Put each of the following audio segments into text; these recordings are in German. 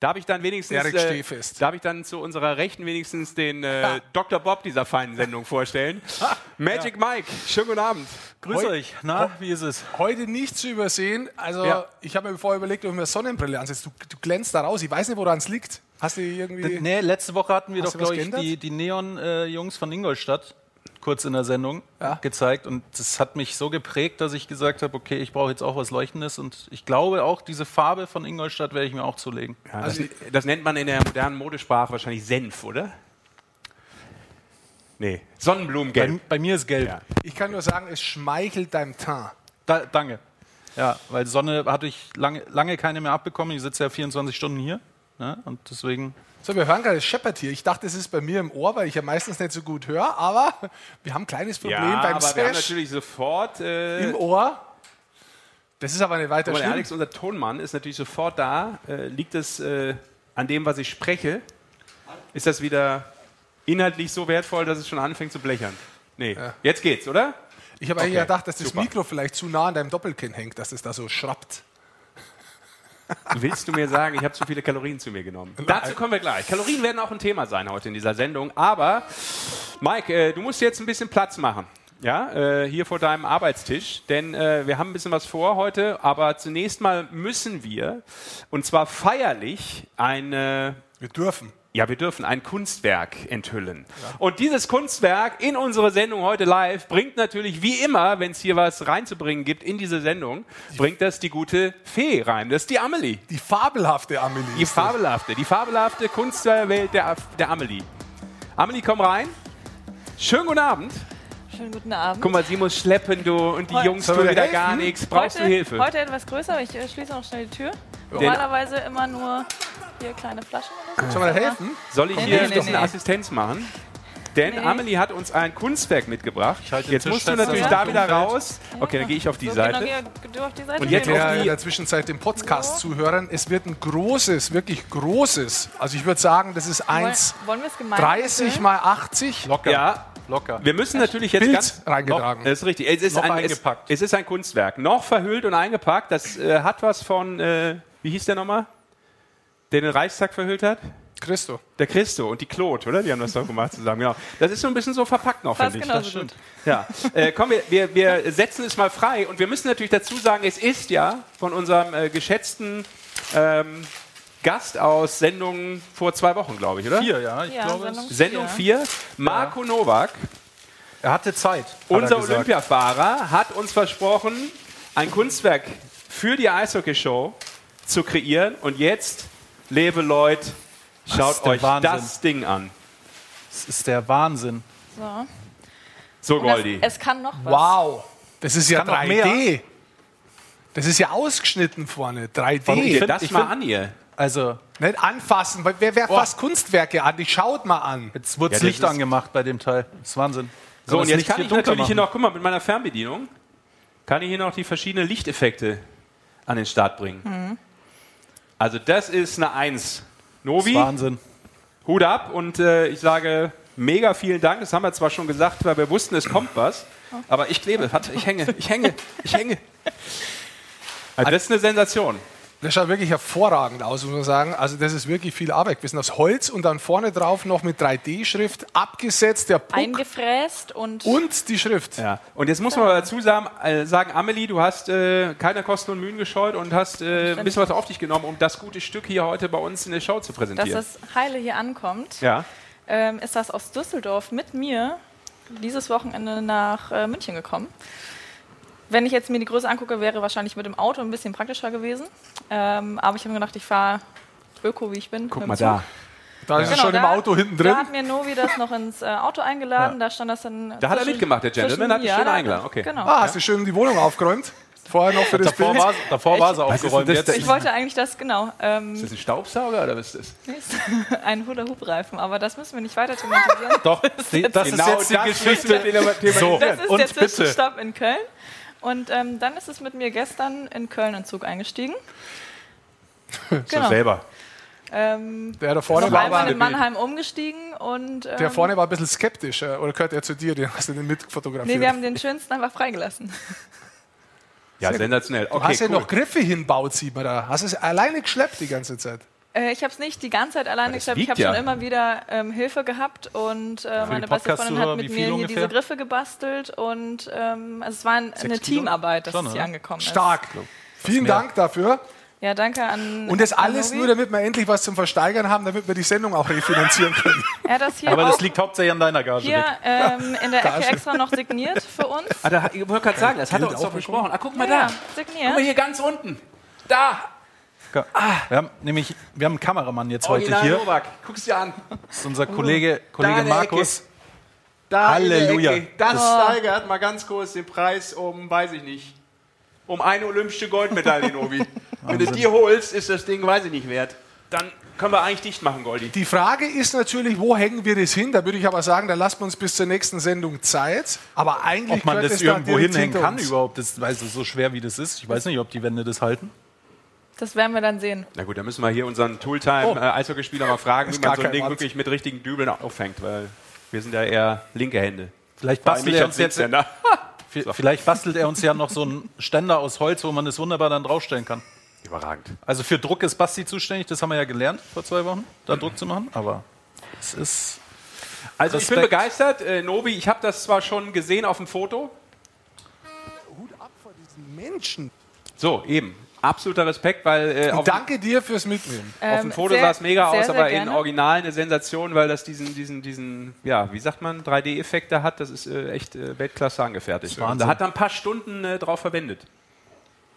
Darf ich dann wenigstens, äh, darf ich dann zu unserer Rechten wenigstens den äh, Dr. Bob dieser feinen Sendung vorstellen? Magic Mike, schönen guten Abend. Grüß Heu- euch. Na, wie ist es? Heute nicht zu übersehen. Also, Ja. ich habe mir vorher überlegt, ob ich mir Sonnenbrille ansetze. Du, du glänzt da raus. Ich weiß nicht, woran es liegt. Hast du irgendwie. Nee, letzte Woche hatten wir Hast doch, glaube ich, die, die Neon-Jungs von Ingolstadt kurz in der Sendung Ja. gezeigt. Und das hat mich so geprägt, dass ich gesagt habe, okay, ich brauche jetzt auch was Leuchtendes. Und ich glaube auch, diese Farbe von Ingolstadt werde ich mir auch zulegen. Ja, Also das, das nennt man in der modernen Modesprache wahrscheinlich Senf, oder? Nee, Bei, Sonnenblumengelb. bei mir ist gelb. Ja. Ich kann nur sagen, es schmeichelt deinem Teint. Da, danke. Ja, weil Sonne hatte ich lange, lange keine mehr abbekommen. Ich sitze ja 24 Stunden hier. Ne? Und deswegen. So, wir hören gerade, es scheppert hier. Ich dachte, es ist bei mir im Ohr, weil ich ja meistens nicht so gut höre. Aber wir haben ein kleines Problem Ja, beim aber wir haben Smash natürlich sofort. Äh, im Ohr. Das ist aber nicht weiter Guck mal, der schlimm. Alex, unser Tonmann, ist natürlich sofort da. Äh, liegt es äh, an dem, was ich spreche? Ist das wieder inhaltlich so wertvoll, dass es schon anfängt zu blechern? Nee. Jetzt geht's, oder? Ich habe eigentlich Okay, gedacht, dass das super. Mikro vielleicht zu nah an deinem Doppelkinn hängt, dass es da so schrappt. Willst du mir sagen, ich habe zu viele Kalorien zu mir genommen? Dazu kommen wir gleich. Kalorien werden auch ein Thema sein heute in dieser Sendung. Aber, Mike, äh, du musst jetzt ein bisschen Platz machen. Ja, äh, hier vor deinem Arbeitstisch, denn äh, wir haben ein bisschen was vor heute, aber zunächst mal müssen wir, und zwar feierlich, eine Wir dürfen. Ja, wir dürfen ein Kunstwerk enthüllen. Und dieses Kunstwerk in unsere Sendung heute live bringt natürlich wie immer, wenn es hier was reinzubringen gibt in diese Sendung, bringt das die gute Fee rein. Das ist die Amelie. Die fabelhafte Amelie. Die fabelhafte, die fabelhafte Kunstwelt der, der Amelie. Amelie, komm rein. Schönen guten Abend. Schönen guten Abend. Guck mal, sie muss schleppen, du, und die Heute- Jungs tun wir wieder helfen? gar nichts. Brauchst heute, du Hilfe? Heute etwas größer, aber ich äh, schließe noch schnell die Tür. Normalerweise immer nur hier kleine Flaschen oder so. Sollen wir da helfen? Soll ich Nee, hier nee, ein bisschen nee, nee. Assistenz machen? Denn Nee. Amelie hat uns ein Kunstwerk mitgebracht. Ich halte den Jetzt musst du natürlich da wieder raus. Okay, dann gehe ich auf die so, Seite. Genau, auf die Seite. Und jetzt geh auf die- in der Zwischenzeit dem Podcast zuhören. Es wird ein großes, wirklich großes. Also ich würde sagen, das ist Wollen, 1,30 wollen wir es gemeinsam mal 80 Locker. Ja, Locker. wir müssen natürlich jetzt Bild ganz. reingetragen. Das ist richtig. Es ist, ein, es, eingepackt. es ist ein Kunstwerk. Noch verhüllt und eingepackt. Das äh, hat was von, äh, wie hieß der nochmal? Der den Reichstag verhüllt hat? Christo. Der Christo und die Claude, oder? Die haben das doch gemacht zusammen. Genau. Das ist so ein bisschen so verpackt noch, finde ich. genauso Das stimmt. gut. Ja. Äh, komm, wir, wir, wir setzen es mal frei und wir müssen natürlich dazu sagen, es ist ja von unserem äh, geschätzten ähm, Gast aus Sendung vor zwei Wochen, glaube ich, oder? Vier, ja. Ich Ja, glaube, Sendung Sendung vier. 4. Marco Nowak, er hatte Zeit. hat unser er. Olympiafahrer, hat uns versprochen, ein Kunstwerk für die Eishockey-Show zu kreieren. Und jetzt, liebe Leute, schaut euch Wahnsinn. das Ding an. Das ist der Wahnsinn. So. So, Und es, Goldi. es kann noch was. Wow. Das ist ja kann noch 3D. mehr. Das ist ja ausgeschnitten vorne. 3D. Guckt ihr find- das ich mal find- an, ihr. Also, Nicht anfassen. weil Wer, wer fasst Kunstwerke an? Die schaut mal an. jetzt wird Ja, das Licht angemacht bei dem Teil. Das ist Wahnsinn. So, und das jetzt kann hier ich natürlich hier machen. noch, guck mal, mit meiner Fernbedienung, kann ich hier noch die verschiedenen Lichteffekte an den Start bringen. Mhm. Also das ist eine Eins. Das Novi, ist Wahnsinn. Hut ab und äh, ich sage mega vielen Dank. Das haben wir zwar schon gesagt, weil wir wussten, es kommt was, aber ich klebe. Warte, ich hänge, ich hänge, ich hänge. Also das ist eine Sensation. Das schaut wirklich hervorragend aus, muss man sagen. Also das ist wirklich viel Arbeit gewesen. Aus Holz und dann vorne drauf noch mit 3D-Schrift abgesetzt, der Puck Eingefräst und, und die Schrift. Ja. Und jetzt muss man aber dazu sagen, äh, sagen Amelie, du hast äh, keine Kosten und Mühen gescheut und hast äh, ein bisschen was auf dich genommen, um das gute Stück hier heute bei uns in der Show zu dass präsentieren. das Heile hier ankommt, ja. ähm, ist das aus Düsseldorf mit mir dieses Wochenende nach äh, München gekommen. Wenn ich jetzt mir die Größe angucke, wäre wahrscheinlich mit dem Auto ein bisschen praktischer gewesen. Ähm, aber ich habe mir gedacht, ich fahre Öko, wie ich bin. Guck mal Zug. da. Da ist es Genau, schon im da- Auto hinten Da drin. hat mir Novi das noch ins äh, Auto eingeladen. Da stand das dann. Da hat er mitgemacht, der Gentleman, hat dich schön da- eingeladen, okay. Genau. Ah, hast du schön die Wohnung aufgeräumt? Vorher noch für das Davor Bild. war, davor war sie ist aufgeräumt. das Jetzt? Ich wollte eigentlich das, genau, Ist ähm, das ein Staubsauger oder was ist das? ein Hula-Hoop-Reifen, aber das müssen wir nicht weiter thematisieren. Doch, das ist Genau jetzt die Geschichte. So, Das ist und der bitte. Zwischenstopp in Köln. Und ähm, dann ist es mit mir gestern in Köln in Zug eingestiegen. So selber. Ähm, Der da vorne war, aber, in Mannheim umgestiegen und ähm, der vorne war ein bisschen skeptisch. äh, Oder gehört er zu dir? Den hast du den mitfotografiert. nee, wir haben den schönsten einfach freigelassen. Ja, sensationell. du Okay, hast ja cool. noch Griffe hinbaut, sieht man da. Hast es alleine geschleppt die ganze Zeit. Äh, ich habe es nicht die ganze Zeit alleine geschafft. Ich habe ja. schon immer wieder ähm, Hilfe gehabt und äh, meine beste Freundin hat mit mir viel hier ungefähr? diese Griffe gebastelt und ähm, also es war ein, eine Kilo? Teamarbeit, dass Schon, es hier oder? angekommen ist. Stark. Vielen mehr. Dank dafür. Ja, danke an. Und das alles nur, damit wir endlich was zum Versteigern haben, damit wir die Sendung auch refinanzieren können. Hat das hier Aber das liegt hauptsächlich an deiner Gage. hier ähm, in der Ecke Gage. extra noch signiert für uns. Ah, da, ich wollte gerade sagen, das hat er uns doch besprochen. Ah, guck mal Ja, da. signiert. Guck mal hier ganz unten. Da. Wir haben nämlich, wir haben einen Kameramann jetzt heute Original hier. Novak. Guck's dir an. Das ist unser Kollege, Kollege in der Markus. Halleluja. Ecke. Das steigert mal ganz kurz den Preis um, weiß ich nicht, um eine olympische Goldmedaille, Nobi. Wenn du die holst, ist das Ding, weiß ich nicht, wert. Dann können wir eigentlich dicht machen, Goldi. Die Frage ist natürlich, wo hängen wir das hin? Da würde ich aber sagen, da lassen wir uns bis zur nächsten Sendung Zeit. Aber eigentlich Ob man das irgendwo hinhängen kann überhaupt, das weiß ich so schwer wie das ist. Ich weiß nicht, ob die Wände das halten. Das werden wir dann sehen. Na gut, dann müssen wir hier unseren Tooltime Oh. äh, Eishockeyspieler mal fragen, wie man so ein Ding Wand. wirklich mit richtigen Dübeln aufhängt, weil wir sind ja eher linke Hände. Vielleicht bastelt er uns jetzt, v- vielleicht bastelt er uns ja noch so einen Ständer aus Holz, wo man das wunderbar dann draufstellen kann. Überragend. Also für Druck ist Basti zuständig, das haben wir ja gelernt vor zwei Wochen, da Druck zu machen. Aber es ist Also ich bin Respekt. begeistert. Äh, Nobi, ich habe das zwar schon gesehen auf dem Foto. Hut ab vor diesen Menschen. So, eben. Absoluter Respekt, weil äh, danke dir fürs Mitnehmen. auf dem Ähm, Foto sehr- sah es mega sehr, aus, sehr aber in gerne. Original eine Sensation, weil das diesen, diesen, diesen, ja, wie sagt man, 3D-Effekte hat. Das ist äh, echt äh, Weltklasse angefertigt. Da hat er ein paar Stunden äh, drauf verwendet.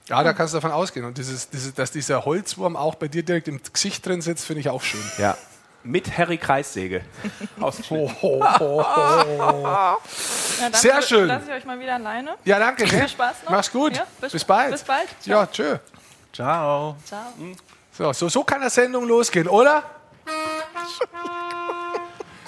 Ja, da kannst du davon ausgehen. Und dieses, dieses, dass dieser Holzwurm auch bei dir direkt im Gesicht drin sitzt, finde ich auch schön. Ja. Mit Harry Kreissäge. Ho, ho, ho. Ja, dann Sehr schön. Lasse ich euch mal wieder alleine. Ja, danke. Ne? Viel Spaß noch. Mach's gut. Ja, bis, bis- bald. bis bald. Ja, tschö. Ciao. Ciao. So, so, so kann eine Sendung losgehen, oder?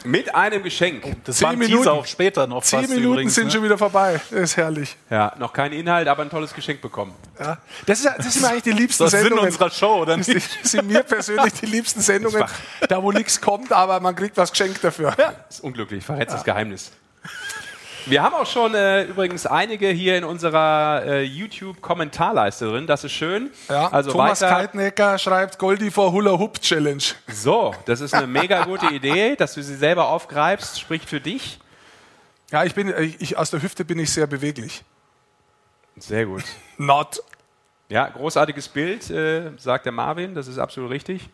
Mit einem Geschenk. Das Zehn war ein Minuten. Auf später noch Zehn fast Minuten übrigens, sind ne? schon wieder vorbei. Das ist herrlich. Ja, noch kein Inhalt, aber ein tolles Geschenk bekommen. Ja. Das, ist, das sind mir eigentlich die liebsten Das ist Sinn Sendungen. unserer Show, oder Das nicht? sind mir persönlich die liebsten Sendungen, da wo nichts kommt, aber man kriegt was geschenkt dafür. Das ist unglücklich, verrätst das Geheimnis. Wir haben auch schon äh, übrigens einige hier in unserer äh, YouTube-Kommentarleiste drin. Das ist schön. Ja, also Thomas weiter. Kaltnecker schreibt Goldie vor Hula Hoop Challenge. So, das ist eine mega gute Idee, dass du sie selber aufgreifst. Spricht für dich. Ja, ich bin, ich, ich, aus der Hüfte bin ich sehr beweglich. Sehr gut. Not. Ja, großartiges Bild, äh, sagt der Marvin. Das ist absolut richtig.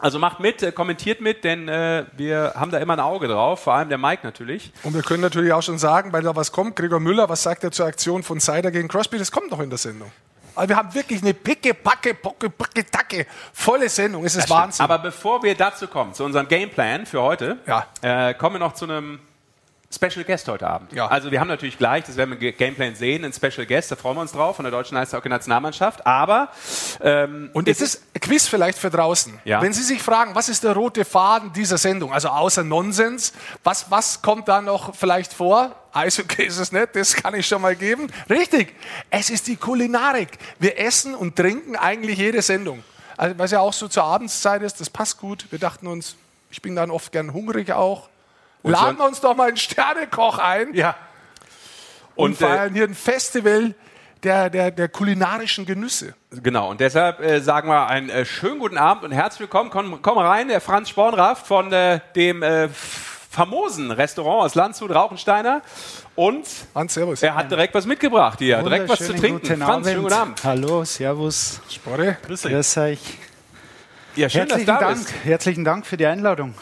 Also macht mit, äh, kommentiert mit, denn äh, wir haben da immer ein Auge drauf, vor allem der Mike natürlich. Und wir können natürlich auch schon sagen, weil da was kommt, Gregor Müller, was sagt er zur Aktion von Seider gegen Crosby? Das kommt noch in der Sendung. Also wir haben wirklich eine picke, packe, pocke, packe, tacke, volle Sendung. Es ist Wahnsinn. Aber bevor wir dazu kommen, zu unserem Gameplan für heute, Ja. äh, kommen wir noch zu einem Special Guest heute Abend. Ja. Also wir haben natürlich gleich, das werden wir im Gameplan sehen, einen Special Guest, da freuen wir uns drauf, von der deutschen Eishockey-Nationalmannschaft. Aber ähm, Und jetzt ist Quiz vielleicht für draußen. Ja. Wenn Sie sich fragen, was ist der rote Faden dieser Sendung, also außer Nonsens, was, was kommt da noch vielleicht vor? Eishockey ist es nicht, das kann ich schon mal geben. Richtig, es ist die Kulinarik. Wir essen und trinken eigentlich jede Sendung. Also, was ja auch so zur Abendszeit ist, das passt gut. Wir dachten uns, ich bin dann oft gern hungrig auch. Laden wir uns doch mal einen Sternekoch ein ja. und, Und, äh, feiern hier ein Festival der, der, der kulinarischen Genüsse. Genau, und deshalb äh, sagen wir einen äh, schönen guten Abend und herzlich willkommen. Komm, komm rein, der Franz Spornraff von äh, dem äh, famosen Restaurant aus Landshut, Rauchensteiner. Und Hans, Servus. er hat direkt was mitgebracht hier, direkt was zu trinken. Guten Franz, schönen guten Abend. Hallo, Servus. Sporre. Grüß euch. Ja, schön, dass Herzlichen du da Dank, bist. herzlichen Dank für die Einladung.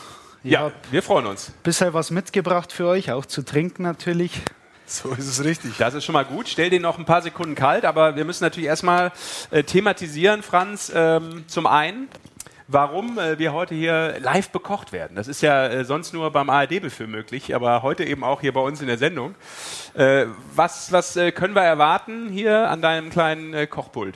Ich Ja, wir freuen uns. bisschen was mitgebracht für euch, auch zu trinken natürlich. So ist es richtig. Das ist schon mal gut. Stell den noch ein paar Sekunden kalt, aber wir müssen natürlich erstmal äh, thematisieren, Franz. Ähm, zum einen, warum äh, wir heute hier live bekocht werden. Das ist ja äh, sonst nur beim ARD-Buffet möglich, aber heute eben auch hier bei uns in der Sendung. Äh, was was äh, können wir erwarten hier an deinem kleinen äh, Kochpult?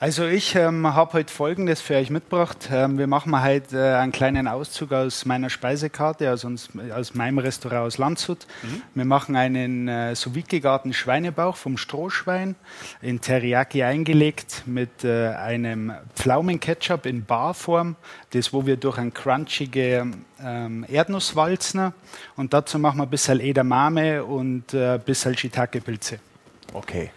Also ich ähm, habe heute Folgendes für euch mitgebracht. Ähm, wir machen mal heute äh, einen kleinen Auszug aus meiner Speisekarte, aus, uns, aus meinem Restaurant aus Landshut. Wir machen einen äh, sous gegarten Schweinebauch vom Strohschwein in Teriyaki eingelegt mit äh, einem Pflaumenketchup in Barform, das wo wir durch ein crunchige ähm, Erdnusswalzner und dazu machen wir ein bisschen Edamame und äh, ein bisschen Shiitake-Pilze. Okay.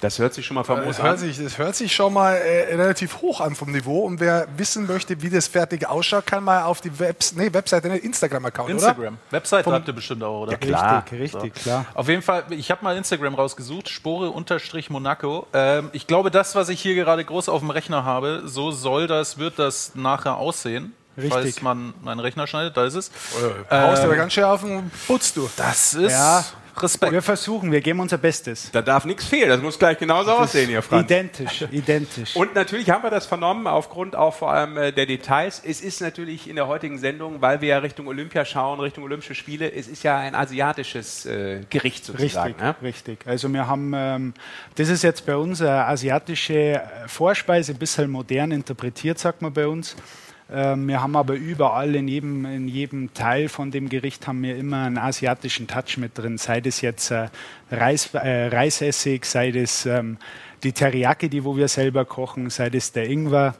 Das hört sich schon mal famos Das an. hört, sich, das hört sich schon mal äh, relativ hoch an vom Niveau. Und wer wissen möchte, wie das fertig ausschaut, kann mal auf die Webs nee, Webseite, nicht Instagram-Account, oder? Instagram. Webseite habt ihr bestimmt auch, oder? klar. Richtig, richtig, klar. Auf jeden Fall, ich habe mal Instagram rausgesucht, Spore-Monaco. Ähm, ich glaube, das, was ich hier gerade groß auf dem Rechner habe, so soll das, wird das nachher aussehen. Richtig. Falls man meinen Rechner schneidet, da ist es. Äh, haust dir aber ganz schön auf den Putz, du. Das ist Ja. Respekt. Wir versuchen, wir geben unser Bestes. Da darf nichts fehlen. Das muss gleich genauso aussehen hier, Franz. Identisch, identisch. Und natürlich haben wir das vernommen, aufgrund auch vor allem äh, der Details. Es ist natürlich in der heutigen Sendung, weil wir ja Richtung Olympia schauen, Richtung Olympische Spiele, es ist ja ein asiatisches äh, Gericht sozusagen. Richtig, Ne? richtig. Also wir haben, ähm, das ist jetzt bei uns eine asiatische äh, Vorspeise, ein bisschen modern interpretiert, sagt man bei uns. Ähm, wir haben aber überall in jedem, in jedem Teil von dem Gericht haben wir immer einen asiatischen Touch mit drin. Sei das jetzt äh, Reis, äh, Reisessig, sei das ähm, die Teriyaki, die wo wir selber kochen, sei das der Ingwer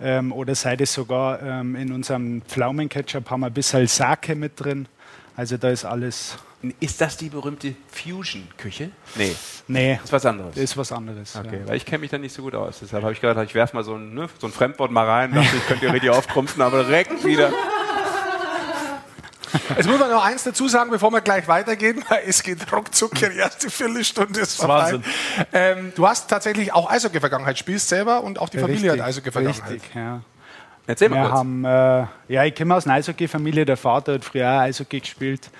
ähm, oder sei das sogar ähm, in unserem Pflaumenketchup haben wir ein bisschen Sake mit drin. Also da ist alles. Ist das die berühmte Fusion-Küche? Nee, Nee, das ist was anderes. ist was anderes. Okay, ja. weil ich kenne mich da nicht so gut aus. Deshalb habe ich gedacht, ich werfe mal so ein, ne, so ein Fremdwort mal rein. Dachte, ich könnte ihr richtig aufkrumpfen, aber direkt wieder. Jetzt muss man noch eins dazu sagen, bevor wir gleich weitergehen, weil es geht ruckzuck, die erste Viertelstunde ist vorbei. Wahnsinn. Ähm, du hast tatsächlich auch Eishockey-Vergangenheit, spielst selber und auch die Familie hat Richtig, Eishockey-Vergangenheit. Richtig, ja. Erzähl mal Wir kurz. haben, äh, ja, ich komme aus einer Eishockey-Familie. Der Vater hat früher auch Eishockey gespielt.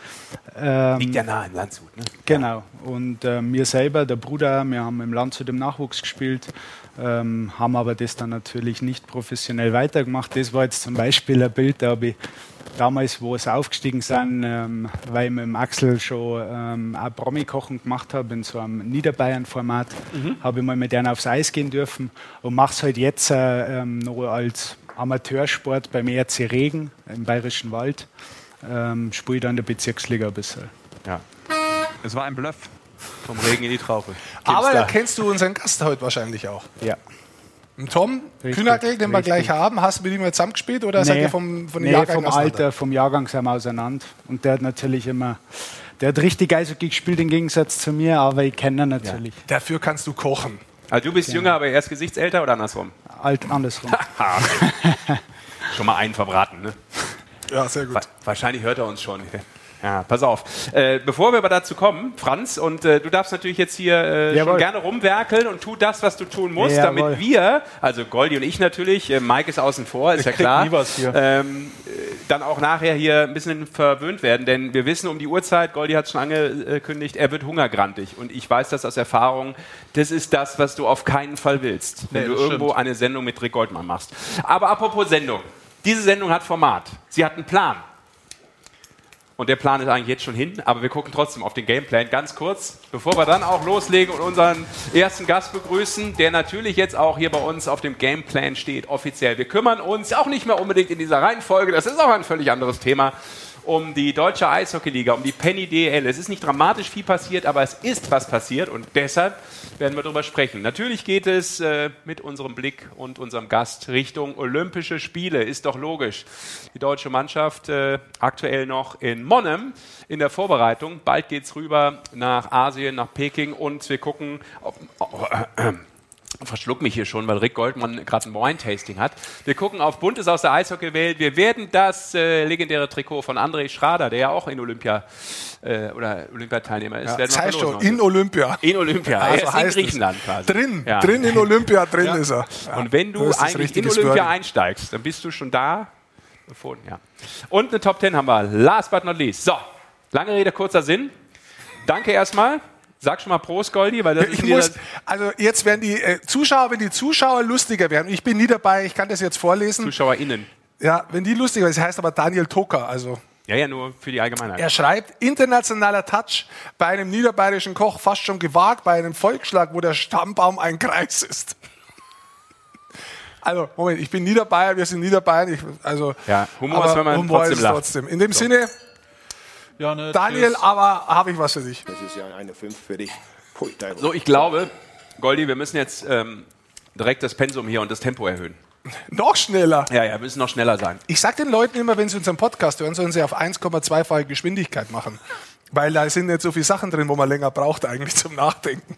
Ähm, Liegt ja nah in Landshut. Ne? Genau. Und äh, mir selber, der Bruder, wir haben im Landshut im Nachwuchs gespielt, ähm, haben aber das dann natürlich nicht professionell weitergemacht. Das war jetzt zum Beispiel ein Bild, da habe ich damals, wo es aufgestiegen sind, ähm, weil ich mit dem Axel schon ähm, auch Promi-Kochen gemacht habe, in so einem Niederbayern-Format, habe ich mal mit denen aufs Eis gehen dürfen und mache es halt jetzt äh, ähm, noch als Amateursport beim ERC Regen im Bayerischen Wald. Ähm, spiele dann in der Bezirksliga ein bisschen. Ja. Es war ein Bluff. Vom Regen in die Traufe. Aber da kennst du unseren Gast heute wahrscheinlich auch. Ja. Und Tom Kühnackel, den wir richtig. gleich haben, hast du mit ihm jetzt zusammengespielt oder seid ihr vom, von den nee, Jahrgängen vom? Alter, vom Jahrgang sind wir auseinander. Und der hat natürlich immer, der hat richtig Eishockey gespielt im Gegensatz zu mir, aber ich kenne ihn natürlich. Dafür kannst du kochen. Also du bist jünger, aber erst gesichtsälter oder andersrum? Alt andersrum. Schon mal einen verbraten, ne? Ja, sehr gut. Wa- Wahrscheinlich hört er uns schon. Ja, pass auf. Äh, bevor wir aber dazu kommen, Franz, und äh, du darfst natürlich jetzt hier äh, schon gerne rumwerkeln und tu das, was du tun musst, Jawohl. damit wir, also Goldi und ich natürlich, äh, Mike ist außen vor, ist ja krieg klar. Ähm, äh, dann auch nachher hier ein bisschen verwöhnt werden, denn wir wissen um die Uhrzeit, Goldi hat es schon angekündigt, er wird hungergrantig und ich weiß das aus Erfahrung, das ist das, was du auf keinen Fall willst, wenn Nee, du irgendwo stimmt. eine Sendung mit Rick Goldmann machst. Aber apropos Sendung, diese Sendung hat Format, sie hat einen Plan. Und der Plan ist eigentlich jetzt schon hin, aber wir gucken trotzdem auf den Gameplan ganz kurz, bevor wir dann auch loslegen und unseren ersten Gast begrüßen, der natürlich jetzt auch hier bei uns auf dem Gameplan steht, offiziell. Wir kümmern uns auch nicht mehr unbedingt in dieser Reihenfolge, das ist auch ein völlig anderes Thema, um die deutsche Eishockeyliga, um die Penny DL. Es ist nicht dramatisch viel passiert, aber es ist was passiert und deshalb werden wir darüber sprechen. Natürlich geht es äh, mit unserem Blick und unserem Gast Richtung Olympische Spiele, ist doch logisch. Die deutsche Mannschaft äh, aktuell noch in Monnem in der Vorbereitung. Bald geht es rüber nach Asien, nach Peking und wir gucken, ob, verschluck mich hier schon, weil Rick Goldmann gerade ein Wine-Tasting hat. Wir gucken auf Buntes aus der Eishockeywelt. Wir werden das äh, legendäre Trikot von André Schrader, der ja auch in Olympia äh, oder Olympiateilnehmer ist, Ja, das heißt schon, in Olympia. in Olympia. Also er ist in. Griechenland quasi. Drin, Ja. drin in Olympia, drin ist er. Ja, Und wenn du eigentlich in Olympia Wording. einsteigst, dann bist du schon da. Ja. Und eine Top 10 haben wir. Last but not least. So, lange Rede, kurzer Sinn. Danke erstmal. Sag schon mal Prost, Goldi, weil das ist Ich wieder- muss, also jetzt werden die äh, Zuschauer, wenn die Zuschauer lustiger werden, ich bin nie dabei, ich kann das jetzt vorlesen. ZuschauerInnen. Ja, wenn die lustiger werden, das heißt aber Daniel Toker, also Ja, ja, nur für die Allgemeinheit. er schreibt, internationaler Touch bei einem niederbayerischen Koch fast schon gewagt, bei einem Volksschlag, wo der Stammbaum ein Kreis ist. Also, Moment, ich bin Niederbayer, wir sind Niederbayern, ich, also, Ja, Humor aber ist, wenn man Humor trotzdem ist lacht. trotzdem. In dem Sinne, Ja, ne, Daniel, tschüss. aber habe ich was für dich. Das ist ja eine 5 für dich. Teufel. So, ich glaube, Goldi, wir müssen jetzt ähm, direkt das Pensum hier und das Tempo erhöhen. Noch schneller. Ja, ja, wir müssen noch schneller sein. Ich sag den Leuten immer, wenn sie unseren Podcast hören, sollen sie auf 1,2-fache Geschwindigkeit machen. Weil da sind nicht so viele Sachen drin, wo man länger braucht eigentlich zum Nachdenken.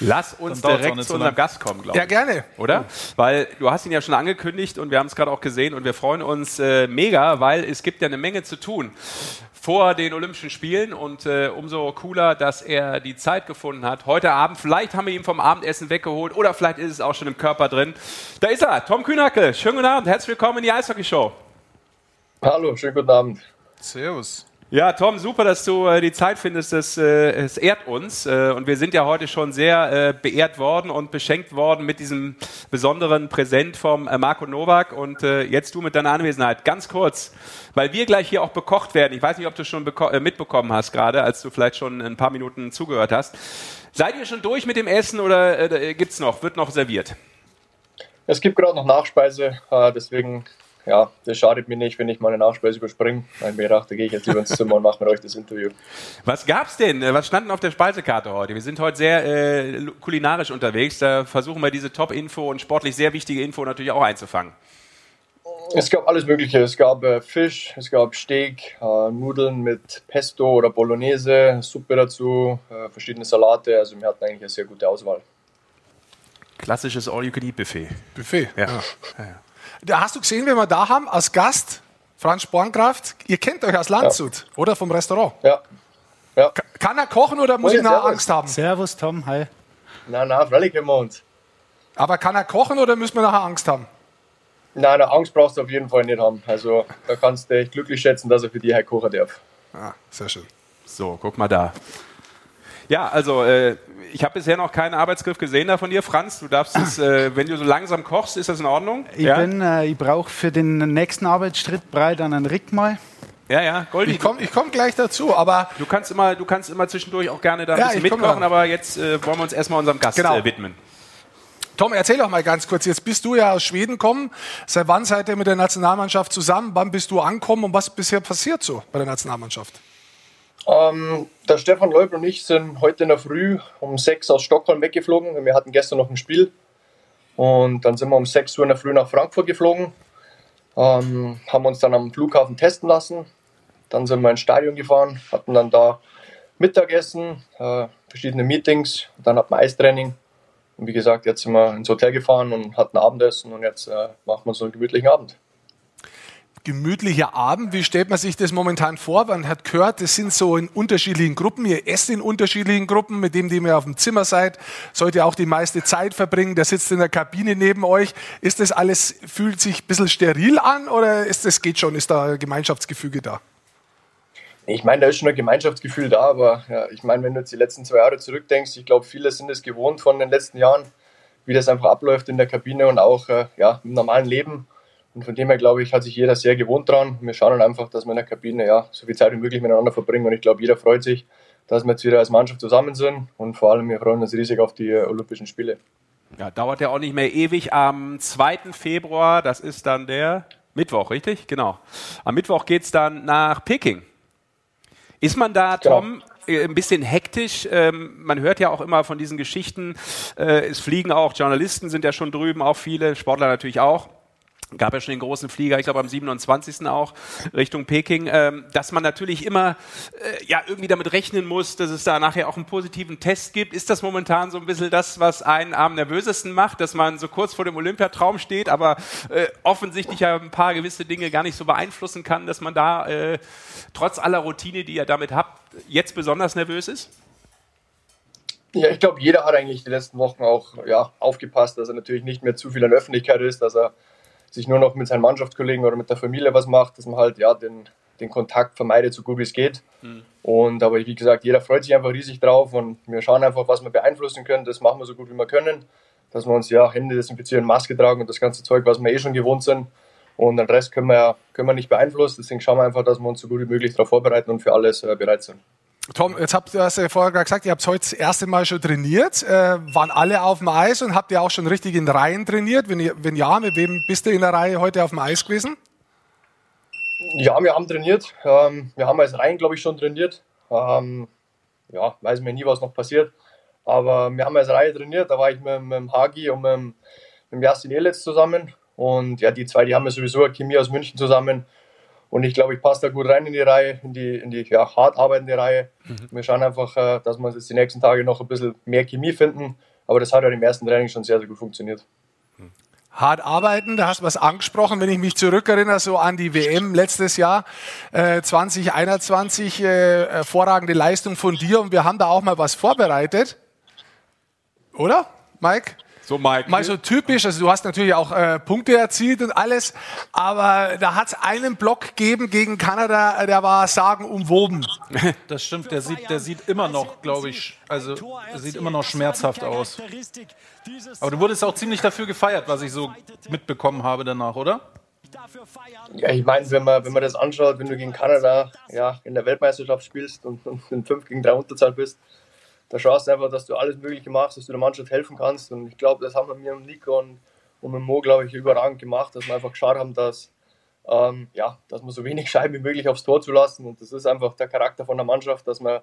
Lass uns direkt zu unserem. Gast kommen, glaube ich. Ja, gerne. Oder? Weil du hast ihn ja schon angekündigt und wir haben es gerade auch gesehen und wir freuen uns äh, mega, weil es gibt ja eine Menge zu tun vor den Olympischen Spielen und äh, umso cooler, dass er die Zeit gefunden hat. Heute Abend, vielleicht haben wir ihn vom Abendessen weggeholt oder vielleicht ist es auch schon im Körper drin. Da ist er, Tom Kühnacke. Schönen guten Abend, herzlich willkommen in die Eishockey-Show. Hallo, schönen guten Abend. Servus. Ja, Tom, super, dass du äh, die Zeit findest. Das, äh, es ehrt uns. Äh, und wir sind ja heute schon sehr äh, beehrt worden und beschenkt worden mit diesem besonderen Präsent vom äh, Marco Nowak. Und jetzt du mit deiner Anwesenheit. Ganz kurz, weil wir gleich hier auch bekocht werden. Ich weiß nicht, ob du schon beko- mitbekommen hast gerade, als du vielleicht schon ein paar Minuten zugehört hast. Seid ihr schon durch mit dem Essen oder äh, gibt's noch? Wird noch serviert? Es gibt gerade noch Nachspeise, deswegen, ja, das schadet mir nicht, wenn ich mal eine Nachspeise überspringe. Ich habe mir gedacht, da gehe ich jetzt lieber ins Zimmer und mache mit euch das Interview. Was gab's denn? Was stand denn auf der Speisekarte heute? Wir sind heute sehr äh, kulinarisch unterwegs. Da versuchen wir diese Top-Info und sportlich sehr wichtige Info natürlich auch einzufangen. Es gab alles Mögliche. Es gab äh, Fisch, es gab Steak, äh, Nudeln mit Pesto oder Bolognese, Suppe dazu, äh, verschiedene Salate. Also wir hatten eigentlich eine sehr gute Auswahl. Klassisches All-You-Can-Eat-Buffet. Buffet. Ja. Da hast du gesehen, wenn wir da haben, als Gast, Franz Spornkraft, ihr kennt euch aus Landshut, oder? Vom Restaurant. Ja. Ja. Kann er kochen oder muss ja, ich nachher servus. Angst haben? Servus, Tom. Hi. Na, na, freilich können wir uns. Aber kann er kochen oder müssen wir nachher Angst haben? Nein, nein, Angst brauchst du auf jeden Fall nicht haben. Also da kannst du dich glücklich schätzen, dass er für dich halt kochen darf. Ah, sehr schön. So, guck mal da. Ja, also äh, ich habe bisher noch keinen Arbeitsgriff gesehen da von dir, Franz. Du darfst es, äh, wenn du so langsam kochst, ist das in Ordnung? Ich, bin, äh, ich brauche für den nächsten Arbeitsschritt breit an einen Rick mal. ja, ja, Goldi. Ich komme ich komm gleich dazu, aber Du kannst immer, du kannst immer zwischendurch auch gerne da ein Ja, bisschen mitkochen, aber jetzt äh, wollen wir uns erstmal unserem Gast Genau. äh, widmen. Tom, erzähl doch mal ganz kurz. Jetzt bist du ja aus Schweden gekommen. Seit wann seid ihr mit der Nationalmannschaft zusammen? Wann bist du angekommen und was ist bisher passiert so bei der Nationalmannschaft? Ähm, der Stefan Leubel und ich sind heute in der Früh um 6 aus Stockholm weggeflogen. Wir hatten gestern noch ein Spiel. Und dann sind wir um 6 Uhr in der Früh nach Frankfurt geflogen. Ähm, haben uns dann am Flughafen testen lassen. Dann sind wir ins Stadion gefahren, hatten dann da Mittagessen, äh, verschiedene Meetings. Dann hatten wir Eistraining. Und wie gesagt, jetzt sind wir ins Hotel gefahren und hatten Abendessen. Und jetzt äh, machen wir so einen gemütlichen Abend. Gemütlicher Abend. Wie stellt man sich das momentan vor? Man hat gehört, das sind so in unterschiedlichen Gruppen. Ihr esst in unterschiedlichen Gruppen. Mit dem, dem ihr auf dem Zimmer seid, sollt ihr auch die meiste Zeit verbringen. Der sitzt in der Kabine neben euch. Ist das alles, fühlt sich ein bisschen steril an oder ist das geht schon? Ist da Gemeinschaftsgefüge da? Ich meine, da ist schon ein Gemeinschaftsgefühl da, aber ja, ich meine, wenn du jetzt die letzten zwei Jahre zurückdenkst, ich glaube, viele sind es gewohnt von den letzten Jahren, wie das einfach abläuft in der Kabine und auch äh, ja, im normalen Leben. Und von dem her, glaube ich, hat sich jeder sehr gewohnt dran. Wir schauen dann einfach, dass wir in der Kabine ja, so viel Zeit wie möglich miteinander verbringen. Und ich glaube, jeder freut sich, dass wir jetzt wieder als Mannschaft zusammen sind. Und vor allem, wir freuen uns riesig auf die äh, Olympischen Spiele. Ja, dauert ja auch nicht mehr ewig. Am 2. Februar, das ist dann der Mittwoch, richtig? Genau. Am Mittwoch geht's dann nach Peking. Ist man da, Genau. Tom, äh, ein bisschen hektisch? Ähm, man hört ja auch immer von diesen Geschichten. Äh, es fliegen auch Journalisten, sind ja schon drüben, auch viele, Sportler natürlich auch. Gab ja schon den großen Flieger, ich glaube am 27. auch Richtung Peking, ähm, dass man natürlich immer äh, ja irgendwie damit rechnen muss, dass es da nachher auch einen positiven Test gibt. Ist das momentan so ein bisschen das, was einen am nervösesten macht, dass man so kurz vor dem Olympiatraum steht, aber äh, offensichtlich ja ein paar gewisse Dinge gar nicht so beeinflussen kann, dass man da äh, trotz aller Routine, die ihr damit habt, jetzt besonders nervös ist? Ja, ich glaube, jeder hat eigentlich die letzten Wochen auch ja, aufgepasst, dass er natürlich nicht mehr zu viel der Öffentlichkeit ist, dass er sich nur noch mit seinen Mannschaftskollegen oder mit der Familie was macht, dass man halt ja den, den Kontakt vermeidet, so gut wie es geht. Und aber wie gesagt, jeder freut sich einfach riesig drauf und wir schauen einfach, was wir beeinflussen können. Das machen wir so gut wie wir können, dass wir uns ja Hände desinfizieren, Maske tragen und das ganze Zeug, was wir eh schon gewohnt sind. Und den Rest können wir ja können wir nicht beeinflussen. Deswegen schauen wir einfach, dass wir uns so gut wie möglich darauf vorbereiten und für alles äh, bereit sind. Tom, jetzt habt ihr hast ja vorher gerade gesagt, ihr habt heute das erste Mal schon trainiert. Äh, waren alle auf dem Eis und habt ihr auch schon richtig in Reihen trainiert? Wenn, wenn ja, mit wem bist du in der Reihe heute auf dem Eis gewesen? Ja, wir haben trainiert. Ähm, wir haben als Reihen, glaube ich, schon trainiert. Ähm, ja, weiß mir nie, was noch passiert. Aber wir haben als Reihe trainiert. Da war ich mit, mit dem Hagi und mit, mit dem Jasin Elitz zusammen. Und ja, die zwei, die haben ja sowieso eine Chemie aus München zusammen. Und ich glaube, ich passe da gut rein in die Reihe, in die, in die ja, hart arbeitende Reihe. Wir schauen einfach, äh, dass wir jetzt die nächsten Tage noch ein bisschen mehr Chemie finden. Aber das hat ja im ersten Training schon sehr, sehr gut funktioniert. hart arbeiten. Da hast du was angesprochen, wenn ich mich zurückerinnere, so an die WM letztes Jahr, äh, 2021, äh, hervorragende Leistung von dir und wir haben da auch mal was vorbereitet. Oder, Mike? So, Mike. Mal so typisch, also du hast natürlich auch äh, Punkte erzielt und alles, aber da hat es einen Block gegeben gegen Kanada, der war sagenumwoben. Das stimmt, der sieht, der sieht immer noch, glaube ich, also der sieht immer noch schmerzhaft aus. Aber du wurdest auch ziemlich dafür gefeiert, was ich so mitbekommen habe danach, oder? Ja, ich meine, wenn man, wenn man das anschaut, wenn du gegen Kanada ja, in der Weltmeisterschaft spielst und, und in 5 gegen 3 Unterzahl bist, da schaust du einfach, dass du alles Mögliche machst, dass du der Mannschaft helfen kannst. Und ich glaube, das haben wir mir und Nico und, und mit Mo, glaube ich, überragend gemacht, dass wir einfach geschaut haben, dass, ähm, ja, dass wir so wenig Scheiben wie möglich aufs Tor zu lassen. Und das ist einfach der Charakter von der Mannschaft, dass wir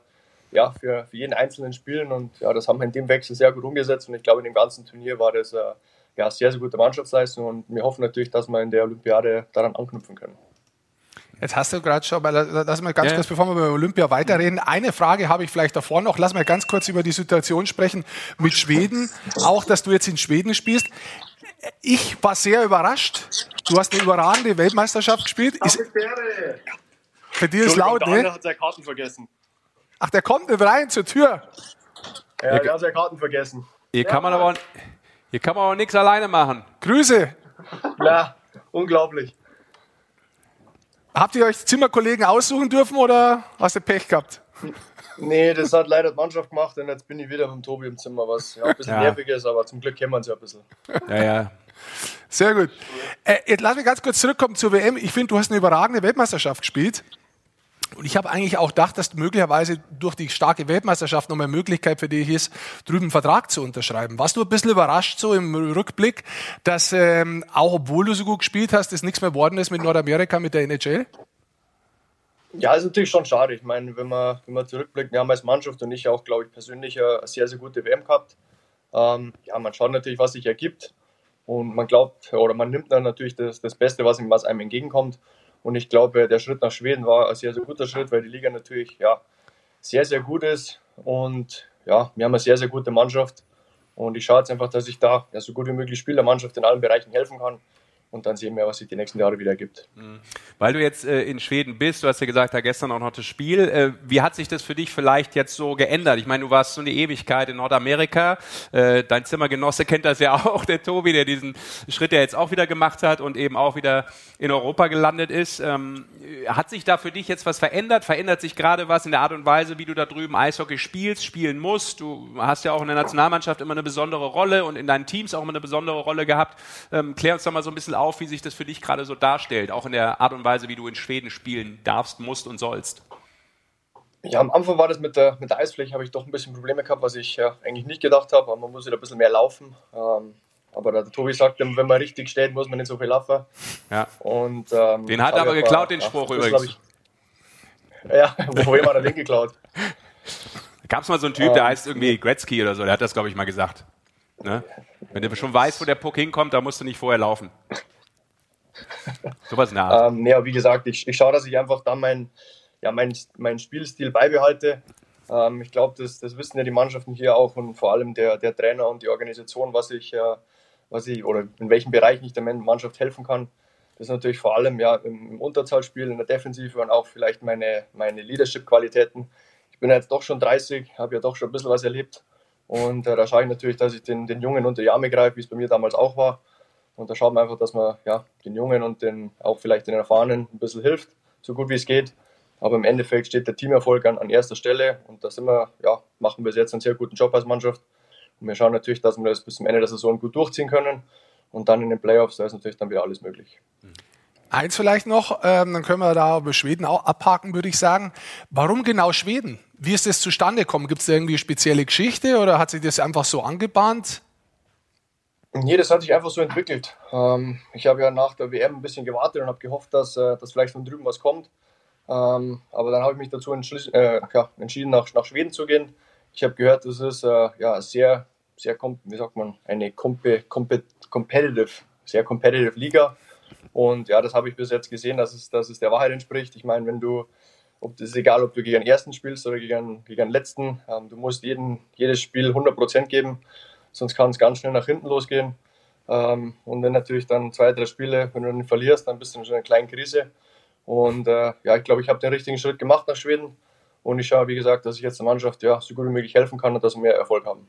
ja, für, für jeden Einzelnen spielen. Und ja, das haben wir in dem Wechsel sehr gut umgesetzt. Und ich glaube, in dem ganzen Turnier war das äh, ja, sehr, sehr gute Mannschaftsleistung. Und wir hoffen natürlich, dass wir in der Olympiade daran anknüpfen können. Jetzt hast du gerade schon, aber lass mal ganz Ja. kurz, bevor wir über Olympia weiterreden, eine Frage habe ich vielleicht davor noch. Lass mal ganz kurz über die Situation sprechen mit Schweden. Auch, dass du jetzt in Schweden spielst. Ich war sehr überrascht. Du hast eine überragende Weltmeisterschaft gespielt. Ist, für dich ist laut, ne? hat seine Karten vergessen. Ach, der kommt nicht rein zur Tür. Ja, der hat seine Karten vergessen. Hier kann man aber, hier kann man aber nichts alleine machen. Grüße. Ja, unglaublich. Habt ihr euch Zimmerkollegen aussuchen dürfen oder hast du Pech gehabt? Nee, das hat leider die Mannschaft gemacht und jetzt bin ich wieder mit dem Tobi im Zimmer, was ja, ein bisschen Ja. nervig ist, aber zum Glück kennen wir uns ja ein bisschen. Ja, ja. Sehr gut. Äh, jetzt lass mich ganz kurz zurückkommen zur WM. Ich finde, du hast eine überragende Weltmeisterschaft gespielt. Und ich habe eigentlich auch gedacht, dass möglicherweise durch die starke Weltmeisterschaft noch eine Möglichkeit für dich ist, drüben einen Vertrag zu unterschreiben. Warst du ein bisschen überrascht so im Rückblick, dass ähm, auch obwohl du so gut gespielt hast, es nichts mehr geworden ist mit Nordamerika, mit der NHL? Ja, ist natürlich schon schade. Ich meine, wenn man, wenn man zurückblickt, wir haben als Mannschaft und ich auch, glaube ich, persönlich eine sehr, sehr gute WM gehabt. Ähm, ja, man schaut natürlich, was sich ergibt. Und man glaubt, oder man nimmt dann natürlich das, das Beste, was, was einem entgegenkommt. Und ich glaube, der Schritt nach Schweden war ein sehr, sehr guter Schritt, weil die Liga natürlich ja, sehr, sehr gut ist. Und ja, wir haben eine sehr, sehr gute Mannschaft. Und ich schaue jetzt einfach, dass ich da ja, so gut wie möglich spiele, der Mannschaft in allen Bereichen helfen kann. Und dann sehen wir, was sich die nächsten Jahre wieder ergibt. Weil du jetzt äh, in Schweden bist, du hast ja gesagt, da gestern auch noch das Spiel. Äh, wie hat sich das für dich vielleicht jetzt so geändert? Ich meine, du warst so eine Ewigkeit in Nordamerika. Äh, dein Zimmergenosse kennt das ja auch, der Tobi, der diesen Schritt ja jetzt auch wieder gemacht hat und eben auch wieder in Europa gelandet ist. Ähm, hat sich da für dich jetzt was verändert? Verändert sich gerade was in der Art und Weise, wie du da drüben Eishockey spielst, spielen musst? Du hast ja auch in der Nationalmannschaft immer eine besondere Rolle und in deinen Teams auch immer eine besondere Rolle gehabt. Ähm, klär uns doch mal so ein bisschen auf, wie sich das für dich gerade so darstellt, auch in der Art und Weise, wie du in Schweden spielen darfst, musst und sollst. Ja, am Anfang war das mit der, mit der Eisfläche, habe ich doch ein bisschen Probleme gehabt, was ich ja, eigentlich nicht gedacht habe. Aber man muss wieder ein bisschen mehr laufen. Ähm, aber der Tobi sagt, wenn man richtig steht, muss man nicht so viel laufen. Ja. Und, ähm, Den hat er aber geklaut, den Spruch das, übrigens. Ich, ja, woher hat er den geklaut? Da gab es mal so einen Typ, der heißt irgendwie Gretzky oder so, der hat das, glaube ich, mal gesagt. Ne? Wenn du schon weißt, wo der Puck hinkommt, dann musst du nicht vorher laufen. Sowas in der. Ähm, ja, wie gesagt, ich, ich schaue, dass ich einfach da meinen ja, mein, mein Spielstil beibehalte. Ähm, ich glaube, das, das wissen ja die Mannschaften hier auch und vor allem der, der Trainer und die Organisation, was ich, äh, was ich oder in welchen Bereichen ich der Mannschaft helfen kann. Das ist natürlich vor allem ja, im, im Unterzahlspiel, in der Defensive und auch vielleicht meine, meine Leadership-Qualitäten. Ich bin ja jetzt doch schon 30, habe ja doch schon ein bisschen was erlebt. Und äh, da schaue ich natürlich, dass ich den, den Jungen unter die Arme greife, wie es bei mir damals auch war. Und da schaut man einfach, dass man ja, den Jungen und den, auch vielleicht den Erfahrenen ein bisschen hilft, so gut wie es geht. Aber im Endeffekt steht der Teamerfolg an, an erster Stelle und da sind wir, ja, machen wir jetzt einen sehr guten Job als Mannschaft. Und wir schauen natürlich, dass wir das bis zum Ende der Saison gut durchziehen können. Und dann in den Playoffs, da ist natürlich dann wieder alles möglich. Eins vielleicht noch, ähm, dann können wir da über Schweden auch abhaken, würde ich sagen. Warum genau Schweden? Wie ist das zustande gekommen? Gibt es da irgendwie spezielle Geschichte oder hat sich das einfach so angebahnt? Nee, das hat sich einfach so entwickelt. Ähm, ich habe ja nach der WM ein bisschen gewartet und habe gehofft, dass, äh, dass vielleicht von drüben was kommt. Ähm, aber dann habe ich mich dazu äh, ja, entschieden, nach, nach Schweden zu gehen. Ich habe gehört, das ist äh, ja sehr, sehr, wie sagt man, eine compe, compe, competitive, sehr competitive Liga. Und ja, das habe ich bis jetzt gesehen, dass es, dass es der Wahrheit entspricht. Ich meine, wenn du, ob das ist egal, ob du gegen den ersten spielst oder gegen, gegen den letzten, ähm, du musst jeden, jedes Spiel 100% geben, sonst kann es ganz schnell nach hinten losgehen. Ähm, und wenn natürlich dann zwei, drei Spiele, wenn du dann verlierst, dann bist du in einer kleinen Krise. Und äh, ja, ich glaube, ich habe den richtigen Schritt gemacht nach Schweden. Und ich schaue, wie gesagt, dass ich jetzt der Mannschaft ja, so gut wie möglich helfen kann und dass wir mehr Erfolg haben.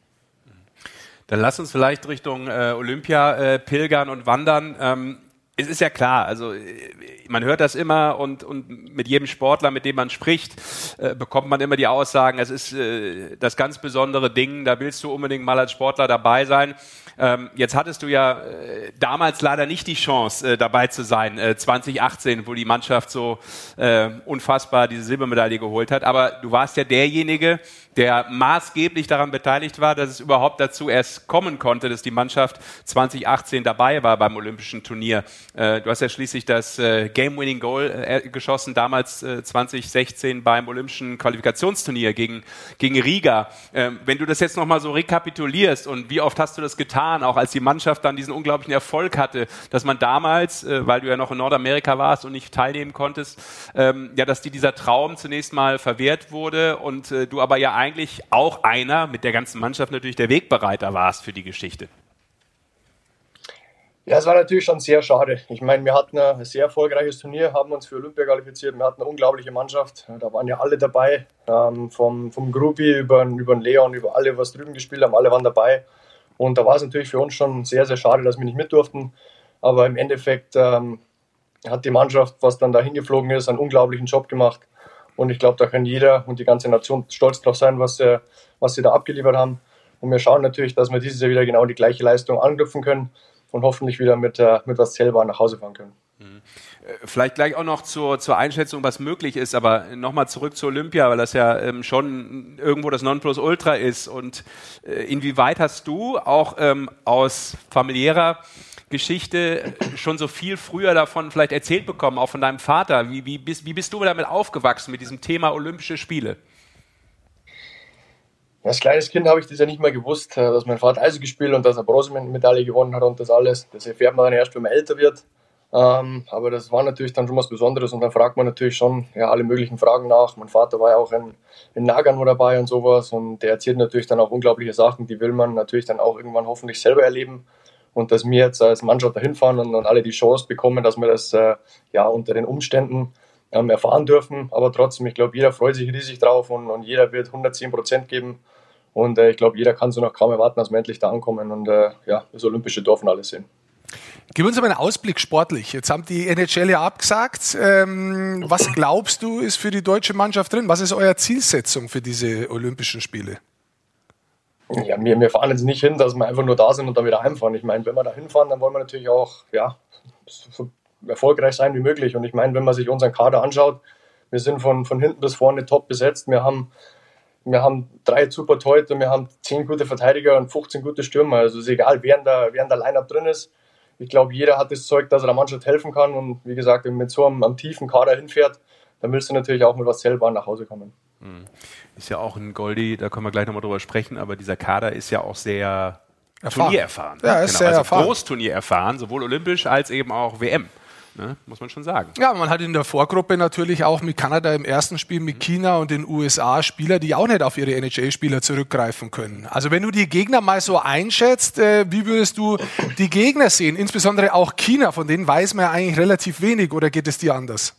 Dann lass uns vielleicht Richtung äh, Olympia äh, pilgern und wandern. Ähm, es ist ja klar, also äh, man hört das immer und, und mit jedem Sportler, mit dem man spricht, äh, bekommt man immer die Aussagen, es ist äh, das ganz besondere Ding, da willst du unbedingt mal als Sportler dabei sein. Ähm, jetzt hattest du ja äh, damals leider nicht die Chance, äh, dabei zu sein, äh, 2018, wo die Mannschaft so äh, unfassbar diese Silbermedaille geholt hat. Aber du warst ja derjenige, der maßgeblich daran beteiligt war, dass es überhaupt dazu erst kommen konnte, dass die Mannschaft 2018 dabei war beim Olympischen Turnier. Äh, du hast ja schließlich das äh, Game-Winning Goal äh, geschossen, damals 2016 beim Olympischen Qualifikationsturnier gegen, gegen Riga. Ähm, wenn du das jetzt nochmal so rekapitulierst und wie oft hast du das getan, auch als die Mannschaft dann diesen unglaublichen Erfolg hatte, dass man damals, weil du ja noch in Nordamerika warst und nicht teilnehmen konntest, ähm, ja, dass dir dieser Traum zunächst mal verwehrt wurde und du aber ja eigentlich auch einer mit der ganzen Mannschaft natürlich der Wegbereiter warst für die Geschichte. Ja, es war natürlich schon sehr schade. Ich meine, wir hatten ein sehr erfolgreiches Turnier, haben uns für Olympia qualifiziert. Wir hatten eine unglaubliche Mannschaft. Da waren ja alle dabei. Ähm, vom, vom Gruppi über, über den Leon, über alle, was drüben gespielt haben. Alle waren dabei. Und da war es natürlich für uns schon sehr, sehr schade, dass wir nicht mit durften. Aber im Endeffekt ähm, hat die Mannschaft, was dann da hingeflogen ist, einen unglaublichen Job gemacht. Und ich glaube, da kann jeder und die ganze Nation stolz drauf sein, was, äh, was sie da abgeliefert haben. Und wir schauen natürlich, dass wir dieses Jahr wieder genau die gleiche Leistung anknüpfen können und hoffentlich wieder mit, äh, mit was selber nach Hause fahren können. Äh, vielleicht gleich auch noch zur, zur Einschätzung, was möglich ist, aber nochmal zurück zur Olympia, weil das ja ähm, schon irgendwo das Nonplusultra ist. Und äh, inwieweit hast du auch ähm, aus familiärer Geschichte schon so viel früher davon vielleicht erzählt bekommen, auch von deinem Vater? Wie, wie, bist, wie bist du damit aufgewachsen, mit diesem Thema Olympische Spiele? Als kleines Kind habe ich das ja nicht mehr gewusst, äh, dass mein Vater Eishockey gespielt und dass er Bronzemedaille gewonnen hat und das alles. Das erfährt man dann erst, wenn man älter wird. Ähm, aber das war natürlich dann schon was Besonderes und dann fragt man natürlich schon ja, alle möglichen Fragen nach. Mein Vater war ja auch in, in Nagano dabei und sowas und der erzählt natürlich dann auch unglaubliche Sachen, die will man natürlich dann auch irgendwann hoffentlich selber erleben und dass wir jetzt als Mannschaft dahin fahren und, und alle die Chance bekommen, dass wir das äh, ja unter den Umständen ähm, erfahren dürfen. Aber trotzdem, ich glaube, jeder freut sich riesig drauf und, und jeder wird 110 Prozent geben. Und äh, ich glaube, jeder kann so noch kaum erwarten, dass wir endlich da ankommen und äh, ja, das olympische Dorf und alles sehen. Gib uns mal einen Ausblick sportlich. Jetzt haben die NHL ja abgesagt. Ähm, was glaubst du, ist für die deutsche Mannschaft drin? Was ist eure Zielsetzung für diese Olympischen Spiele? Ja, wir, wir fahren jetzt nicht hin, dass wir einfach nur da sind und dann wieder heimfahren. Ich meine, wenn wir da hinfahren, dann wollen wir natürlich auch ja, so erfolgreich sein wie möglich. Und ich meine, wenn man sich unseren Kader anschaut, wir sind von, von hinten bis vorne top besetzt. Wir haben, wir haben drei super Torhüter, wir haben zehn gute Verteidiger und 15 gute Stürmer. Also es ist egal, wer in der, wer in der Line-Up drin ist. Ich glaube, jeder hat das Zeug, dass er der Mannschaft helfen kann. Und wie gesagt, wenn man mit so einem, einem tiefen Kader hinfährt, dann willst du natürlich auch mit was selber nach Hause kommen. Mhm ist ja auch ein Goldie, da können wir gleich nochmal drüber sprechen, aber dieser Kader ist ja auch sehr erfahren. turniererfahren. Ja, ist genau, sehr also erfahren. Großturnier erfahren, sowohl olympisch als eben auch WM. Ne, muss man schon sagen. Ja, man hat in der Vorgruppe natürlich auch mit Kanada im ersten Spiel, mit China und den USA Spieler, die auch nicht auf ihre NHL-Spieler zurückgreifen können. Also wenn du die Gegner mal so einschätzt, äh, wie würdest du die Gegner sehen? Insbesondere auch China, von denen weiß man ja eigentlich relativ wenig oder geht es dir anders?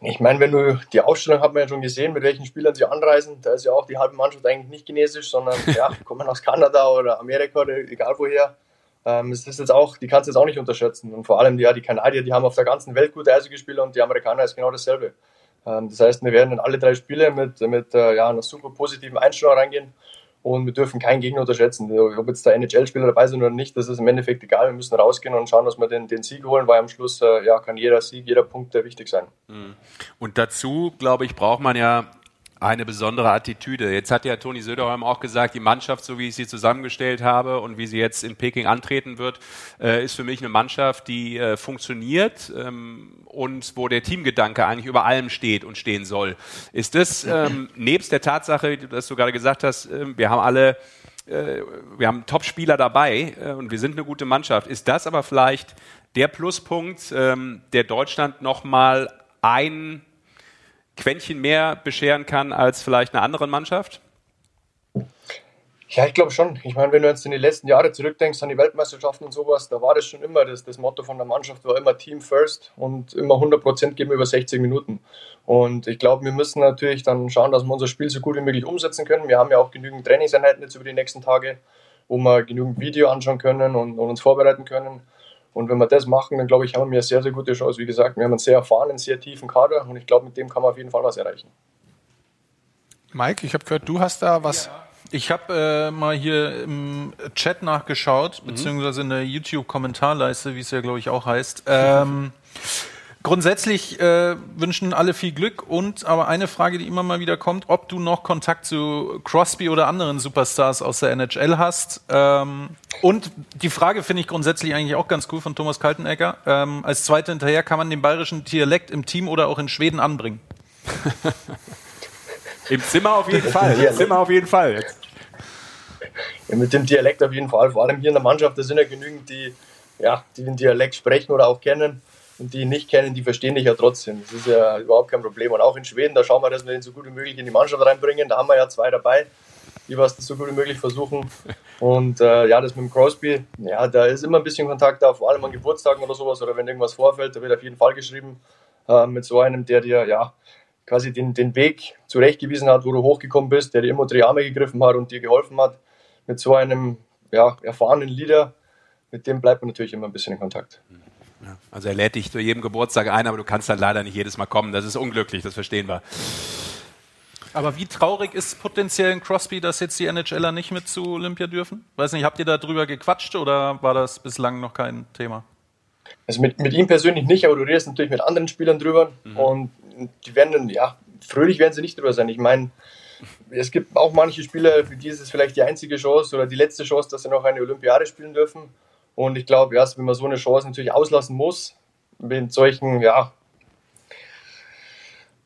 Ich meine, wenn du die Ausstellung hat man ja schon gesehen, mit welchen Spielern sie anreisen. Da ist ja auch die halbe Mannschaft eigentlich nicht chinesisch, sondern ja, kommen aus Kanada oder Amerika oder egal woher. Ähm, es ist jetzt auch, die kannst du jetzt auch nicht unterschätzen. Und vor allem ja, die Kanadier, die haben auf der ganzen Welt gute Eishockeyspieler und die Amerikaner ist genau dasselbe. Ähm, das heißt, wir werden in alle drei Spiele mit, mit äh, ja, einer super positiven Einstellung reingehen und wir dürfen keinen Gegner unterschätzen. Ob jetzt der NHL-Spieler dabei sind oder nicht, das ist im Endeffekt egal. Wir müssen rausgehen und schauen, dass wir den, den Sieg holen, weil am Schluss äh, ja, kann jeder Sieg, jeder Punkt wichtig sein. Mhm. Und dazu, glaube ich, braucht man ja eine besondere Attitüde. Jetzt hat ja Toni Söderholm auch gesagt, die Mannschaft, so wie ich sie zusammengestellt habe und wie sie jetzt in Peking antreten wird, äh, ist für mich eine Mannschaft, die äh, funktioniert ähm, und wo der Teamgedanke eigentlich über allem steht und stehen soll. Ist das ähm, nebst der Tatsache, dass du gerade gesagt hast, äh, wir haben alle äh, wir haben Top-Spieler dabei äh, und wir sind eine gute Mannschaft. Ist das aber vielleicht der Pluspunkt, ähm, der Deutschland nochmal ein Quäntchen mehr bescheren kann als vielleicht eine andere Mannschaft? Ja, ich glaube schon. Ich meine, wenn du jetzt in die letzten Jahre zurückdenkst an die Weltmeisterschaften und sowas, da war das schon immer, das, das Motto von der Mannschaft war immer Team First und immer 100% geben über 60 Minuten. Und ich glaube, wir müssen natürlich dann schauen, dass wir unser Spiel so gut wie möglich umsetzen können. Wir haben ja auch genügend Trainingseinheiten jetzt über die nächsten Tage, wo wir genügend Video anschauen können und, und uns vorbereiten können. Und wenn wir das machen, dann glaube ich, haben wir eine sehr, sehr gute Chance. Wie gesagt, wir haben einen sehr erfahrenen, sehr tiefen Kader und ich glaube, mit dem kann man auf jeden Fall was erreichen. Mike, ich habe gehört, du hast da was. Ja. Ich habe äh, mal hier im Chat nachgeschaut, mhm. beziehungsweise in der YouTube-Kommentarleiste, wie es ja, glaube ich, auch heißt. Ähm, grundsätzlich äh, wünschen alle viel Glück und aber eine Frage, die immer mal wieder kommt, ob du noch Kontakt zu Crosby oder anderen Superstars aus der NHL hast. Ähm, und die Frage finde ich grundsätzlich eigentlich auch ganz cool von Thomas Kaltenegger. Ähm, als zweite hinterher kann man den bayerischen Dialekt im Team oder auch in Schweden anbringen. Im Zimmer auf jeden Fall. Im Zimmer auf jeden Fall. Ja, mit dem Dialekt auf jeden Fall. Vor allem hier in der Mannschaft, da sind ja genügend, die, ja, die den Dialekt sprechen oder auch kennen. Und die ihn nicht kennen, die verstehen dich ja trotzdem. Das ist ja überhaupt kein Problem. Und auch in Schweden, da schauen wir, dass wir den so gut wie möglich in die Mannschaft reinbringen. Da haben wir ja zwei dabei, die was so gut wie möglich versuchen. Und äh, ja, das mit dem Crosby, ja, da ist immer ein bisschen Kontakt da, vor allem an Geburtstagen oder sowas. Oder wenn irgendwas vorfällt, da wird auf jeden Fall geschrieben. Äh, mit so einem, der dir, ja, quasi den, den Weg zurechtgewiesen hat, wo du hochgekommen bist, der dir immer unter die Arme gegriffen hat und dir geholfen hat. Mit so einem ja, erfahrenen Leader, mit dem bleibt man natürlich immer ein bisschen in Kontakt. Ja, also er lädt dich zu jedem Geburtstag ein, aber du kannst dann leider nicht jedes Mal kommen. Das ist unglücklich, das verstehen wir. Aber wie traurig ist potenziell ein Crosby, dass jetzt die NHLer nicht mit zu Olympia dürfen? Weiß nicht, habt ihr da drüber gequatscht oder war das bislang noch kein Thema? Also mit, mit ihm persönlich nicht, aber du redest natürlich mit anderen Spielern drüber mhm. und die werden dann, ja, fröhlich werden sie nicht drüber sein. Ich meine, es gibt auch manche Spieler, für die ist es vielleicht die einzige Chance oder die letzte Chance, dass sie noch eine Olympiade spielen dürfen. Und ich glaube, erst wenn man so eine Chance natürlich auslassen muss, mit solchen, ja,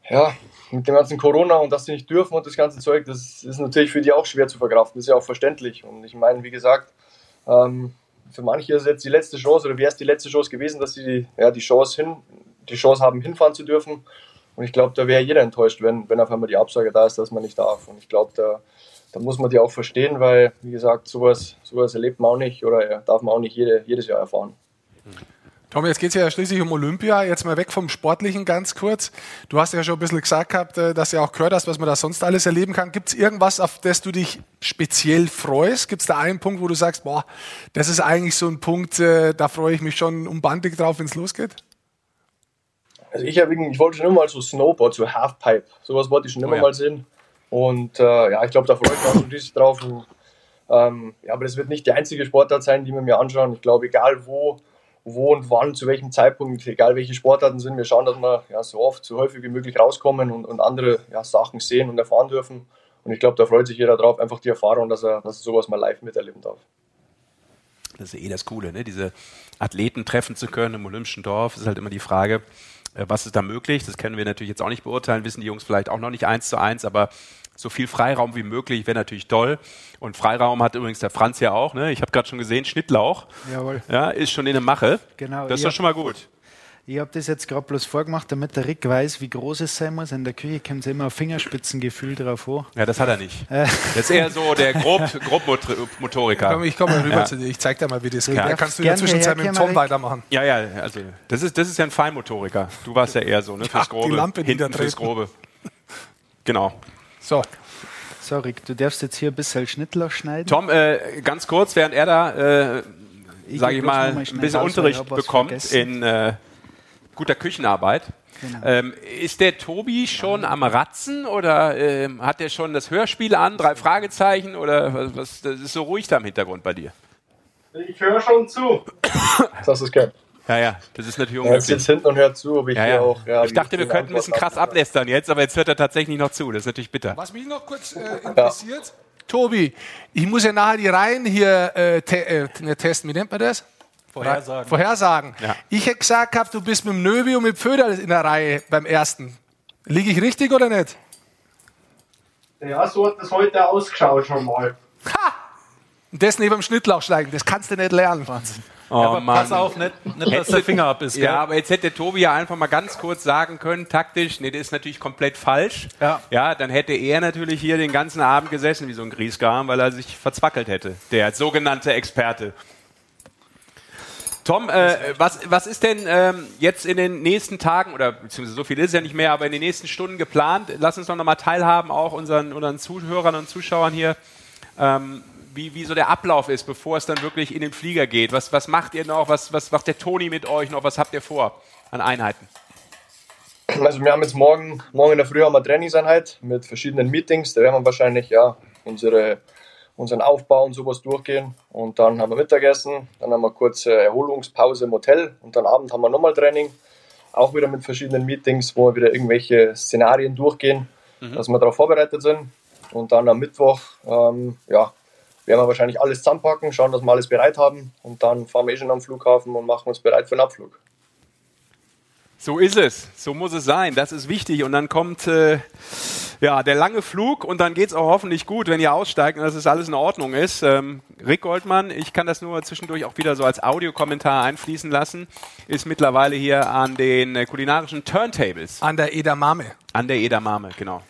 ja, mit dem ganzen Corona und dass sie nicht dürfen und das ganze Zeug, das ist natürlich für die auch schwer zu verkraften. Das ist ja auch verständlich. Und ich meine, wie gesagt, ähm, für manche ist jetzt die letzte Chance oder wäre es die letzte Chance gewesen, dass sie ja, die Chance hin, die Chance haben, hinfahren zu dürfen. Und ich glaube, da wäre jeder enttäuscht, wenn, wenn auf einmal die Absage da ist, dass man nicht darf. Und ich glaube, da, da muss man die auch verstehen, weil, wie gesagt, sowas, sowas erlebt man auch nicht oder darf man auch nicht jede, jedes Jahr erfahren. Tom, jetzt geht es ja schließlich um Olympia. Jetzt mal weg vom Sportlichen ganz kurz. Du hast ja schon ein bisschen gesagt gehabt, äh, dass du auch gehört hast, was man da sonst alles erleben kann. Gibt es irgendwas, auf das du dich speziell freust? Gibt es da einen Punkt, wo du sagst, boah, das ist eigentlich so ein Punkt, äh, da freue ich mich schon umbandig drauf, wenn es losgeht? Also ich, ich wollte schon immer mal so Snowboard, so Halfpipe, sowas wollte ich schon immer oh ja. mal sehen. Und äh, ja, ich glaube, da freue ich mich auch schon riesig drauf. Und, ähm, ja, aber das wird nicht die einzige Sportart sein, die wir mir anschauen. Ich glaube, egal wo, wo und wann, zu welchem Zeitpunkt, egal welche Sportarten sind, wir schauen, dass wir ja, so oft, so häufig wie möglich rauskommen und, und andere ja, Sachen sehen und erfahren dürfen. Und ich glaube, da freut sich jeder drauf, einfach die Erfahrung, dass er, dass er sowas mal live miterleben darf. Das ist eh das Coole, ne? diese Athleten treffen zu können im Olympischen Dorf. Ist halt immer die Frage, was ist da möglich? Das können wir natürlich jetzt auch nicht beurteilen, wissen die Jungs vielleicht auch noch nicht eins zu eins, aber so viel Freiraum wie möglich wäre natürlich toll. Und Freiraum hat übrigens der Franz ja auch. Ne? Ich habe gerade schon gesehen, Schnittlauch. Jawohl. Ja, ist schon in der Mache. Genau. Das ist doch schon mal gut. Ich habe das jetzt gerade bloß vorgemacht, damit der Rick weiß, wie groß es sein muss. In der Küche kommt es immer ein Fingerspitzengefühl drauf vor. Ja, das hat er nicht. Äh. Das ist eher so der Grob, Grobmotoriker. Komm, ich komme mal rüber ja. zu dir. Ich zeig dir mal, wie das geht. Da kannst du in der Zwischenzeit mit dem Tom weitermachen. Ja, ja, also das ist, das ist ja ein Feinmotoriker. Du warst ja eher so, ne? Fürs Grobe. Die Lampe Hinten fürs Grobe. Genau. So. So, Rick, du darfst jetzt hier ein bisschen Schnittler schneiden. Tom, äh, ganz kurz, während er da, äh, sage ich mal, ein bisschen Unterricht bekommt in äh, guter Küchenarbeit. Genau. Ähm, ist der Tobi schon am Ratzen oder ähm, hat er schon das Hörspiel an, drei Fragezeichen oder was, was das ist so ruhig da im Hintergrund bei dir? Ich höre schon zu. das ist geil. Ja, ja, das ist natürlich unglücklich. Er sitzt hinten und hört zu, ob ich ja, ja. auch. Ja, ich dachte, wir könnten ein bisschen krass ablästern jetzt, aber jetzt hört er tatsächlich noch zu. Das ist natürlich bitter. Was mich noch kurz äh, interessiert, Tobi, ich muss ja nachher die Reihen hier äh, te äh, ne, testen. Wie nennt man das? Vorhersagen. Vorhersagen. Ja. Ich hätte gesagt gehabt, du bist mit dem Nöbi und mit Föder in der Reihe beim ersten. Liege ich richtig oder nicht? Ja, so hat das heute ausgeschaut schon mal. Ha! Und das neben dem Schnittlauch steigen, das kannst du nicht lernen. Wahnsinn. Oh aber Mann. pass auf, nicht, nicht dass der Finger ab ist. Gell? Ja, aber jetzt hätte Tobi ja einfach mal ganz kurz sagen können, taktisch, nee, das ist natürlich komplett falsch. Ja. ja, dann hätte er natürlich hier den ganzen Abend gesessen wie so ein Griesgram, weil er sich verzwackelt hätte, der sogenannte Experte. Tom, äh, was, was ist denn ähm, jetzt in den nächsten Tagen, oder beziehungsweise so viel ist ja nicht mehr, aber in den nächsten Stunden geplant? Lass uns doch nochmal teilhaben, auch unseren, unseren Zuhörern und Zuschauern hier, ähm, wie, wie so der Ablauf ist, bevor es dann wirklich in den Flieger geht. Was, was macht ihr noch? Was, was macht der Toni mit euch noch? Was habt ihr vor an Einheiten? Also wir haben jetzt morgen, morgen in der Früh haben wir Trainingseinheit mit verschiedenen Meetings. Da werden wir wahrscheinlich ja unsere, unseren Aufbau und sowas durchgehen. Und dann haben wir Mittagessen, dann haben wir kurze Erholungspause im Hotel und dann Abend haben wir nochmal Training. Auch wieder mit verschiedenen Meetings, wo wir wieder irgendwelche Szenarien durchgehen, dass wir darauf vorbereitet sind. Und dann am Mittwoch, ähm, ja, werden wir wahrscheinlich alles zusammenpacken, schauen, dass wir alles bereit haben. Und dann fahren wir eh schon am Flughafen und machen uns bereit für den Abflug. So ist es. So muss es sein. Das ist wichtig. Und dann kommt äh, ja, der lange Flug und dann geht es auch hoffentlich gut, wenn ihr aussteigt und dass es alles in Ordnung ist. Ähm, Rick Goldmann, ich kann das nur zwischendurch auch wieder so als Audiokommentar einfließen lassen, ist mittlerweile hier an den äh, kulinarischen Turntables. An der Edamame. An der Edamame, genau.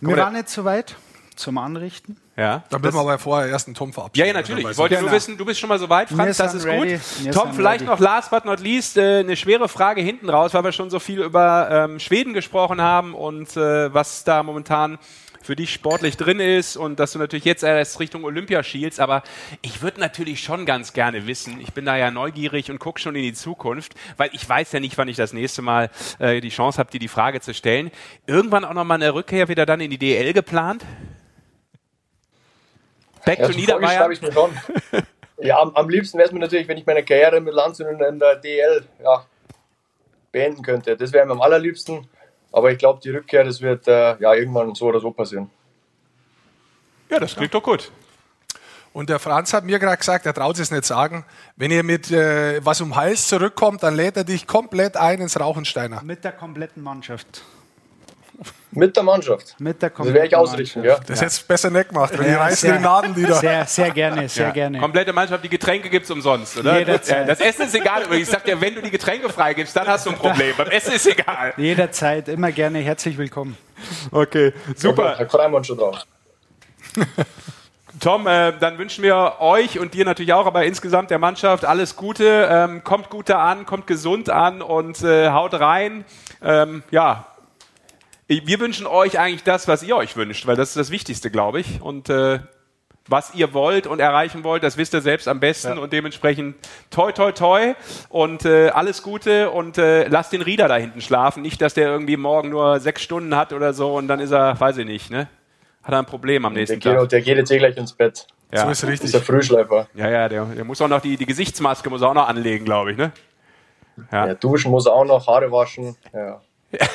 Wir der- waren nicht so weit zum Anrichten. Ja. Da müssen wir aber vorher erst einen Tom Ja, verabschieden. ja, natürlich. Ich wollte du. nur wissen, du bist schon mal so weit, Franz, das ist ready. gut. Wir Tom, vielleicht ready. noch last but not least äh, eine schwere Frage hinten raus, weil wir schon so viel über ähm, Schweden gesprochen haben und äh, was da momentan für dich sportlich drin ist und dass du natürlich jetzt erst Richtung Olympia schielst, aber ich würde natürlich schon ganz gerne wissen, ich bin da ja neugierig und gucke schon in die Zukunft, weil ich weiß ja nicht, wann ich das nächste Mal äh, die Chance habe, dir die Frage zu stellen. Irgendwann auch nochmal eine Rückkehr wieder dann in die DL geplant? Back Ja, to Niederbayern? ich mir schon. ja, am, am liebsten wäre es mir natürlich, wenn ich meine Karriere mit Landshut in, in der DL ja, beenden könnte. Das wäre mir am allerliebsten. Aber ich glaube, die Rückkehr, das wird äh, ja irgendwann so oder so passieren. Ja, das klingt doch gut. Und der Franz hat mir gerade gesagt, er traut es nicht sagen, wenn ihr mit äh, was um Hals zurückkommt, dann lädt er dich komplett ein ins Rauchensteiner. Mit der kompletten Mannschaft. Mit der Mannschaft. Mit der kompletten werde ich ausrichten, ja. Das hättest du besser nicht gemacht, wenn Ja, die reißen sehr- die Nadellieder. Sehr, sehr gerne, sehr gerne. Komplette Mannschaft, die Getränke gibt's umsonst, oder? Jederzeit. Ja, das Essen ist egal. Ich sag dir, wenn du die Getränke freigibst, dann hast du ein Problem. Beim Essen ist egal. Jederzeit, immer gerne, herzlich willkommen. Okay, super. Da freuen wir uns schon drauf. Tom, äh, dann wünschen wir euch und dir natürlich auch, aber insgesamt der Mannschaft alles Gute. Ähm, kommt gut da an, kommt gesund an und äh, haut rein. Ähm, ja, wir wünschen euch eigentlich das, was ihr euch wünscht, weil das ist das Wichtigste, glaube ich. Und äh, was ihr wollt und erreichen wollt, das wisst ihr selbst am besten und dementsprechend toi toi toi und äh, alles Gute und äh, lasst den Rieder da hinten schlafen. Nicht, dass der irgendwie morgen nur sechs Stunden hat oder so und dann ist er, weiß ich nicht, ne? Hat er ein Problem am Der nächsten geht, Tag. der geht jetzt eh gleich ins Bett. Ja. So ist Das richtig. ist der Frühschleifer. Ja, ja, der, der muss auch noch die, die Gesichtsmaske muss er auch noch anlegen, glaube ich, ne? Ja, duschen muss er auch noch, Haare waschen. Ja. Ja,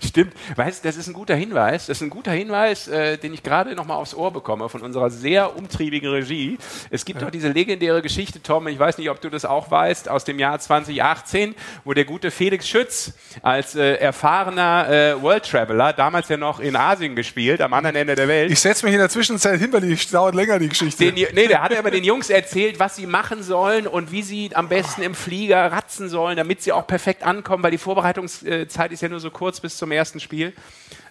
stimmt. Weißt, das ist ein guter Hinweis. Das ist ein guter Hinweis, äh, den ich gerade noch mal aufs Ohr bekomme von unserer sehr umtriebigen Regie. Es gibt doch diese legendäre Geschichte, Tom, ich weiß nicht, ob du das auch weißt, aus dem Jahr 2018, wo der gute Felix Schütz als äh, erfahrener äh, World Traveler, damals ja noch in Asien gespielt, am anderen Ende der Welt, Ich setze mich in der Zwischenzeit hin, weil die dauert länger, die Geschichte. den, nee, der hat aber den Jungs erzählt, was sie machen sollen und wie sie am besten im Flieger ratzen sollen, damit sie auch perfekt ankommen, weil die Vorbereitungszeit ist ja nur so kurz bis zum ersten Spiel.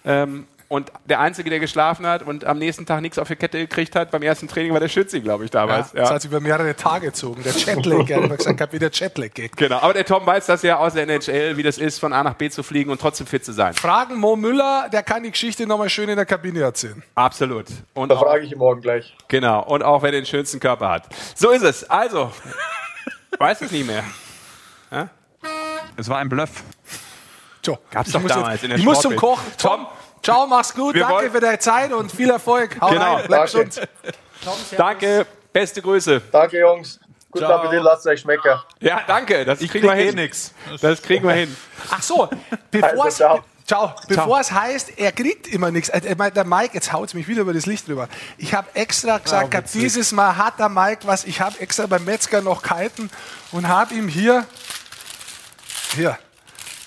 Ähm, und der Einzige, der geschlafen hat und am nächsten Tag nichts auf die Kette gekriegt hat, beim ersten Training war der Schützi, glaube ich, ja, damals. Das Ja. hat sich über mehrere Tage gezogen. Der Jetlag, er hat immer gesagt, wie der Jetlag geht. Genau, aber der Tom weiß das ja aus der NHL, wie das ist, von A nach B zu fliegen und trotzdem fit zu sein. Fragen Mo Müller, der kann die Geschichte nochmal schön in der Kabine erzählen. Absolut. Und Da auch, frage ich ihn morgen gleich. genau, und auch wer den schönsten Körper hat. So ist es. Also, weiß es nicht mehr. Es war ein Bluff. So, Gab's ich doch muss damals jetzt, in der Ich muss zum Sportwelt. Kochen. Tom, ciao, mach's gut. Wir Danke wollen- für deine Zeit und viel Erfolg. Hau Genau. rein, bleib Danke. gesund. Danke, beste Grüße. Danke, Jungs. Guten Appetit, lasst es euch schmecken. Ja, danke. Das kriegen wir krieg eh hin. nix. Das kriegen wir hin. Ach so, bevor es Also, ciao. Bevor es heißt, er kriegt immer nichts. Äh, äh, Der Mike, jetzt haut mich wieder über das Licht drüber. Ich habe extra gesagt, gehabt, dieses Mal hat der Mike was. Ich habe extra beim Metzger noch gehalten und habe ihm hier, hier,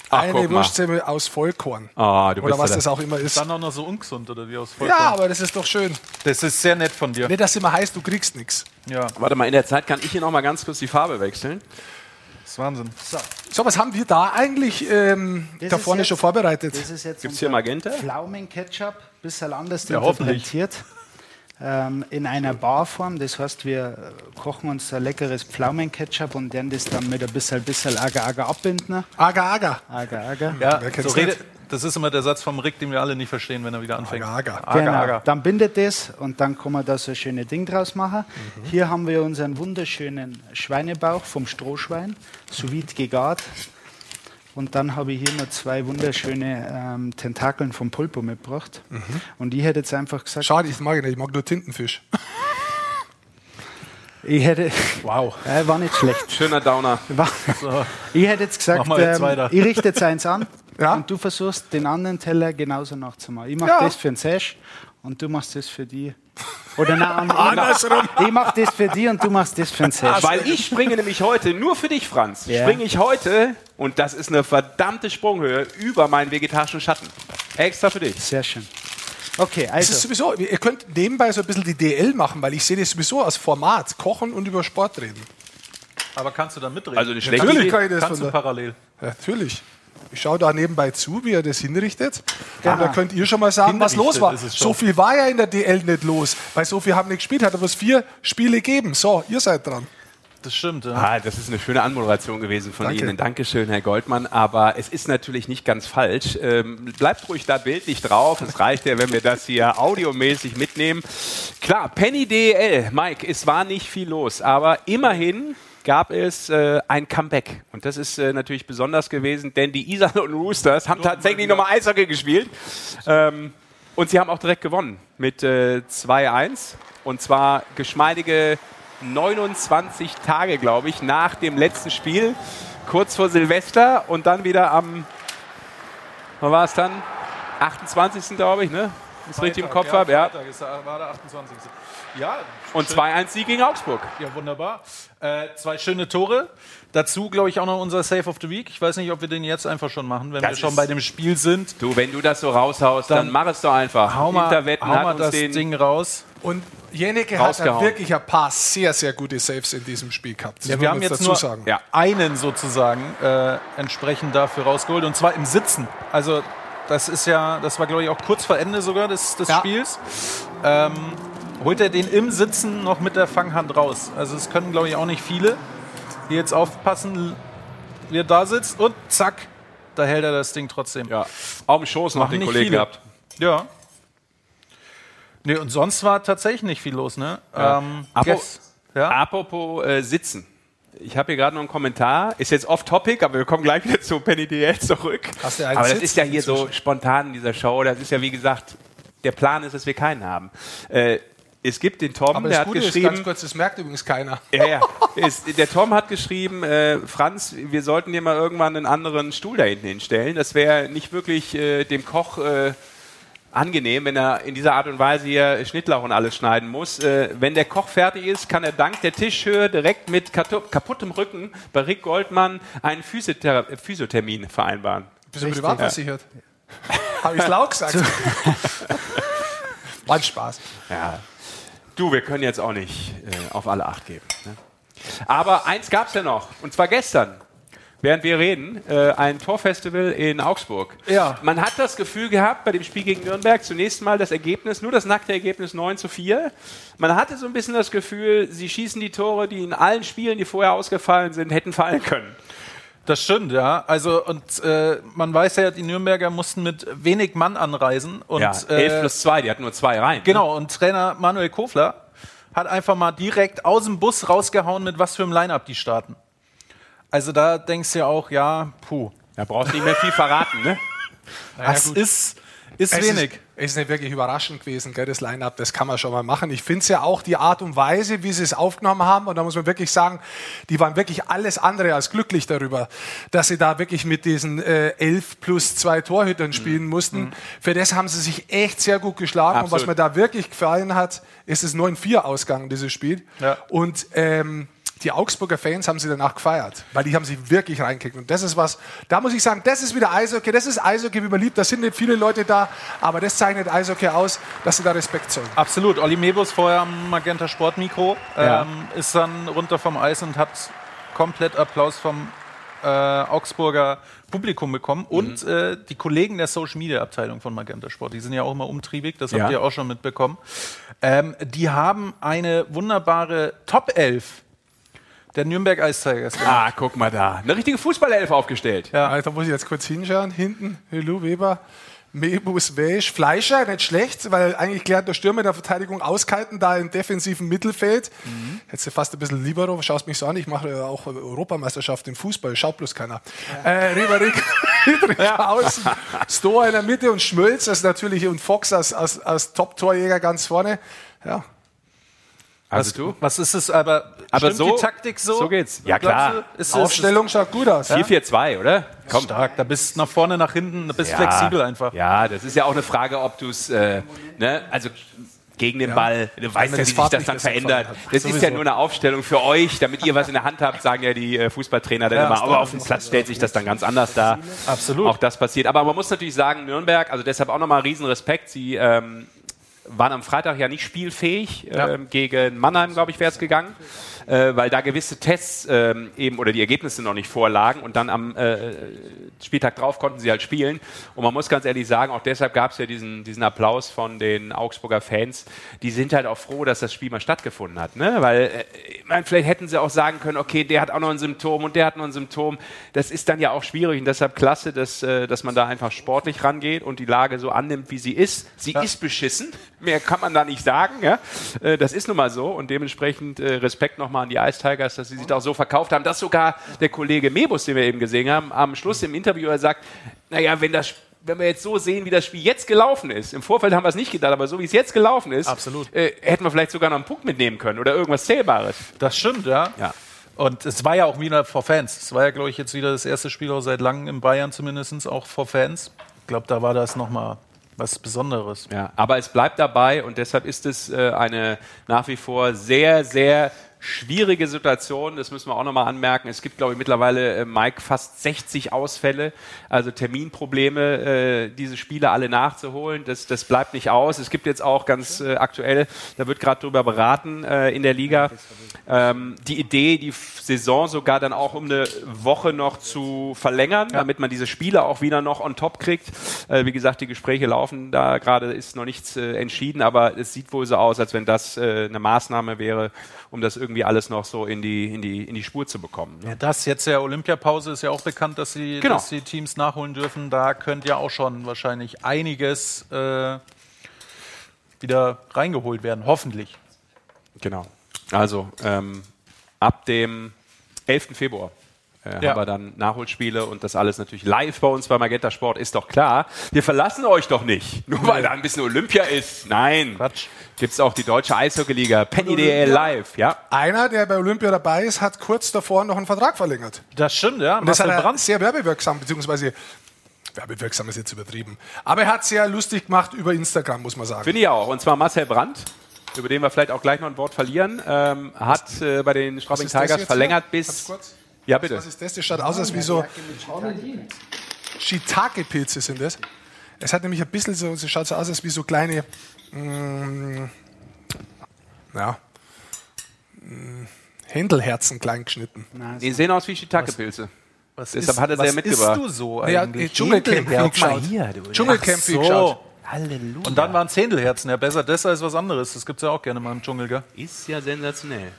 Ach, eine. Wurstsemmel aus Vollkorn. Ah, du Oder bist was ja das auch immer ist. Dann auch noch so ungesund oder wie aus Ja, Vollkorn. aber das ist doch schön. Das ist sehr nett von dir. Nicht, dass immer heißt, du kriegst nichts. Ja, Warte mal, in der Zeit kann ich hier noch mal ganz kurz die Farbe wechseln. das ist Wahnsinn. So, was haben wir da eigentlich ähm, da vorne jetzt- schon vorbereitet? Das ist jetzt Gibt's hier Magenta? Pflaumenketchup, bisschen anders Ja, hoffentlich. interpretiert. Ähm, in einer Barform, das heißt, wir äh, kochen uns ein leckeres Pflaumenketchup und werden das dann mit ein bisschen, bisschen Agar-Agar abbinden. Agar, Agar. Agar-Agar. Ja, so redet, das ist immer der Satz vom Rick, den wir alle nicht verstehen, wenn er wieder anfängt. Agar, Agar. Agar, Genau, Agar. dann bindet das und dann kann man da so ein schönes Ding draus machen. Hier haben wir unseren wunderschönen Schweinebauch vom Strohschwein, sous vide gegart. Und dann habe ich hier noch zwei wunderschöne ähm, Tentakeln vom Pulpo mitgebracht. Und ich hätte jetzt einfach gesagt, Schade, ich mag ihn nicht, ich mag nur Tintenfisch. ich hätte, Wow. äh, war nicht schlecht. Schöner Downer. War, Ich hätte jetzt gesagt, jetzt ähm, ich richte jetzt eins an Ja. und du versuchst den anderen Teller genauso nachzumachen. Ich mache Ja. das für den Sesh und du machst das für die. Oder nein, Andersrum. ich mache das für die und du machst das für den Sesh. Weil ich springe nämlich heute, nur für dich, Franz, Ja. springe ich heute, und das ist eine verdammte Sprunghöhe, über meinen vegetarischen Schatten. Extra für dich. Sehr schön. Okay, Das ist also sowieso, ihr könnt nebenbei so ein bisschen die DL machen, weil ich sehe das sowieso als Format. Kochen und über Sport reden. Aber kannst du da mitreden? Also eine schlechte Natürlich Idee. kann ich das kannst du parallel. ja, Natürlich. Ich schaue da nebenbei zu, wie er das hinrichtet. Genau. Und da könnt ihr schon mal sagen, was los war. So viel war ja in der DL nicht los, weil so viel haben nicht gespielt, hat aber es vier Spiele gegeben. So, ihr seid dran. Das stimmt, ja. Ah, das ist eine schöne Anmoderation gewesen von Danke. Ihnen. Dankeschön, Herr Goldmann. Aber es ist natürlich nicht ganz falsch. Ähm, bleibt ruhig da bildlich drauf. Es reicht ja, wenn wir das hier audiomäßig mitnehmen. Klar, Penny DEL, Mike, es war nicht viel los, aber immerhin gab es äh, ein Comeback. Und das ist äh, natürlich besonders gewesen, denn die Iserlohn Roosters haben tatsächlich nochmal Eishockey gespielt. Ähm, und sie haben auch direkt gewonnen mit äh, 2-1. Und zwar geschmeidige 29 Tage, glaube ich, nach dem letzten Spiel, kurz vor Silvester und dann wieder am, wann war es dann? 28. glaube ich, ne? Ich es richtig im Kopf habe, ja. Freitag ist, war der 28. Ja, Und 2-1-Sieg gegen Augsburg. Ja, wunderbar. Äh, zwei schöne Tore. Dazu, glaube ich, auch noch unser Save of the Week. Ich weiß nicht, ob wir den jetzt einfach schon machen, wenn Das wir schon bei dem Spiel sind. Du, wenn du das so raushaust, dann, Dann mach es doch einfach. Hau mal, hau hat mal uns das den Ding raus. Und Jeneke hat ja wirklich ein paar sehr, sehr gute Saves in diesem Spiel gehabt. Ja, wir haben jetzt dazu nur sagen. Ja. einen sozusagen äh, entsprechend dafür rausgeholt und zwar im Sitzen. Also das ist ja, das war glaube ich auch kurz vor Ende sogar des, des Ja. Spiels. Ähm, holt er den im Sitzen noch mit der Fanghand raus. Also es können glaube ich auch nicht viele. Die jetzt aufpassen, wie er da sitzt und zack, da hält er das Ding trotzdem. ja, auf dem Schoß noch den Kollegen viele. gehabt. Ja. Nee, und sonst war tatsächlich nicht viel los, ne? Ja. Ähm, Guess- ja? Apropos äh, Sitzen. Ich habe hier gerade noch einen Kommentar. Ist jetzt off-topic, aber wir kommen gleich wieder zu Penny DL zurück. Hast du einen aber das Sitz ist ja hier so spontan in dieser Show. Das ist ja, wie gesagt, der Plan ist, dass wir keinen haben. Äh, es gibt den Tom, Aber der das hat Gute ist, geschrieben. ganz kurz, das merkt übrigens keiner. Ja, ja. Ist, der Tom hat geschrieben, äh, Franz, wir sollten dir mal irgendwann einen anderen Stuhl da hinten hinstellen. Das wäre nicht wirklich äh, dem Koch äh, angenehm, wenn er in dieser Art und Weise hier Schnittlauch und alles schneiden muss. Äh, wenn der Koch fertig ist, kann er dank der Tischhöhe direkt mit kaputtem Rücken bei Rick Goldmann einen Physiothera Physiothermin vereinbaren. Bist du privat versichert? Habe ich laut gesagt? War ein Spaß. Ja. Du, wir können jetzt auch nicht äh, auf alle Acht geben. Ne? Aber eins gab es ja noch, und zwar gestern. Während wir reden, äh, ein Torfestival in Augsburg. Ja. Man hat das Gefühl gehabt, bei dem Spiel gegen Nürnberg zunächst mal das Ergebnis, nur das nackte Ergebnis 9 zu 4. Man hatte so ein bisschen das Gefühl, sie schießen die Tore, die in allen Spielen, die vorher ausgefallen sind, hätten fallen können. Das stimmt, ja. Also und äh, man weiß ja, die Nürnberger mussten mit wenig Mann anreisen und ja, 11 äh, plus 2, die hatten nur zwei rein. genau. Und Trainer Manuel Kofler hat einfach mal direkt aus dem Bus rausgehauen, mit was für einem Line-up die starten. Also da denkst du ja auch, ja, puh, Da brauchst du nicht mehr viel verraten, ne? das gut. ist ist Es wenig. Ist, es ist nicht wirklich überraschend gewesen, gell, das Line-Up, das kann man schon mal machen. Ich finde es ja auch die Art und Weise, wie sie es aufgenommen haben, und da muss man wirklich sagen, die waren wirklich alles andere als glücklich darüber, dass sie da wirklich mit diesen äh, elf plus zwei Mhm. Torhütern spielen mussten. Für das haben sie sich echt sehr gut geschlagen. Und was Absolut. mir da wirklich gefallen hat, ist das 9-4 Ausgang, dieses Spiel. Ja. Und ähm, die Augsburger Fans haben sie danach gefeiert, weil die haben sie wirklich reingekickt. Und das ist was, da muss ich sagen, das ist wieder Eishockey, das ist Eishockey, wie man liebt. Da sind nicht viele Leute da, aber das zeichnet Eishockey aus, dass sie da Respekt zollen. Absolut. Olli Mebus vorher am Magenta Sportmikro Ja. ähm, ist dann runter vom Eis und hat komplett Applaus vom äh, Augsburger Publikum bekommen und Mhm. äh, die Kollegen der Social Media Abteilung von Magenta Sport, die sind ja auch immer umtriebig, das Ja. habt ihr auch schon mitbekommen. Ähm, die haben eine wunderbare Top 11 der Nürnberg Ice Tigers gemacht. Ah, guck mal da. Eine richtige Fußballelf aufgestellt. Ja. Also, da muss ich jetzt kurz hinschauen. Hinten, Helu Weber, Mebus, Wesch, Fleischer, nicht schlecht, weil eigentlich klärt der Stürmer in der Verteidigung auskalten, da im defensiven Mittelfeld. Jetzt fast ein bisschen Libero, schaust mich so an, ich mache ja auch Europameisterschaft im Fußball, schaut bloß keiner. Äh, Rieberik, Friedrich außen, Stoa in der Mitte und Schmölz, das natürlich, und Fox als, als, als Top-Torjäger ganz vorne. Ja, Also was, du? was ist es aber? Aber stimmt so- die Taktik so? so geht's. Ja, klar. du, Ist Aufstellung schaut gut aus. 4-4-2, oder? Komm. stark. Da bist nach vorne, nach hinten, da bist Ja. flexibel einfach. Ja, das ist ja auch eine Frage, ob du es, äh, ne, also gegen den Ball, du weißt ja, wie das sich das dann das verändert. Das ist ja Sowieso. nur eine Aufstellung für euch, damit ihr was in der Hand habt, sagen ja die äh, Fußballtrainer dann immer. Aber auf dem Platz stellt sich das dann ganz anders dar. Absolut. Auch das passiert. Aber man muss natürlich sagen, Nürnberg, also deshalb auch nochmal riesen Respekt. Sie ähm, waren am Freitag ja nicht spielfähig. Ähm, gegen Mannheim, glaube ich, wäre es gegangen. Äh, weil da gewisse Tests ähm, eben oder die Ergebnisse noch nicht vorlagen und dann am äh, Spieltag drauf konnten sie halt spielen. Und man muss ganz ehrlich sagen, auch deshalb gab es ja diesen, diesen Applaus von den Augsburger Fans. Die sind halt auch froh, dass das Spiel mal stattgefunden hat. Ne? Weil, äh, ich vielleicht hätten sie auch sagen können, okay, der hat auch noch ein Symptom und der hat noch ein Symptom. Das ist dann ja auch schwierig und deshalb klasse, dass, äh, dass man da einfach sportlich rangeht und die Lage so annimmt, wie sie ist. Sie ist beschissen. Mehr kann man da nicht sagen. Ja? Äh, das ist nun mal so und dementsprechend äh, Respekt nochmal an die Ice Tigers, dass sie sich da auch so verkauft haben, dass sogar der Kollege Mebus, den wir eben gesehen haben, am Schluss im Interview er sagt, naja, wenn das wenn wir jetzt so sehen, wie das Spiel jetzt gelaufen ist, im Vorfeld haben wir es nicht gedacht, aber so wie es jetzt gelaufen ist. Äh, hätten wir vielleicht sogar noch einen Punkt mitnehmen können oder irgendwas Zählbares. Das stimmt, ja. Ja. Und es war ja auch wieder vor Fans. Es war ja, glaube ich, jetzt wieder das erste Spiel auch seit langem in Bayern zumindest auch vor Fans. Ich glaube, da war das nochmal was Besonderes. Ja, aber es bleibt dabei und deshalb ist es äh, eine nach wie vor sehr, sehr schwierige Situation. Das müssen wir auch nochmal anmerken. Es gibt, glaube ich, mittlerweile, äh, Mike, fast 60 Ausfälle, also Terminprobleme, äh, diese Spiele alle nachzuholen. Das, das bleibt nicht aus. Es gibt jetzt auch ganz äh, aktuell, da wird gerade drüber beraten äh, in der Liga, ähm, die Idee, die Saison sogar dann auch um eine Woche noch zu verlängern, damit man diese Spiele auch wieder noch on top kriegt. Äh, wie gesagt, die Gespräche laufen, da gerade ist noch nichts äh, entschieden, aber es sieht wohl so aus, als wenn das äh, eine Maßnahme wäre, um das irgendwie alles noch so in die, in die, in die Spur zu bekommen. Ne? Ja, das jetzt ja Olympiapause ist ja auch bekannt, dass sie Genau. dass die Teams nachholen dürfen. Da könnt ja auch schon wahrscheinlich einiges äh, wieder reingeholt werden, hoffentlich. Genau. Also ähm, ab dem 11. Februar äh, Ja. haben wir dann Nachholspiele und das alles natürlich live bei uns bei Magenta Sport, ist doch klar. Wir verlassen euch doch nicht, nur weil da ein bisschen Olympia ist. Nein. Quatsch. Gibt es auch die deutsche Eishockeyliga, Penny DL live, ja. Einer, der bei Olympia dabei ist, hat kurz davor noch einen Vertrag verlängert. Das stimmt, ja. Und das hat Marcel er Brandt. sehr werbewirksam, beziehungsweise werbewirksam ist jetzt übertrieben. Aber er hat sehr lustig gemacht über Instagram, muss man sagen. Finde ich auch. Und zwar Marcel Brandt, über den wir vielleicht auch gleich noch ein Wort verlieren, ähm, hat äh, bei den Straubing Tigers verlängert hier? Ganz bis. Ja, bitte. Was ist das? Das schaut aus, als wie so Shiitake-Pilze sind das. Es hat nämlich ein bisschen so, es schaut so aus, als wie so kleine, mm, ja, mm, Händelherzen klein geschnitten. Die sehen aus wie Shiitake-Pilze. Was Deshalb hat er sie ja was mitgebracht. Isst du so Ja, eigentlich? Dschungelcamp wie geschaut. Dschungelcamp wie so. geschaut. Und dann waren es Händelherzen. Ja, besser das als was anderes. Das gibt es ja auch gerne mal im Dschungel, gell? Ist ja sensationell.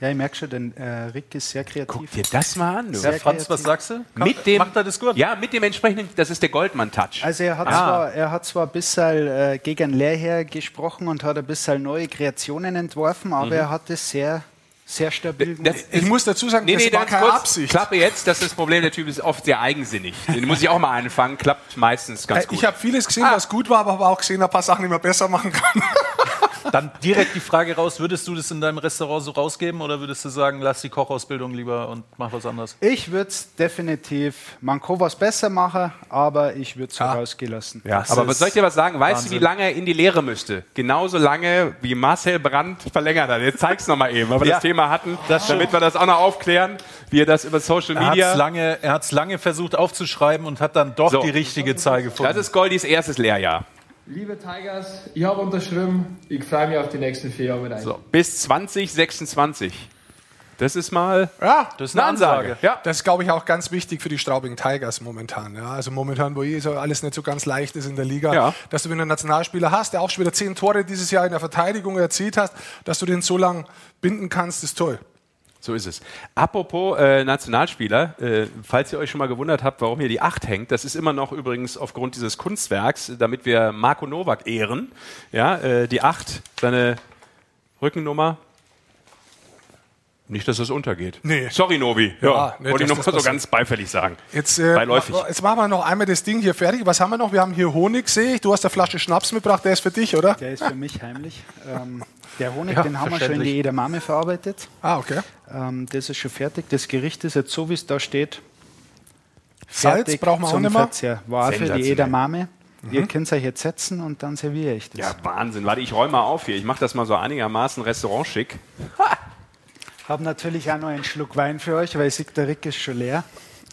Ja, ich merke schon, denn äh, Rick ist sehr kreativ. Guck dir das mal an, du. Sehr Ja, Franz, was kreativ. sagst du? Kann- Mit dem, Macht er das gut? Ja, mit dem entsprechenden, das ist der Goldmann-Touch. Also er hat, Ah. zwar, er hat zwar ein bisschen äh, gegen Lehrherr gesprochen und hat ein bisschen neue Kreationen entworfen, aber er hat es sehr, sehr stabil gemacht. Das- Ich muss dazu sagen, Nee, das nee, war ganz keine kurz. Absicht. Klappe jetzt, das ist das Problem, der Typ ist oft sehr eigensinnig. Den muss ich auch mal einfangen, klappt meistens ganz Äh, gut. Ich habe vieles gesehen, Ah. was gut war, aber habe auch gesehen, ein paar Sachen, die man besser machen kann. Dann direkt die Frage raus, würdest du das in deinem Restaurant so rausgeben oder würdest du sagen, lass die Kochausbildung lieber und mach was anderes? Ich würde es definitiv, man kann was besser machen, aber ich würde es so rausgehen lassen. Ja, aber was soll ich dir was sagen? Weißt du, wie lange er in die Lehre müsste? Genauso lange, wie Marcel Brandt verlängert hat. Jetzt zeig's noch mal eben, weil wir Ja, das Thema hatten, das damit wir das auch noch aufklären, wie er das über Social Er hat Media... es er lange versucht aufzuschreiben und hat dann doch So. die richtige Zahl gefunden. Das ist Goldis erstes Lehrjahr. Liebe Tigers, ich habe unterschrieben. Ich freue mich auf die nächsten vier Jahre mit euch. So, bis 2026. Das ist mal Ja, das ist eine eine Ansage. Ansage. Ja. Das ist, glaube ich, auch ganz wichtig für die Straubing Tigers momentan. Ja. Also momentan, wo eh so alles nicht so ganz leicht ist in der Liga, Ja. dass du, wenn du einen Nationalspieler hast, der auch schon wieder zehn Tore dieses Jahr in der Verteidigung erzielt hast, dass du den so lang binden kannst, ist toll. So ist es. Apropos äh, Nationalspieler, äh, falls ihr euch schon mal gewundert habt, warum hier die 8 hängt, das ist immer noch übrigens aufgrund dieses Kunstwerks, damit wir Marco Nowak ehren. Ja, äh, die 8, seine Rückennummer. Nicht, dass das untergeht. Nee. Sorry, Novi. Ja, Ja, nee, wollte ich noch mal so ganz beifällig sagen. Jetzt, äh, Beiläufig. ma- jetzt machen wir noch einmal das Ding hier fertig. Was haben wir noch? Wir haben hier Honig, sehe ich. Du hast eine Flasche Schnaps mitgebracht, der ist für dich, oder? Der ist für mich heimlich. Ähm, der Honig, Ja, den haben wir schon in die Edamame verarbeitet. Ah, okay. Ähm, das ist schon fertig. Das Gericht ist jetzt so, wie es da steht. Salz brauchen wir auch nicht mehr. Verzehr. War für die Edamame. Ihr könnt euch jetzt setzen und dann serviere ich das. Ja, Wahnsinn. Warte, ich räume mal auf hier. Ich mache das mal so einigermaßen restaurantschick. Habe natürlich auch noch einen Schluck Wein für euch, weil ich sehe, der Rick ist schon leer.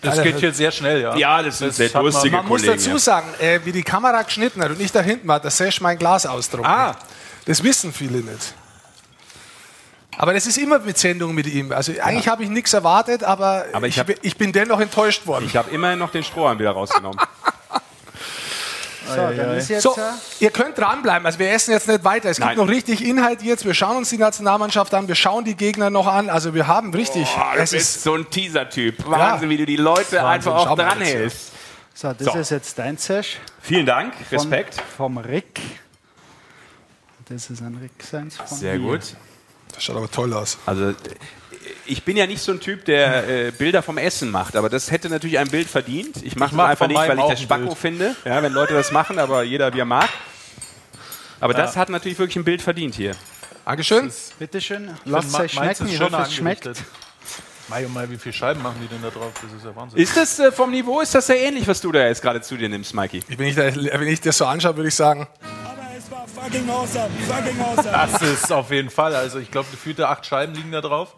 Das geht hier sehr schnell, ja. Ja, das sind sehr hat man- lustige Man muss Kollegen. dazu sagen, äh, wie die Kamera geschnitten hat und ich da hinten war, das Sesh mein Glas ausdrucken. Ah. Das wissen viele nicht. Aber das ist immer mit Sendungen mit ihm. Also eigentlich habe ich nichts erwartet, aber, Aber ich ich, hab- bin- ich bin dennoch enttäuscht worden. Ich habe immerhin noch den Strohhalm wieder rausgenommen. So, dann ist jetzt So, äh, ihr könnt dranbleiben. Also wir essen jetzt nicht weiter. Es Nein. gibt noch richtig Inhalt jetzt. Wir schauen uns die Nationalmannschaft an. Wir schauen die Gegner noch an. Also wir haben richtig. Boah, du es bist ist, so ein Teaser-Typ. Wahnsinn, wie du die Leute einfach auch dranhältst. so, das So. ist jetzt dein Sesh. Vielen Dank, Von- Respekt. Vom Rick. Das ist ein Rick seins von Sehr mir. gut. das schaut aber toll aus. Also äh, ich bin ja nicht so ein Typ, der äh, Bilder vom Essen macht, aber das hätte natürlich ein Bild verdient. Ich mache es mach einfach nicht, weil ich das Spacko Bild. finde, ja, wenn Leute das machen, aber jeder wie er mag. Aber das hat natürlich wirklich ein Bild verdient hier. Dankeschön. Bitte schön, lasst euch schmecken. Ich hoffe, es schmeckt. Mai, oh Mai, wie viele Scheiben machen die denn da drauf? Das ist ja Wahnsinn. Ist das äh, vom Niveau, ist das sehr ähnlich, was du da jetzt gerade zu dir nimmst, Mikey? Ich, wenn, ich da, wenn ich das so anschaue, würde ich sagen, Das ist auf jeden Fall. Also ich glaube, gefühlte acht Scheiben liegen da drauf.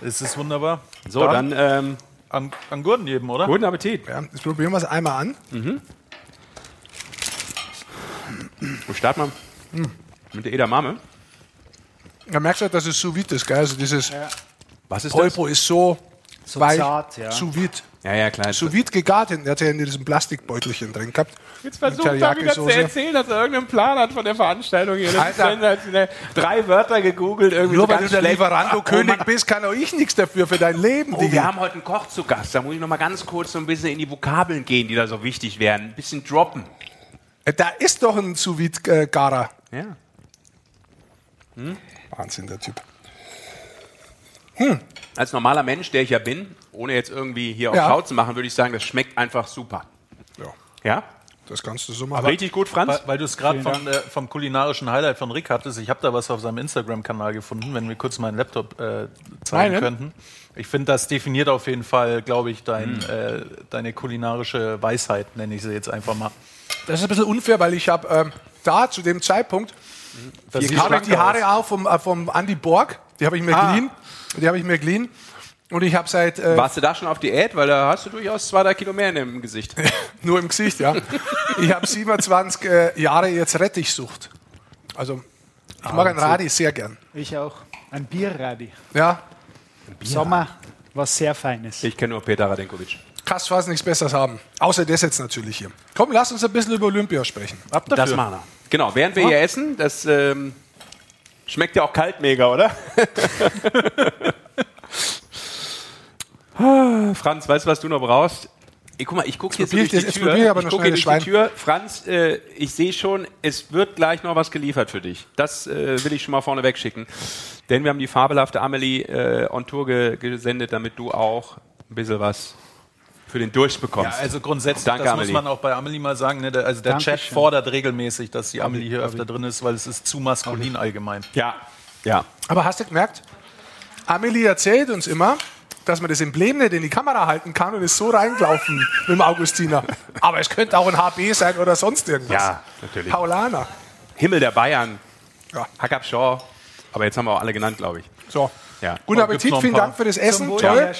Es ist wunderbar. So, dann ähm, an, an Gurten geben, oder? guten Appetit. ja, jetzt probieren wir es einmal an. Wo starten wir? Mit der Edamame. Da merkst du, dass es sous vide ist. Gell? Also dieses Was ist Polpo ist so, So weich. zart, ja. Sous vide. Ja, ja, klar. Sous vide gegart. Der hat ja in diesem Plastikbeutelchen drin gehabt. Jetzt versucht er wieder zu erzählen, dass er irgendeinen Plan hat von der Veranstaltung hier. Das Alter. ist. Drei Wörter gegoogelt, irgendwie Nur so weil du der. Lieferando-König Oh, Mann. bist, kann auch ich nichts dafür für dein Leben. Oh, wir haben heute einen Koch zu Gast. Da muss ich noch mal ganz kurz so ein bisschen in die Vokabeln gehen, die da so wichtig wären. Ein bisschen droppen. Äh, Da ist doch ein sous vide garer Ja. Wahnsinn, der Typ. Als normaler Mensch, der ich ja bin, ohne jetzt irgendwie hier auf Ja. Schau zu machen, würde ich sagen, das schmeckt einfach super. Ja, Ja? Das kannst du so machen. Richtig gut, Franz? Weil, weil du es gerade äh, vom kulinarischen Highlight von Rick hattest. Ich habe da was auf seinem Instagram-Kanal gefunden, wenn wir kurz meinen Laptop äh, zeigen Meinen? könnten. Ich finde, das definiert auf jeden Fall, glaube ich, dein, äh, deine kulinarische Weisheit, nenne ich sie jetzt einfach mal. Das ist ein bisschen unfair, weil ich habe ähm, da zu dem Zeitpunkt Das habe schlank die Haare aus. auf vom, äh, vom Andy Borg. Die habe ich mir Ah. geliehen. Die habe ich mir geliehen. Und ich habe seit äh, Warst du da schon auf Diät? Weil da hast du durchaus zwei, drei Kilo mehr im Gesicht. nur im Gesicht, ja. ich habe 27 äh, Jahre jetzt Rettichsucht. Also ich mag ein Radi sehr gern. Ich auch. Ein Bierradi. Ja, Sommer, was sehr Feines. Ich kenne nur Peter Radenkovic. kannst fast nichts Besseres haben. Außer das jetzt natürlich hier. Komm, lass uns ein bisschen über Olympia sprechen. Ab dafür. Das machen wir. Genau, während wir hier essen, das ähm, schmeckt ja auch kalt mega, oder? Franz, weißt du, was du noch brauchst? Ich, guck mal, ich gucke jetzt durch die Tür. ich aber ich noch gucke durch die Tür. Franz, äh, ich sehe schon, es wird gleich noch was geliefert für dich. Das äh, will ich schon mal vorne wegschicken. Denn wir haben die fabelhafte Amelie äh, on Tour ge gesendet, damit du auch ein bisschen was für den Durst bekommst. Ja, also grundsätzlich, Danke, das Amelie. muss man auch bei Amelie mal sagen. Ne? Der, also der Chat Dankeschön. fordert regelmäßig, dass die Amelie hier öfter drin ist, weil es ist zu maskulin allgemein. Ja, ja. Aber hast du gemerkt, Amelie erzählt uns immer, dass man das Emblem nicht in die Kamera halten kann und ist so reingelaufen mit dem Augustiner. Aber es könnte auch ein HB sein oder sonst irgendwas. Ja, natürlich. Paulaner. Himmel der Bayern. Ja. Hackab Shaw. Aber jetzt haben wir auch alle genannt, glaube ich. So. Ja. Guten Appetit, vielen? Dank für das Essen. Wohl, Toll.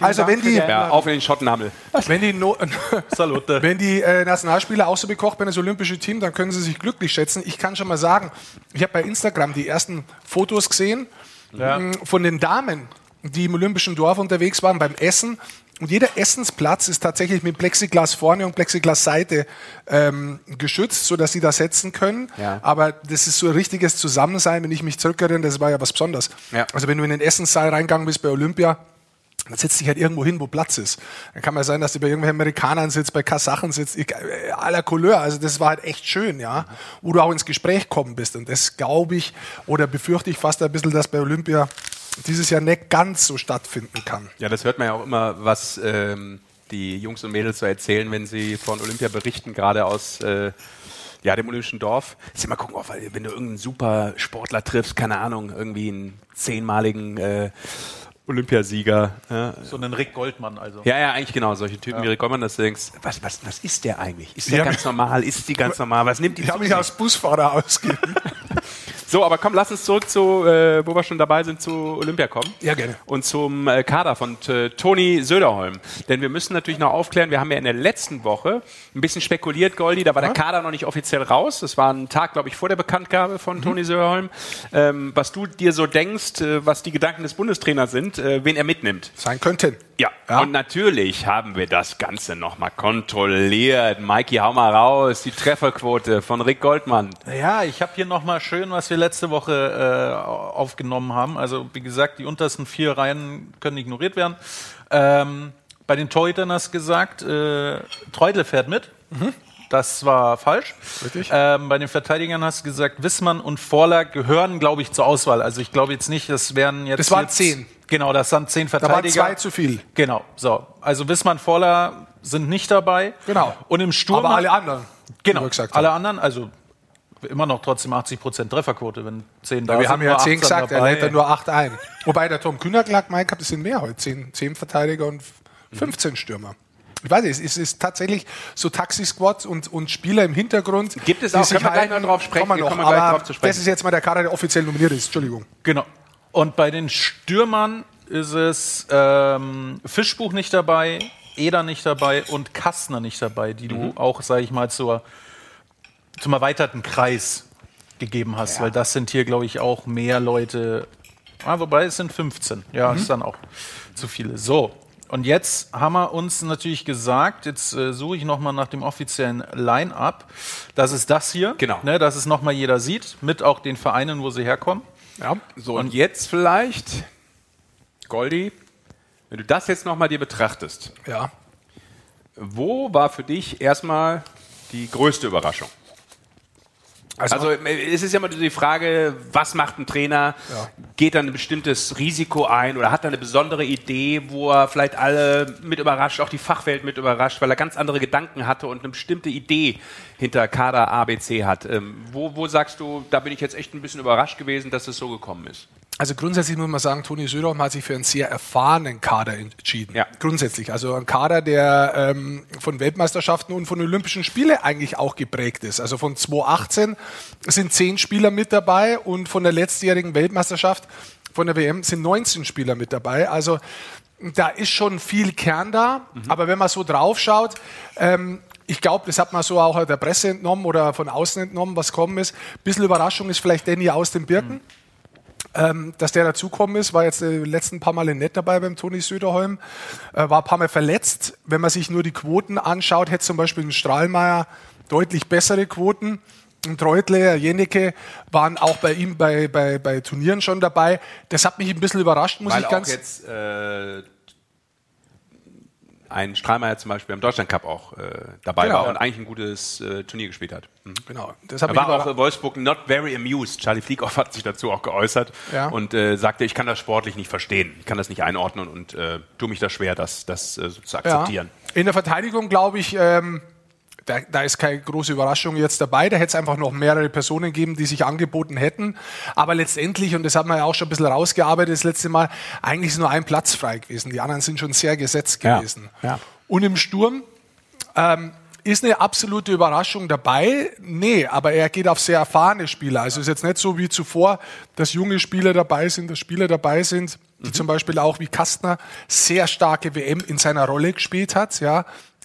Also Dank wenn die, die Ja, auf in den Schottenhammel. wenn die, no Salute. wenn die äh, Nationalspieler auch so bekocht werden, das olympische Team, dann können sie sich glücklich schätzen. Ich kann schon mal sagen, ich habe bei Instagram die ersten Fotos gesehen Ja. mh, von den Damen, die im Olympischen Dorf unterwegs waren beim Essen. Und jeder Essensplatz ist tatsächlich mit Plexiglas vorne und Plexiglas Seite ähm, geschützt, sodass sie da setzen können. Ja. Aber das ist so ein richtiges Zusammensein, wenn ich mich zurückerinnere, das war ja was Besonderes. Ja. Also wenn du in den Essenssaal reingegangen bist bei Olympia, dann setzt dich halt irgendwo hin, wo Platz ist. Dann kann man sein, dass du bei irgendwelchen Amerikanern sitzt, bei Kasachen sitzt, äh, la Couleur. Also das war halt echt schön, ja. Wo du auch ins Gespräch kommen bist. Und das glaube ich oder befürchte ich fast ein bisschen, dass bei Olympia dieses Jahr nicht ganz so stattfinden kann. Ja, das hört man ja auch immer, was ähm, die Jungs und Mädels so erzählen, wenn sie von Olympia berichten, gerade aus äh, ja, dem Olympischen Dorf. Ist immer gucken, wenn du irgendeinen super Sportler triffst, keine Ahnung, irgendwie einen zehnmaligen äh, Olympiasieger. Ja. So einen Rick Goldmann also. ja, ja, eigentlich genau, solche Typen wie Rick Goldmann, dass du denkst, was, was, was ist der eigentlich? Ist der Ja. ganz normal? Ist die ganz normal? Was nimmt die Ich habe mich als Busfahrer ausgegeben. So, aber komm, lass uns zurück zu, äh, wo wir schon dabei sind, zu Olympia kommen. Ja, gerne. Und zum äh, Kader von äh, Toni Söderholm. Denn wir müssen natürlich noch aufklären, wir haben ja in der letzten Woche ein bisschen spekuliert, Goldi, da war der Kader noch nicht offiziell raus. Das war ein Tag, glaube ich, vor der Bekanntgabe von Toni Söderholm. Ähm, was du dir so denkst, äh, was die Gedanken des Bundestrainers sind, äh, wen er mitnimmt. Sein könnten. Ja. Ja. und natürlich haben wir das Ganze nochmal kontrolliert. Mikey, hau mal raus, die Trefferquote von Rick Goldmann. Ja, ich habe hier nochmal schön, was wir letzte Woche äh, aufgenommen haben. Also wie gesagt, die untersten vier Reihen können ignoriert werden. Ähm, bei den Torhütern hast du gesagt, äh, Treudle fährt mit. Das war falsch. Richtig. Ähm, bei den Verteidigern hast du gesagt, Wissmann und Vorler gehören, glaube ich, zur Auswahl. Also ich glaube jetzt nicht, das wären jetzt. Das waren jetzt, zehn. Genau, das sind zehn Da waren Verteidiger. zwei zu viel. Genau, so. Also Wissmann, Vorler sind nicht dabei. Genau. Und im Sturm. Aber alle anderen. Genau, alle anderen, also immer noch trotzdem 80% Trefferquote, wenn 10 da Ja, wir haben ja nur 10 18 gesagt, er dabei. lädt dann nur 8 ein. Wobei der Tom Kühner lag, Mike, hat es sind mehr heute. 10, 10 Verteidiger und 15 Stürmer. Ich weiß nicht, es ist tatsächlich so Taxi-Squad und, und Spieler im Hintergrund. Gibt es auch, können wir gleich halten. noch drauf sprechen, noch, gleich aber drauf zu sprechen. Das ist jetzt mal der Kader, der offiziell nominiert ist. Entschuldigung. Genau. Und bei den Stürmern ist es ähm, Fischbuch nicht dabei, Eder nicht dabei und Kastner nicht dabei, die du auch, sage ich mal, zur, zum erweiterten Kreis gegeben hast, weil das sind hier, glaube ich, auch mehr Leute. Ah, wobei es sind 15. Ja, ist dann auch zu viele. So. Und jetzt haben wir uns natürlich gesagt, jetzt äh, suche ich nochmal nach dem offiziellen Line-Up. Das ist das hier. Genau. Ne, dass es nochmal jeder sieht, mit auch den Vereinen, wo sie herkommen. Ja. So, und jetzt vielleicht, Goldi, wenn du das jetzt nochmal dir betrachtest, ja. wo war für dich erstmal die größte Überraschung? Also, es ist ja immer die Frage, was macht ein Trainer? Geht er ein bestimmtes Risiko ein oder hat er eine besondere Idee, wo er vielleicht alle mit überrascht, auch die Fachwelt mit überrascht, weil er ganz andere Gedanken hatte und eine bestimmte Idee hinter Kader ABC hat. Ähm, wo, wo sagst du, da bin ich jetzt echt ein bisschen überrascht gewesen, dass es so gekommen ist? Also grundsätzlich muss man sagen, Toni Söderholm hat sich für einen sehr erfahrenen Kader entschieden. Ja. Grundsätzlich. Also ein Kader, der ähm, von Weltmeisterschaften und von Olympischen Spielen eigentlich auch geprägt ist. Also von 2018 sind zehn Spieler mit dabei und von der letztjährigen Weltmeisterschaft von der WM sind 19 Spieler mit dabei. Also da ist schon viel Kern da. Aber wenn man so drauf schaut, ähm, ich glaube, das hat man so auch der Presse entnommen oder von außen entnommen, was kommen ist. Ein bisschen Überraschung ist vielleicht Danny aus den Birken ähm, dass der dazukommen ist, war jetzt die letzten paar Male nicht dabei beim Toni Söderholm, äh, war ein paar Mal verletzt. Wenn man sich nur die Quoten anschaut, hätte zum Beispiel ein Strahlmeier deutlich bessere Quoten. Ein Treutler, Jenecke waren auch bei ihm bei, bei, bei Turnieren schon dabei. Das hat mich ein bisschen überrascht, muss Weil ich auch ganz jetzt äh, ein Strahlmeier zum Beispiel am Deutschland Cup auch äh, dabei Genau. war und eigentlich ein gutes äh, Turnier gespielt hat. Mhm. genau. Das Er mich war auch Wolfsburg not very amused. Charlie Flieghoff hat sich dazu auch geäußert Ja. und äh, sagte, ich kann das sportlich nicht verstehen. Ich kann das nicht einordnen und äh, tue mich da schwer, das, das äh, so zu akzeptieren. In der Verteidigung glaube ich, ähm, da, da ist keine große Überraschung jetzt dabei. Da hätte es einfach noch mehrere Personen gegeben, die sich angeboten hätten. Aber letztendlich, und das hat man ja auch schon ein bisschen rausgearbeitet das letzte Mal, eigentlich ist nur ein Platz frei gewesen. Die anderen sind schon sehr gesetzt Ja, gewesen. ja. Und im Sturm ähm, ist eine absolute Überraschung dabei? Nee, aber er geht auf sehr erfahrene Spieler. Also ist jetzt nicht so wie zuvor, dass junge Spieler dabei sind, dass Spieler dabei sind, die zum Beispiel auch wie Kastner sehr starke WM in seiner Rolle gespielt hat. Ja,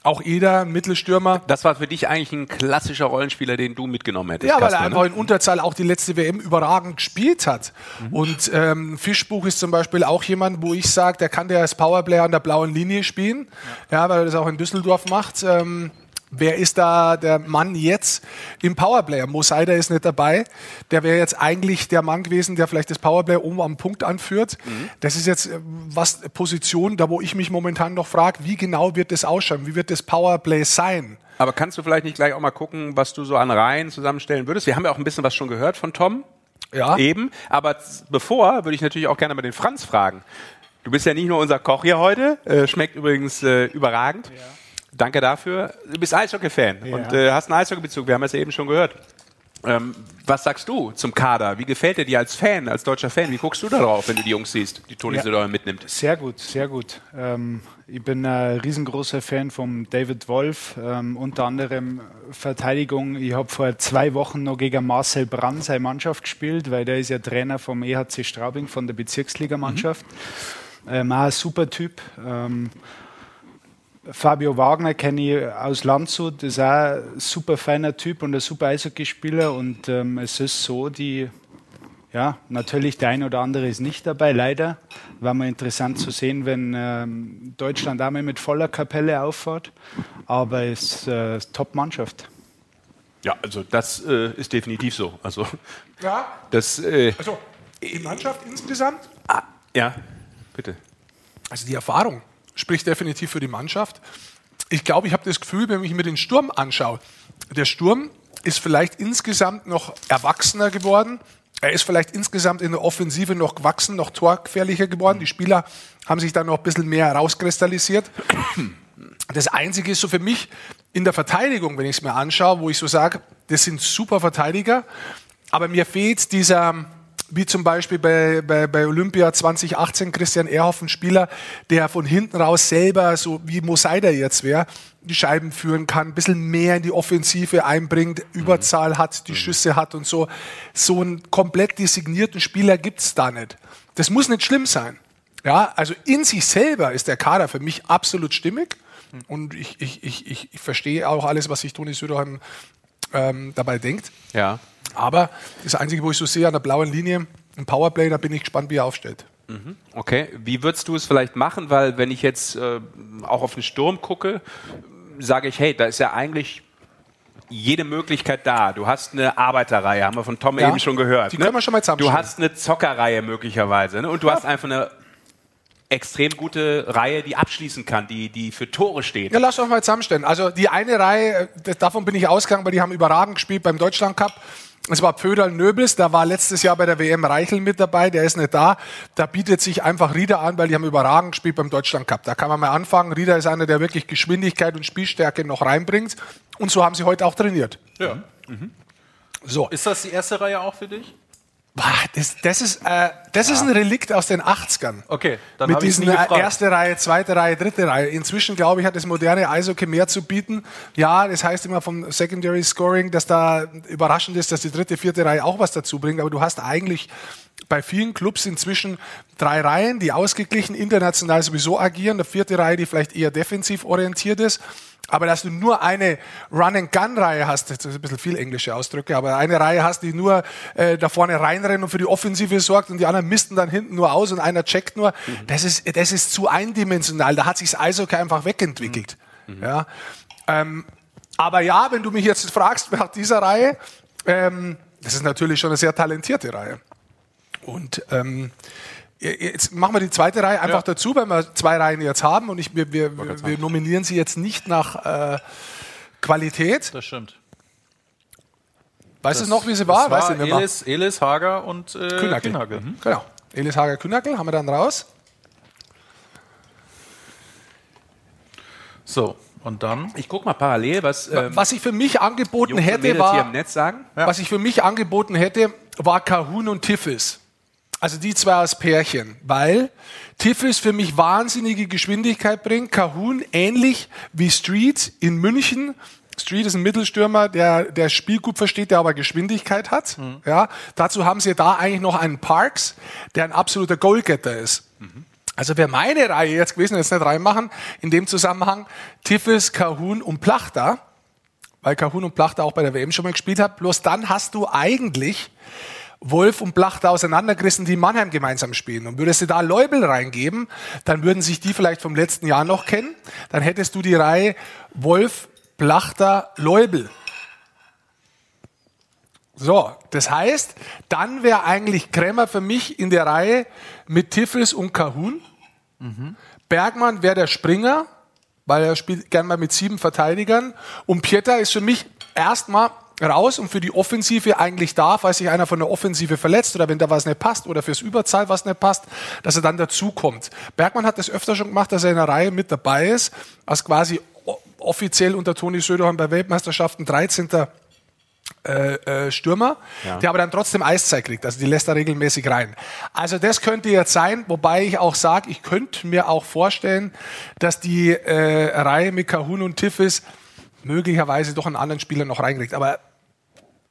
auch Eder, Mittelstürmer. Das war für dich eigentlich ein klassischer Rollenspieler, den du mitgenommen hättest. Ja, weil er Kasper, einfach ne? in Unterzahl auch die letzte WM überragend gespielt hat. Und ähm, Fischbuch ist zum Beispiel auch jemand, wo ich sage, der kann der als Powerplayer an der blauen Linie spielen. Ja, weil er das auch in Düsseldorf macht. Ähm, wer ist da der Mann jetzt im Powerplayer? Mo Seider ist nicht dabei. Der wäre jetzt eigentlich der Mann gewesen, der vielleicht das Powerplayer oben am Punkt anführt. Das ist jetzt äh, was Position, da wo ich mich momentan noch frage, wie genau wird das ausschauen? Wie wird das Powerplay sein? Aber kannst du vielleicht nicht gleich auch mal gucken, was du so an Reihen zusammenstellen würdest? Wir haben ja auch ein bisschen was schon gehört von Tom. Ja. Eben. Aber bevor würde ich natürlich auch gerne mal den Franz fragen. Du bist ja nicht nur unser Koch hier heute. Äh, schmeckt übrigens äh, überragend. Danke dafür. Du bist Eishockey-Fan und äh, hast einen Eishockey-Bezug. Wir haben es ja eben schon gehört. Ähm, was sagst du zum Kader? Wie gefällt dir die als Fan, als deutscher Fan? Wie guckst du da drauf, wenn du die Jungs siehst, die Toni Ja. Söder mitnimmt? Sehr gut, sehr gut. Ähm, ich bin ein riesengroßer Fan von David Wolf, ähm, unter anderem Verteidigung. Ich habe vor zwei Wochen noch gegen Marcel Brand seine Mannschaft gespielt, weil der ist ja Trainer vom EHC Straubing, von der Bezirksligamannschaft. Ähm, auch ein super Typ. Fabio Wagner kenne ich aus Landshut, ist auch ein super feiner Typ und ein super Eishockeyspieler. Und ähm, es ist so, die ja, natürlich der ein oder andere ist nicht dabei, leider. War mal interessant zu sehen, wenn ähm, Deutschland einmal mit voller Kapelle auffährt. Aber es ist äh, Top-Mannschaft. Ja, also das äh, ist definitiv so. Also Ja, das, äh, also die Mannschaft insgesamt ja, bitte. Also die Erfahrung spricht definitiv für die Mannschaft. Ich glaube, ich habe das Gefühl, wenn ich mir den Sturm anschaue, der Sturm ist vielleicht insgesamt noch erwachsener geworden. Er ist vielleicht insgesamt in der Offensive noch gewachsen, noch torgefährlicher geworden. Die Spieler haben sich da noch ein bisschen mehr herauskristallisiert. Das Einzige ist so für mich in der Verteidigung, wenn ich es mir anschaue, wo ich so sage, das sind super Verteidiger, aber mir fehlt dieser, wie zum Beispiel bei, bei, bei Olympia 2018 Christian Ehrhoff, ein Spieler, der von hinten raus selber, so wie Moseider jetzt wäre, die Scheiben führen kann, ein bisschen mehr in die Offensive einbringt, Überzahl hat, die Schüsse hat und so. So einen komplett designierten Spieler gibt's da nicht. Das muss nicht schlimm sein. Ja, also in sich selber ist der Kader für mich absolut stimmig. Und ich, ich, ich, ich, ich verstehe auch alles, was sich Toni Söderheim ähm, dabei denkt. Ja. Aber das Einzige, wo ich so sehe an der blauen Linie, im Powerplay, da bin ich gespannt, wie er aufstellt. Okay, wie würdest du es vielleicht machen? Weil wenn ich jetzt äh, auch auf den Sturm gucke, sage ich, hey, da ist ja eigentlich jede Möglichkeit da. Du hast eine Arbeiterreihe, haben wir von Tom Ja, eben schon gehört. die ne? können wir schon mal Du zusammenstellen. hast eine Zockerreihe möglicherweise ne? und du hast einfach eine extrem gute Reihe, die abschließen kann, die, die für Tore steht. Ja, lass doch mal zusammenstellen. Also die eine Reihe, äh, davon bin ich ausgegangen, weil die haben überragend gespielt beim Deutschland Cup. Es war Pföderl Nöbels, da war letztes Jahr bei der WM Reichel mit dabei, der ist nicht da. Da bietet sich einfach Rieder an, weil die haben überragend gespielt beim Deutschland Cup. Da kann man mal anfangen. Rieder ist einer, der wirklich Geschwindigkeit und Spielstärke noch reinbringt. Und so haben sie heute auch trainiert. Ja. So. Ist das die erste Reihe auch für dich? Boah, Das, das ist, äh, das ist ein Relikt aus den 80ern. Okay, dann Mit diesen erste Reihe, zweite Reihe, dritte Reihe. Inzwischen, glaube ich, hat das moderne Eishockey mehr zu bieten. Ja, das heißt immer vom Secondary Scoring, dass da überraschend ist, dass die dritte, vierte Reihe auch was dazu bringt. Aber du hast eigentlich bei vielen Clubs inzwischen drei Reihen, die ausgeglichen international sowieso agieren. Eine vierte Reihe, die vielleicht eher defensiv orientiert ist. Aber dass du nur eine Run-and-Gun-Reihe hast, das ist ein bisschen viel englische Ausdrücke, aber eine Reihe hast, die nur äh, da vorne reinrennt und für die Offensive sorgt und die anderen misten dann hinten nur aus und einer checkt nur, das, ist, das ist zu eindimensional. Da hat sich das Eishockey einfach wegentwickelt. Ja. Ähm, aber ja, wenn du mich jetzt fragst nach dieser Reihe, ähm, das ist natürlich schon eine sehr talentierte Reihe. Und ähm, Jetzt machen wir die zweite Reihe einfach dazu, weil wir zwei Reihen jetzt haben und ich, wir, wir, wir, nominieren sie jetzt nicht nach äh, Qualität. Das stimmt. Weißt du noch, wie sie war? Das war Weißt du? Elis, Elis Hager und äh, Kühnackel. Kühnackel. Mhm. Genau. Elis Hager Kühnackel haben wir dann raus. So, und dann? Ich guck mal parallel, was, ähm, Was ich für mich angeboten Jungs hätte, Mädels hier im war, Netz sagen. was ich für mich angeboten hätte, war Kahun und Tiffis. Also die zwei als Pärchen, weil Tiffis für mich wahnsinnige Geschwindigkeit bringt. Kahun ähnlich wie Street in München. Street ist ein Mittelstürmer, der der Spiel gut versteht, der aber Geschwindigkeit hat. Ja, dazu haben sie da eigentlich noch einen Parks, der ein absoluter Goalgetter ist. Also wäre meine Reihe jetzt gewesen, jetzt nicht reinmachen, in dem Zusammenhang Tiffis, Kahun und Plachta, weil Kahun und Plachta auch bei der WM schon mal gespielt hat. Bloß dann hast du eigentlich Wolf und Plachta auseinandergerissen, die in Mannheim gemeinsam spielen. Und würdest du da Leubel reingeben, dann würden sich die vielleicht vom letzten Jahr noch kennen. Dann hättest du die Reihe Wolf, Plachta, Leubel. So, das heißt, dann wäre eigentlich Kremmer für mich in der Reihe mit Tiffels und Kahun. Bergmann wäre der Springer, weil er spielt gern mal mit sieben Verteidigern. Und Pieter ist für mich erstmal raus und für die Offensive eigentlich da, falls sich einer von der Offensive verletzt oder wenn da was nicht passt oder fürs Überzahl was nicht passt, dass er dann dazukommt. Bergmann hat das öfter schon gemacht, dass er in der Reihe mit dabei ist, als quasi offiziell unter Toni Söderholm bei Weltmeisterschaften 13 äh, äh, Stürmer, der aber dann trotzdem Eiszeit kriegt. Also die lässt er regelmäßig rein. Also das könnte jetzt sein, wobei ich auch sage, ich könnte mir auch vorstellen, dass die äh, Reihe mit Kahun und Tiffis möglicherweise doch einen anderen Spieler noch reinkriegt. Aber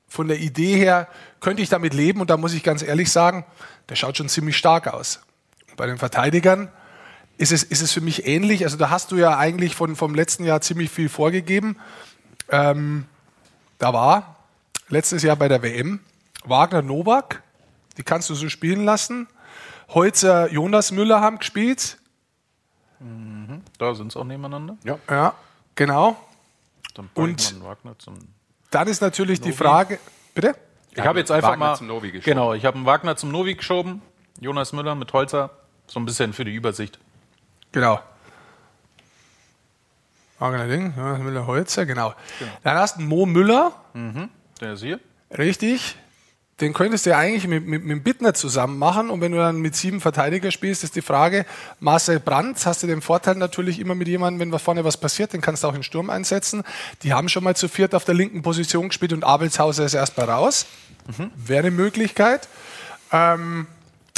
von der Idee her könnte ich damit leben und da muss ich ganz ehrlich sagen, der schaut schon ziemlich stark aus. Bei den Verteidigern ist es, ist es für mich ähnlich. Also da hast du ja eigentlich von, vom letzten Jahr ziemlich viel vorgegeben. Ähm, da war letztes Jahr bei der WM Wagner Novak, die kannst du so spielen lassen. Holzer Jonas Müller haben gespielt. Da sind sie auch nebeneinander. Ja. Ja, genau. Dann Und- Wagner zum Dann ist natürlich die Frage. Bitte? Ich habe jetzt einfach Wagner mal zum Novi geschoben. Genau, ich habe einen Wagner zum Novi geschoben, Jonas Müller mit Holzer, so ein bisschen für die Übersicht. Genau. Wagner Ding, Jonas Müller Holzer, genau. Dann hast du einen Mo Müller, Der ist hier. richtig. Den könntest du ja eigentlich mit, mit, mit Bittner zusammen machen. Und wenn du dann mit sieben Verteidiger spielst, ist die Frage, Marcel Brandt, hast du den Vorteil natürlich immer mit jemandem, wenn da vorne was passiert, den kannst du auch in Sturm einsetzen. Die haben schon mal zu viert auf der linken Position gespielt und Abelshauser ist erstmal raus. Wäre eine Möglichkeit. Ähm,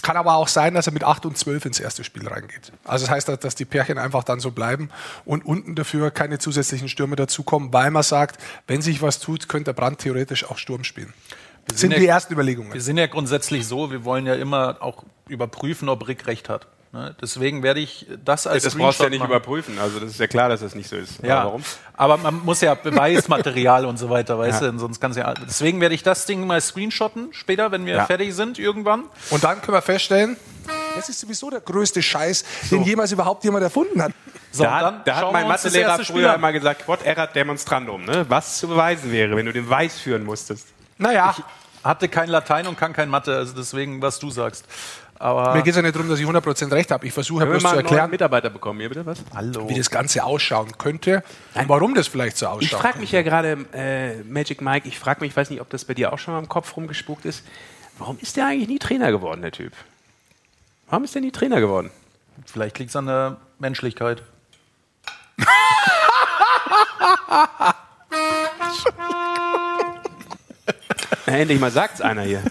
kann aber auch sein, dass er mit 8 und 12 ins erste Spiel reingeht. Also das heißt, dass die Pärchen einfach dann so bleiben und unten dafür keine zusätzlichen Stürme dazukommen, weil man sagt, wenn sich was tut, könnte der Brand theoretisch auch Sturm spielen. Das sind ja- die ersten Überlegungen. Wir sind ja grundsätzlich so, wir wollen ja immer auch überprüfen, ob Rick recht hat. Ne? Deswegen werde ich das als Das brauchst du ja Screenshot nicht machen. überprüfen. Also das ist ja klar, dass das nicht so ist. Ja, Aber warum? aber man muss ja Beweismaterial und so weiter, weißt du, sonst kannst ja. Deswegen werde ich das Ding mal screenshotten später, wenn wir Ja. fertig sind irgendwann. Und dann können wir feststellen, das ist sowieso der größte Scheiß, den jemals überhaupt jemand erfunden hat. So, Da, hat- da hat mein wir Mathelehrer Spiel früher immer gesagt, quod erat demonstrandum, ne? was zu beweisen wäre, wenn du den Beweis führen musstest. Naja, Hatte kein Latein und kann kein Mathe, also deswegen, was du sagst. Aber mir geht es ja nicht darum, dass ich 100% recht habe. Ich versuche bloß mal zu einen neuen erklären, Mitarbeiter bekommen hier, bitte was? hallo. wie das Ganze ausschauen könnte und warum das vielleicht so ausschaut. Ich frage mich ja gerade, äh, Magic Mike, ich frage mich, ich weiß nicht, ob das bei dir auch schon mal im Kopf rumgespukt ist, warum ist der eigentlich nie Trainer geworden, der Typ? Warum ist der nie Trainer geworden? Vielleicht liegt es an der Menschlichkeit. Endlich mal sagt's einer hier.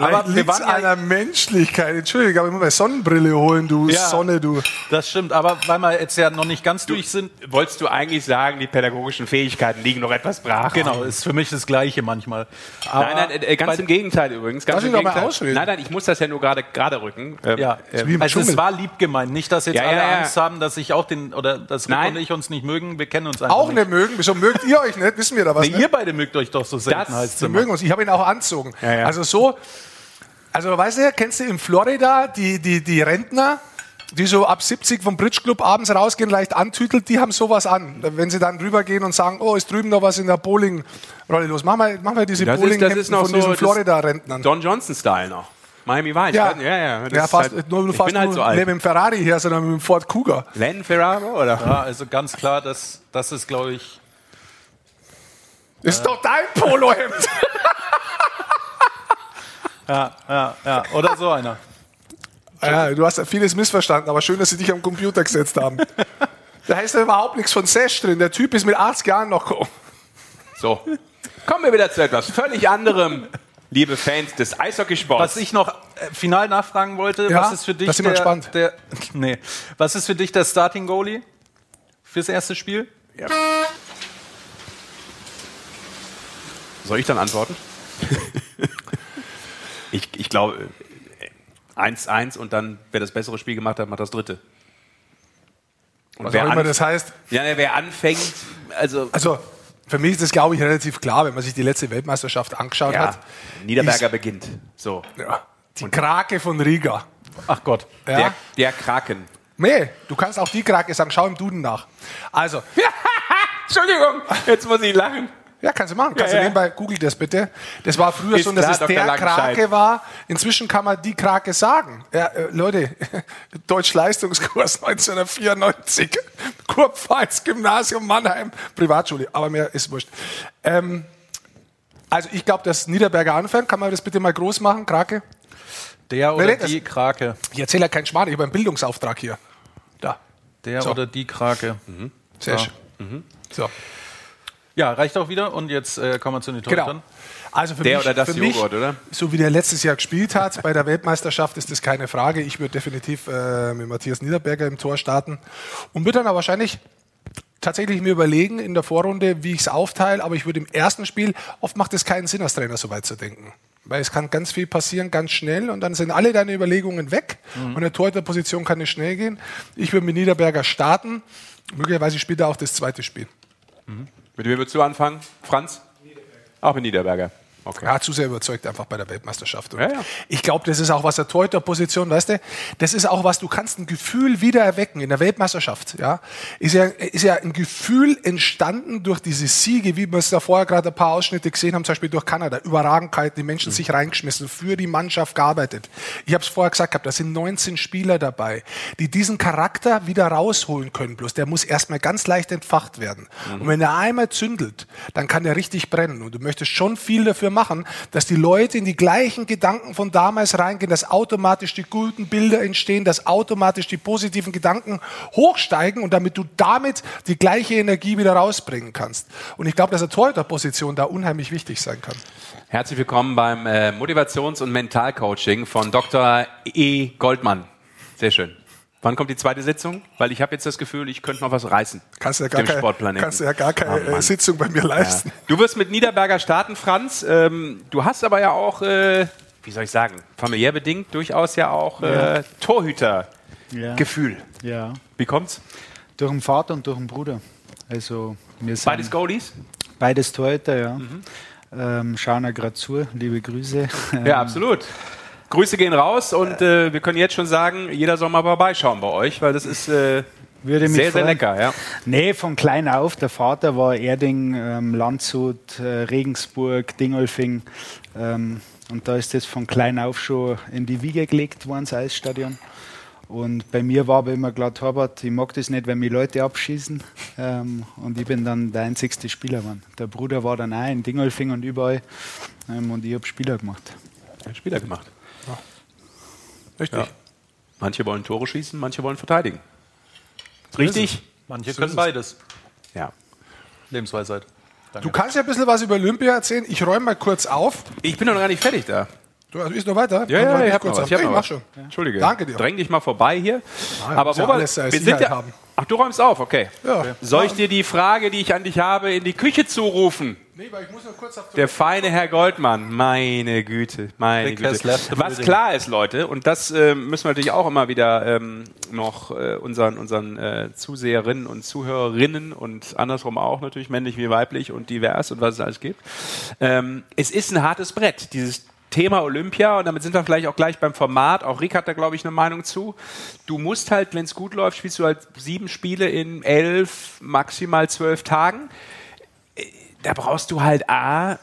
Aber wir liegt an der Menschlichkeit. Entschuldigung, aber ich muss meine Sonnenbrille holen, du Ja. Sonne, du. Das stimmt, aber weil wir jetzt ja noch nicht ganz durch sind, Wolltest du eigentlich sagen, die pädagogischen Fähigkeiten liegen noch etwas brach? genau, ist für mich das Gleiche manchmal. Aber Nein, nein, äh, ganz bei- im Gegenteil übrigens. Ganz im Gegenteil. Nein, nein, ich muss das ja nur gerade gerade rücken. Ähm, Ja, äh, also es war lieb gemeint. Nicht, dass jetzt Ja, alle ja, ja. Angst haben, dass ich auch den, oder dass Rick Nein. und ich uns nicht mögen. Wir kennen uns einfach Auch nicht. nicht mögen. Wieso mögt ihr euch nicht? Wissen wir da was? Nee, nicht? ihr beide mögt euch doch so selten, Das- heißt mögen immer. uns. Ich habe ihn auch anzogen. ja. Also so, also weißt du, kennst du in Florida die, die, die Rentner, die so ab 70 vom Bridge Club abends rausgehen, leicht antütelt, die haben sowas an. Wenn sie dann rübergehen und sagen, oh, ist drüben noch was in der Bowling-Rolle los. Machen wir, machen wir diese Das ist- bowling das ist noch von so diesen Florida-Rentnern. Don Johnson-Style noch. Miami Vice. Ja. ja, ja. Ja, fast, halt, nur, fast bin halt nur so alt. nicht mit dem Ferrari her, sondern mit dem Ford Cougar. Len Ferraro, oder? Ja, also ganz klar, das, das ist, glaube ich, Ist doch dein Polohemd. ja, ja, ja, oder so einer. ja, du hast ja vieles missverstanden, aber schön, dass sie dich am Computer gesetzt haben. Da heißt ja überhaupt nichts von Sesh drin. Der Typ ist mit 80 Jahren noch gekommen. So, kommen wir wieder zu etwas völlig anderem, liebe Fans des Eishockeysports. Was ich noch äh, final nachfragen wollte, Ja, was ist für dich das ist immer der, spannend. der nee, was ist für dich der Starting Goalie fürs erste Spiel? Soll ich dann antworten? ich ich glaube, äh, 1-1 und dann, wer das bessere Spiel gemacht hat, macht das dritte. Und Was auch immer das heißt. Ja, ne, wer anfängt, also, Also, für mich ist das, glaube ich, relativ klar, wenn man sich die letzte Weltmeisterschaft angeschaut ja, hat. Niederberger ist- beginnt. So. Ja, die Krake von Riga. Ach Gott. Ja? Der, der Kraken. Nee, du kannst auch die Krake sagen, schau im Duden nach. Also, Entschuldigung, jetzt muss ich lachen. Ja, kannst du machen. Kannst Ja, du ja. nebenbei, google das bitte. Das war früher Ist so, dass klar, es Dr. der Langenscheid. Krake war. Inzwischen kann man die Krake sagen. Ja, äh, Leute, Deutsch-Leistungskurs 1994. Kurpfalz, Gymnasium Mannheim, Privatschule. Aber mehr ist wurscht. Ähm, also ich glaube, dass Niederberger anfängt. Kann man das bitte mal groß machen, Krake? Der oder das? die Krake. Ich erzähle ja keinen Schmarrn, ich habe einen Bildungsauftrag hier. Da, Der So. oder die Krake. sehr Ja. schön. So, Ja, reicht auch wieder. Und jetzt äh, kommen wir zu den genau. Torhütern. Also für Der mich, oder das für mich, Joghurt, oder? So wie der letztes Jahr gespielt hat bei der Weltmeisterschaft, ist das keine Frage. Ich würde definitiv äh, mit Matthias Niederberger im Tor starten und würde dann aber wahrscheinlich tatsächlich mir überlegen in der Vorrunde, wie ich es aufteile. Aber ich würde im ersten Spiel, oft macht es keinen Sinn, als Trainer so weit zu denken. Weil es kann ganz viel passieren, ganz schnell und dann sind alle deine Überlegungen weg und in der Torhüterposition kann es schnell gehen. Ich würde mit Niederberger starten. Möglicherweise spielt er auch das zweite Spiel. Mit wem würdest du anfangen? Franz? Auch mit Niederberger. Okay. Ja, zu sehr überzeugt einfach bei der Weltmeisterschaft. Ja, ja. Ich glaube, das ist auch was der Torhüterposition, weißt du, das ist auch was, du kannst ein Gefühl wieder erwecken in der Weltmeisterschaft. Ja? Ist, ja, ist ja ein Gefühl entstanden durch diese Siege, wie wir es da vorher gerade ein paar Ausschnitte gesehen haben, zum Beispiel durch Kanada. Überragenheit, die Menschen sich reingeschmissen, für die Mannschaft gearbeitet. Ich habe es vorher gesagt, gehabt, da sind 19 Spieler dabei, die diesen Charakter wieder rausholen können. Bloß der muss erstmal ganz leicht entfacht werden. Und wenn er einmal zündelt, dann kann der richtig brennen. Und du möchtest schon viel dafür machen, dass die Leute in die gleichen Gedanken von damals reingehen, dass automatisch die guten Bilder entstehen, dass automatisch die positiven Gedanken hochsteigen und damit du damit die gleiche Energie wieder rausbringen kannst. Und ich glaube, dass eine Torhüterposition da unheimlich wichtig sein kann. Herzlich willkommen beim äh, Motivations- und Mentalcoaching von Dr. E. Goldmann. Sehr schön. Wann kommt die zweite Sitzung? Weil ich habe jetzt das Gefühl, ich könnte noch was reißen. Kannst du ja gar, dem keine, kannst ja gar keine Oh, Sitzung bei mir leisten. Du wirst mit Niederberger starten, Franz. Ähm, du hast aber ja auch, äh, wie soll ich sagen, familiär bedingt durchaus ja auch äh, Torhüter-Gefühl. Ja. ja. Wie kommt's? Durch den Vater und durch den Bruder. Also wir sind Beides Goalies? beides Torhüter, ja. Ähm, schauen ja gerade zu, liebe Grüße. Ja, absolut. Grüße gehen raus und äh, wir können jetzt schon sagen, jeder soll mal vorbeischauen bei euch, weil das ist äh, sehr, sehr freuen. lecker. Ja. Nee, von klein auf. Der Vater war Erding, ähm, Landshut, äh, Regensburg, Dingolfing. Ähm, und da ist das von klein auf schon in die Wiege gelegt worden, das Eisstadion. Und bei mir war aber immer klar, Torwart, ich mag das nicht, wenn mich Leute abschießen. Ähm, und ich bin dann der einzigste Spieler geworden. Der Bruder war dann auch in Dingolfing und überall. Ähm, und ich habe Spieler gemacht. Spieler gemacht. Richtig. Ja. Manche wollen Tore schießen, manche wollen verteidigen. Richtig? Manche So können beides. Ja. Lebensweisheit. Du kannst ja ein bisschen was über Olympia erzählen. Ich räume mal kurz auf. Ich bin noch gar nicht fertig da. Du also ist noch weiter? Ja, ja, räume ich hab kurz noch was. auf. Ich hab Ja, noch mach was. schon. Entschuldige. Danke dir. Dräng dich mal vorbei hier. Ah, Aber ja wo wir, sind ja, haben. Ach, du räumst auf, okay. Ja. Soll ich dir die Frage, die ich an dich habe, in die Küche zurufen? Nee, weil ich muss noch kurz auf Der feine Herr Goldmann, meine Güte, meine Big has Güte. Was klar ist, Leute, und das äh, müssen wir natürlich auch immer wieder ähm, noch äh, unseren, unseren äh, Zuseherinnen und Zuhörerinnen und andersrum auch natürlich, männlich wie weiblich und divers und was es alles gibt. Ähm, es ist ein hartes Brett, dieses Thema Olympia und damit sind wir vielleicht auch gleich beim Format. Auch Rick hat da, glaube ich, eine Meinung zu. Du musst halt, wenn es gut läuft, spielst du halt sieben Spiele in elf, maximal zwölf Tagen da brauchst du halt A,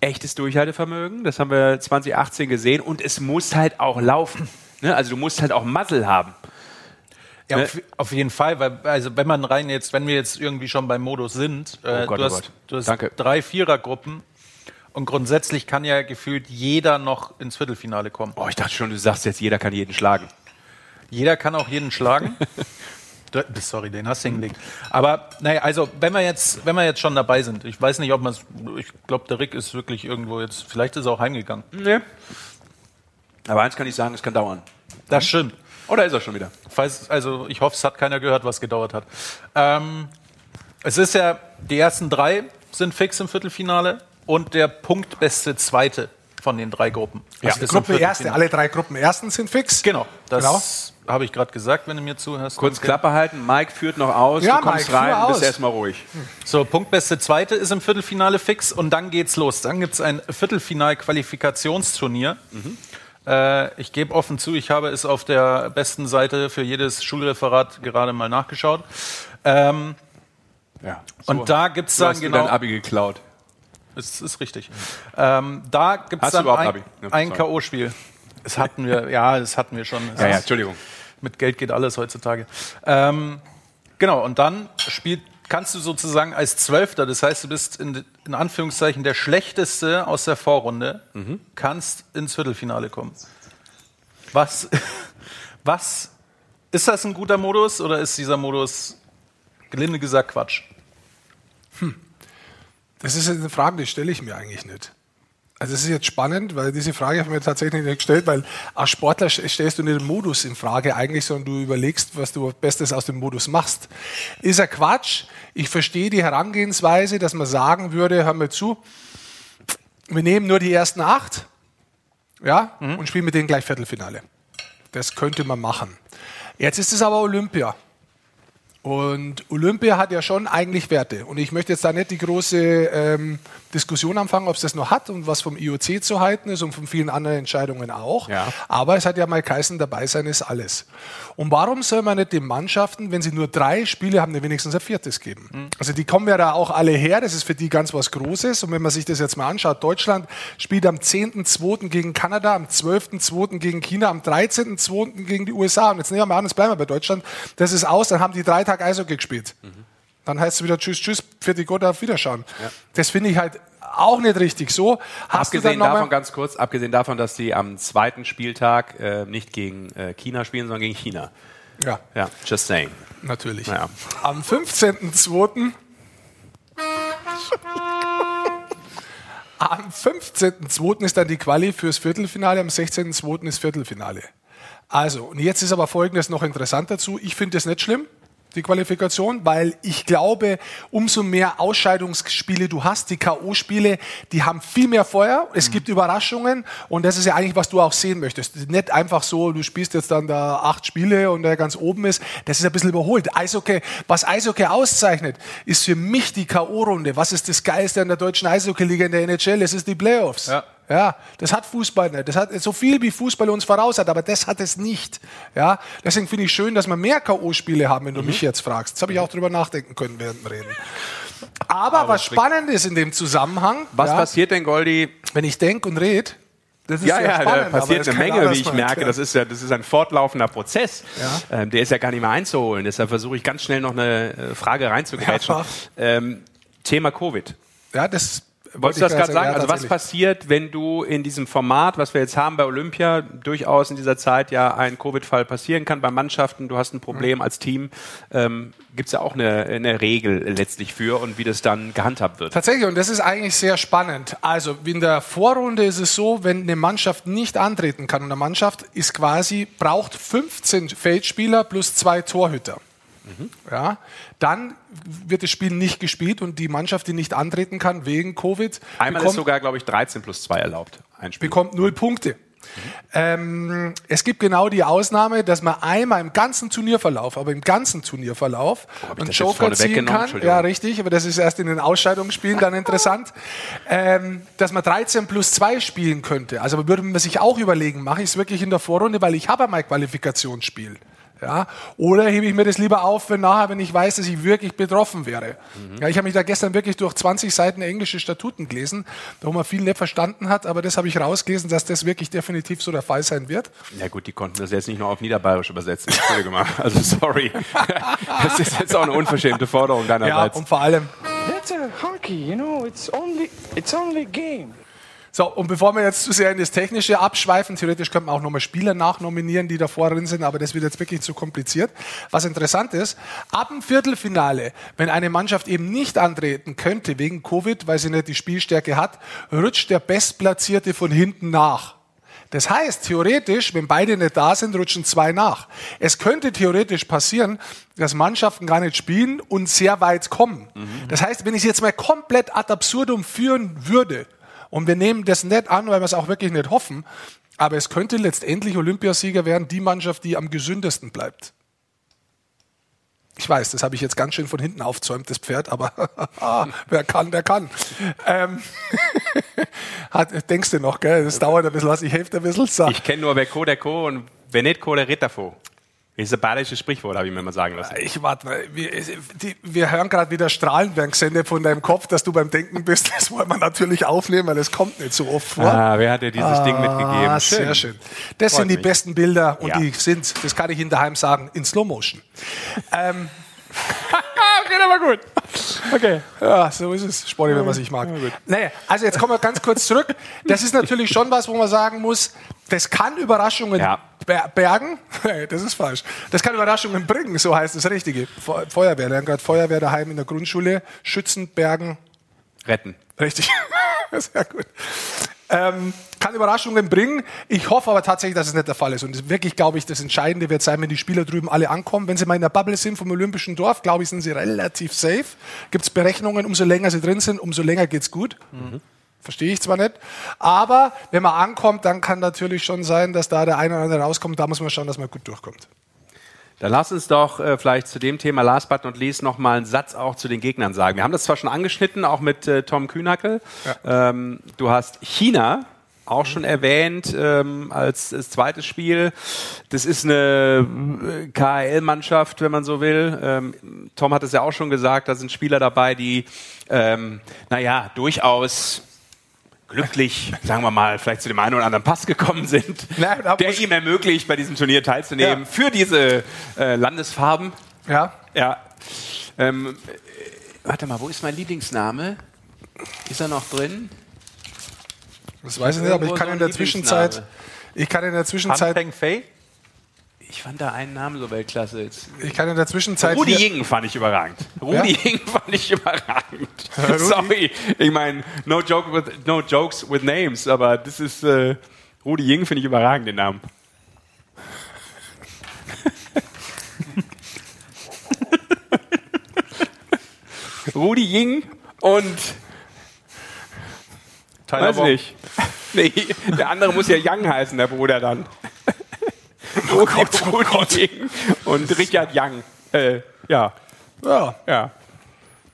echtes Durchhaltevermögen. Das haben wir 2018 gesehen. Und es muss halt auch laufen. Ne? Also du musst halt auch Muscle haben. Ja, Ne? auf, auf jeden Fall, weil also wenn man rein jetzt, wenn wir jetzt irgendwie schon beim Modus sind, äh, Oh Gott, du, oh hast, du hast drei Vierergruppen und grundsätzlich kann ja gefühlt jeder noch ins Viertelfinale kommen. Oh, ich dachte schon, du sagst jetzt, jeder kann jeden schlagen. Jeder kann auch jeden schlagen. Sorry, den hast du hingelegt. Aber naja, also wenn wir jetzt, wenn wir jetzt schon dabei sind, ich weiß nicht, ob man es. Ich glaube, der Rick ist wirklich irgendwo jetzt. Vielleicht ist er auch heimgegangen. Nee. Aber eins kann ich sagen, es kann dauern. Das stimmt. Oder ist er schon wieder? Falls, also ich hoffe, es hat keiner gehört, was gedauert hat. Ähm, es ist ja, die ersten drei sind fix im Viertelfinale und der punktbeste Zweite von den drei Gruppen. Ja, ist im Gruppe Erste, alle drei Gruppen Ersten sind fix. Genau, das Genau. habe ich gerade gesagt, wenn du mir zuhörst. Kurz. Klappe halten, Mike führt noch aus, Ja, du kommst Mike, rein, bist erstmal ruhig. So, punktbeste Zweite ist im Viertelfinale fix und dann geht's los. Dann gibt's ein Viertelfinal-Qualifikationsturnier. Äh, ich gebe offen zu, ich habe es auf der besten Seite für jedes Schulreferat gerade mal nachgeschaut. Ähm, Ja. und da gibt's Du dann hast genau. dein Abi geklaut. Das ist richtig. Ähm, da gibt es dann ein? Ja, ein. K.O.-Spiel. Das hatten wir, ja, das hatten wir schon. Es Ja, ja, Entschuldigung. Mit Geld geht alles heutzutage. Ähm, genau, und dann spielt, kannst du sozusagen als Zwölfter, das heißt, du bist in, in Anführungszeichen der Schlechteste aus der Vorrunde, Mhm. kannst ins Viertelfinale kommen. Was, was, ist das ein guter Modus oder ist dieser Modus, gelinde gesagt, Quatsch? Das ist eine Frage, die stelle ich mir eigentlich nicht. Also es ist jetzt spannend, weil diese Frage habe ich mir tatsächlich nicht gestellt, weil als Sportler st- stellst du nicht den Modus in Frage eigentlich, sondern du überlegst, was du Bestes aus dem Modus machst. Ist ja Quatsch. Ich verstehe die Herangehensweise, dass man sagen würde, hör mir zu, wir nehmen nur die ersten acht ja, und spielen mit denen gleich Viertelfinale. Das könnte man machen. Jetzt ist es aber Olympia. Und Olympia hat ja schon eigentlich Werte. Und ich möchte jetzt da nicht die große ähm, Diskussion anfangen, ob es das noch hat und was vom IOC zu halten ist und von vielen anderen Entscheidungen auch. Ja. Aber es hat ja mal geheißen, dabei sein ist alles. Und warum soll man nicht den Mannschaften, wenn sie nur drei Spiele haben, wenigstens ein viertes geben? Also die kommen ja da auch alle her, das ist für die ganz was Großes. Und wenn man sich das jetzt mal anschaut, Deutschland spielt am 10.2. gegen Kanada, am 12.2. gegen China, am 13.2. gegen die USA. Und jetzt nehmen wir mal an, jetzt bleiben wir bei Deutschland. Das ist aus, dann haben die drei Tage Eishockey gespielt. Dann heißt es wieder Tschüss, Tschüss, für die Gott auf Wiederschauen. Das finde ich halt auch nicht richtig so. Hast Abgesehen davon, ganz kurz, abgesehen davon, dass die am zweiten Spieltag äh, nicht gegen äh, China spielen, sondern gegen China. Ja, Ja, just saying. natürlich. Ja. Am 15.02. Am 15.02. ist dann die Quali fürs Viertelfinale, am 16.02. ist Viertelfinale. Also, und jetzt ist aber Folgendes noch interessant dazu. Ich finde das nicht schlimm, die Qualifikation, weil ich glaube, umso mehr Ausscheidungsspiele du hast, die K.O.-Spiele, die haben viel mehr Feuer. Es gibt Überraschungen und das ist ja eigentlich, was du auch sehen möchtest. Nicht einfach so, du spielst jetzt dann da acht Spiele und der ganz oben ist. Das ist ein bisschen überholt. Eishockey, was Eishockey auszeichnet, ist für mich die K.O.-Runde. Was ist das Geilste an der deutschen Eishockey-Liga in der NHL? Es ist die Playoffs. Ja. Ja, das hat Fußball nicht. Das hat so viel wie Fußball uns voraus hat, aber das hat es nicht. Ja, deswegen finde ich schön, dass wir mehr K.O.-Spiele haben, wenn du mich jetzt fragst. Jetzt habe ich auch drüber nachdenken können während dem Reden. Aber, was spannend ist in dem Zusammenhang, Was ja, passiert denn, Goldi? wenn ich denke und rede, das ist Ja, ja, spannend, da aber passiert eine Menge, wie ich merke. Das ist ja, das ist ein fortlaufender Prozess. Ja. Ähm, der ist ja gar nicht mehr einzuholen. Deshalb versuche ich ganz schnell noch eine äh, Frage reinzugrätschen. Ja. Ähm, Thema Covid. ja, das Wolltest wollte du das gerade sagen? ja, Also was passiert, wenn du in diesem Format, was wir jetzt haben bei Olympia, durchaus in dieser Zeit ja ein Covid-Fall passieren kann bei Mannschaften, du hast ein Mhm. Problem als Team, ähm, gibt es ja auch eine, eine Regel letztlich für und wie das dann gehandhabt wird. Tatsächlich, und das ist eigentlich sehr spannend. Also in der Vorrunde ist es so, wenn eine Mannschaft nicht antreten kann, und eine Mannschaft ist quasi, braucht 15 Feldspieler plus zwei Torhüter. Ja, dann wird das Spiel nicht gespielt und die Mannschaft, die nicht antreten kann wegen Covid, Einmal ist bekommt, sogar, glaube ich, 13 plus 2 erlaubt. Ein Spiel. bekommt null Punkte. Ähm, es gibt genau die Ausnahme, dass man einmal im ganzen Turnierverlauf, aber im ganzen Turnierverlauf ich einen Joker ziehen kann. Ja, richtig, aber das ist erst in den Ausscheidungsspielen dann interessant, ähm, dass man 13 plus 2 spielen könnte. Also würde man sich auch überlegen, mache ich es wirklich in der Vorrunde, weil ich habe mein Qualifikationsspiel. Ja? Oder hebe ich mir das lieber auf, wenn nachher, wenn ich weiß, dass ich wirklich betroffen wäre. Ja, ich habe mich da gestern wirklich durch 20 Seiten englische Statuten gelesen, wo man viel nicht verstanden hat, aber das habe ich rausgelesen, dass das wirklich definitiv so der Fall sein wird. Ja gut, die konnten das jetzt nicht nur auf Niederbayerisch übersetzen. Entschuldige mal. Also sorry. Das ist jetzt auch eine unverschämte Forderung Ja, deinerseits. und vor allem, That's a hockey, you know. It's only it's only game. So, und bevor wir jetzt zu sehr in das Technische abschweifen, theoretisch könnten wir auch nochmal Spieler nachnominieren, die davor drin sind, aber das wird jetzt wirklich zu kompliziert. Was interessant ist, ab dem Viertelfinale, wenn eine Mannschaft eben nicht antreten könnte wegen Covid, weil sie nicht die Spielstärke hat, rutscht der Bestplatzierte von hinten nach. Das heißt, theoretisch, wenn beide nicht da sind, rutschen zwei nach. Es könnte theoretisch passieren, dass Mannschaften gar nicht spielen und sehr weit kommen. Das heißt, wenn ich es jetzt mal komplett ad absurdum führen würde, und wir nehmen das nicht an, weil wir es auch wirklich nicht hoffen, aber es könnte letztendlich Olympiasieger werden, die Mannschaft, die am gesündesten bleibt. Ich weiß, das habe ich jetzt ganz schön von hinten aufzäumt, das Pferd, aber wer kann, der kann. Ähm, hat, denkst du noch, gell? Das dauert ein bisschen, was ich helfe ein bisschen. So. Ich kenne nur wer Co, der Co und wer nicht Co, der Ritter vor. Das ist ein badisches Sprichwort, habe ich mir mal sagen lassen. Ich warte mal, wir, die, wir hören gerade wieder Strahlen werden gesendet von deinem Kopf, dass du beim Denken bist. Das wollen wir natürlich aufnehmen, weil es kommt nicht so oft vor. Ah, wer hat dir dieses Ding mitgegeben? Ah, sehr schön. Das Freut sind die mich. besten Bilder und Ja. die sind, das kann ich Ihnen daheim sagen, in Slow Motion. ähm, Geht aber gut. Okay. Ja, so ist es. Sportlich, wenn man sich mag. Naja, also jetzt kommen wir ganz kurz zurück. Das ist natürlich schon was, wo man sagen muss, das kann Überraschungen Ja. Ber- bergen. Das ist falsch. Das kann Überraschungen bringen, so heißt das Richtige. Fe- Feuerwehr, lernen gerade Feuerwehr daheim in der Grundschule. Schützen, bergen, Retten. Richtig. Sehr gut. Ähm, kann Überraschungen bringen. Ich hoffe aber tatsächlich, dass es nicht der Fall ist. Und wirklich, glaube ich, das Entscheidende wird sein, wenn die Spieler drüben alle ankommen. Wenn sie mal in der Bubble sind vom Olympischen Dorf, glaube ich, sind sie relativ safe. Gibt es Berechnungen, umso länger sie drin sind, umso länger geht's gut. Verstehe ich zwar nicht. Aber wenn man ankommt, dann kann natürlich schon sein, dass da der eine oder andere rauskommt. Da muss man schauen, dass man gut durchkommt. Dann lass uns doch äh, vielleicht zu dem Thema last but not least noch mal einen Satz auch zu den Gegnern sagen. Wir haben das zwar schon angeschnitten, auch mit äh, Tom Kühnackel. Ähm, du hast China auch schon erwähnt ähm, als, als zweites Spiel. Das ist eine äh, KHL-Mannschaft, wenn man so will. Ähm, Tom hat es ja auch schon gesagt, da sind Spieler dabei, die, ähm, naja, durchaus glücklich, sagen wir mal, vielleicht zu dem einen oder anderen Pass gekommen sind, da der ihm ermöglicht, bei diesem Turnier teilzunehmen, für diese äh, Landesfarben. Ja, Ja. Ähm, äh, warte mal, wo ist mein Lieblingsname? Ist er noch drin? das weiß ich nicht, aber ich kann in der Zwischenzeit, ich kann in der Zwischenzeit, Peng Fei? Ich fand da einen Namen so Weltklasse jetzt. ich kann in der Zwischenzeit Rudi Jing fand ich überragend. Rudi Jing fand ich überragend. Sorry, ich meine, no, joke with, no jokes with names, aber das ist, äh, Rudi Jing finde ich überragend, den Namen. Rudi Jing und Tyler Weiß nicht. Nee, der andere muss ja Young heißen, der Bruder dann. Oh Gott, oh Gott. Und Richard Young. Äh, ja, ja, ja.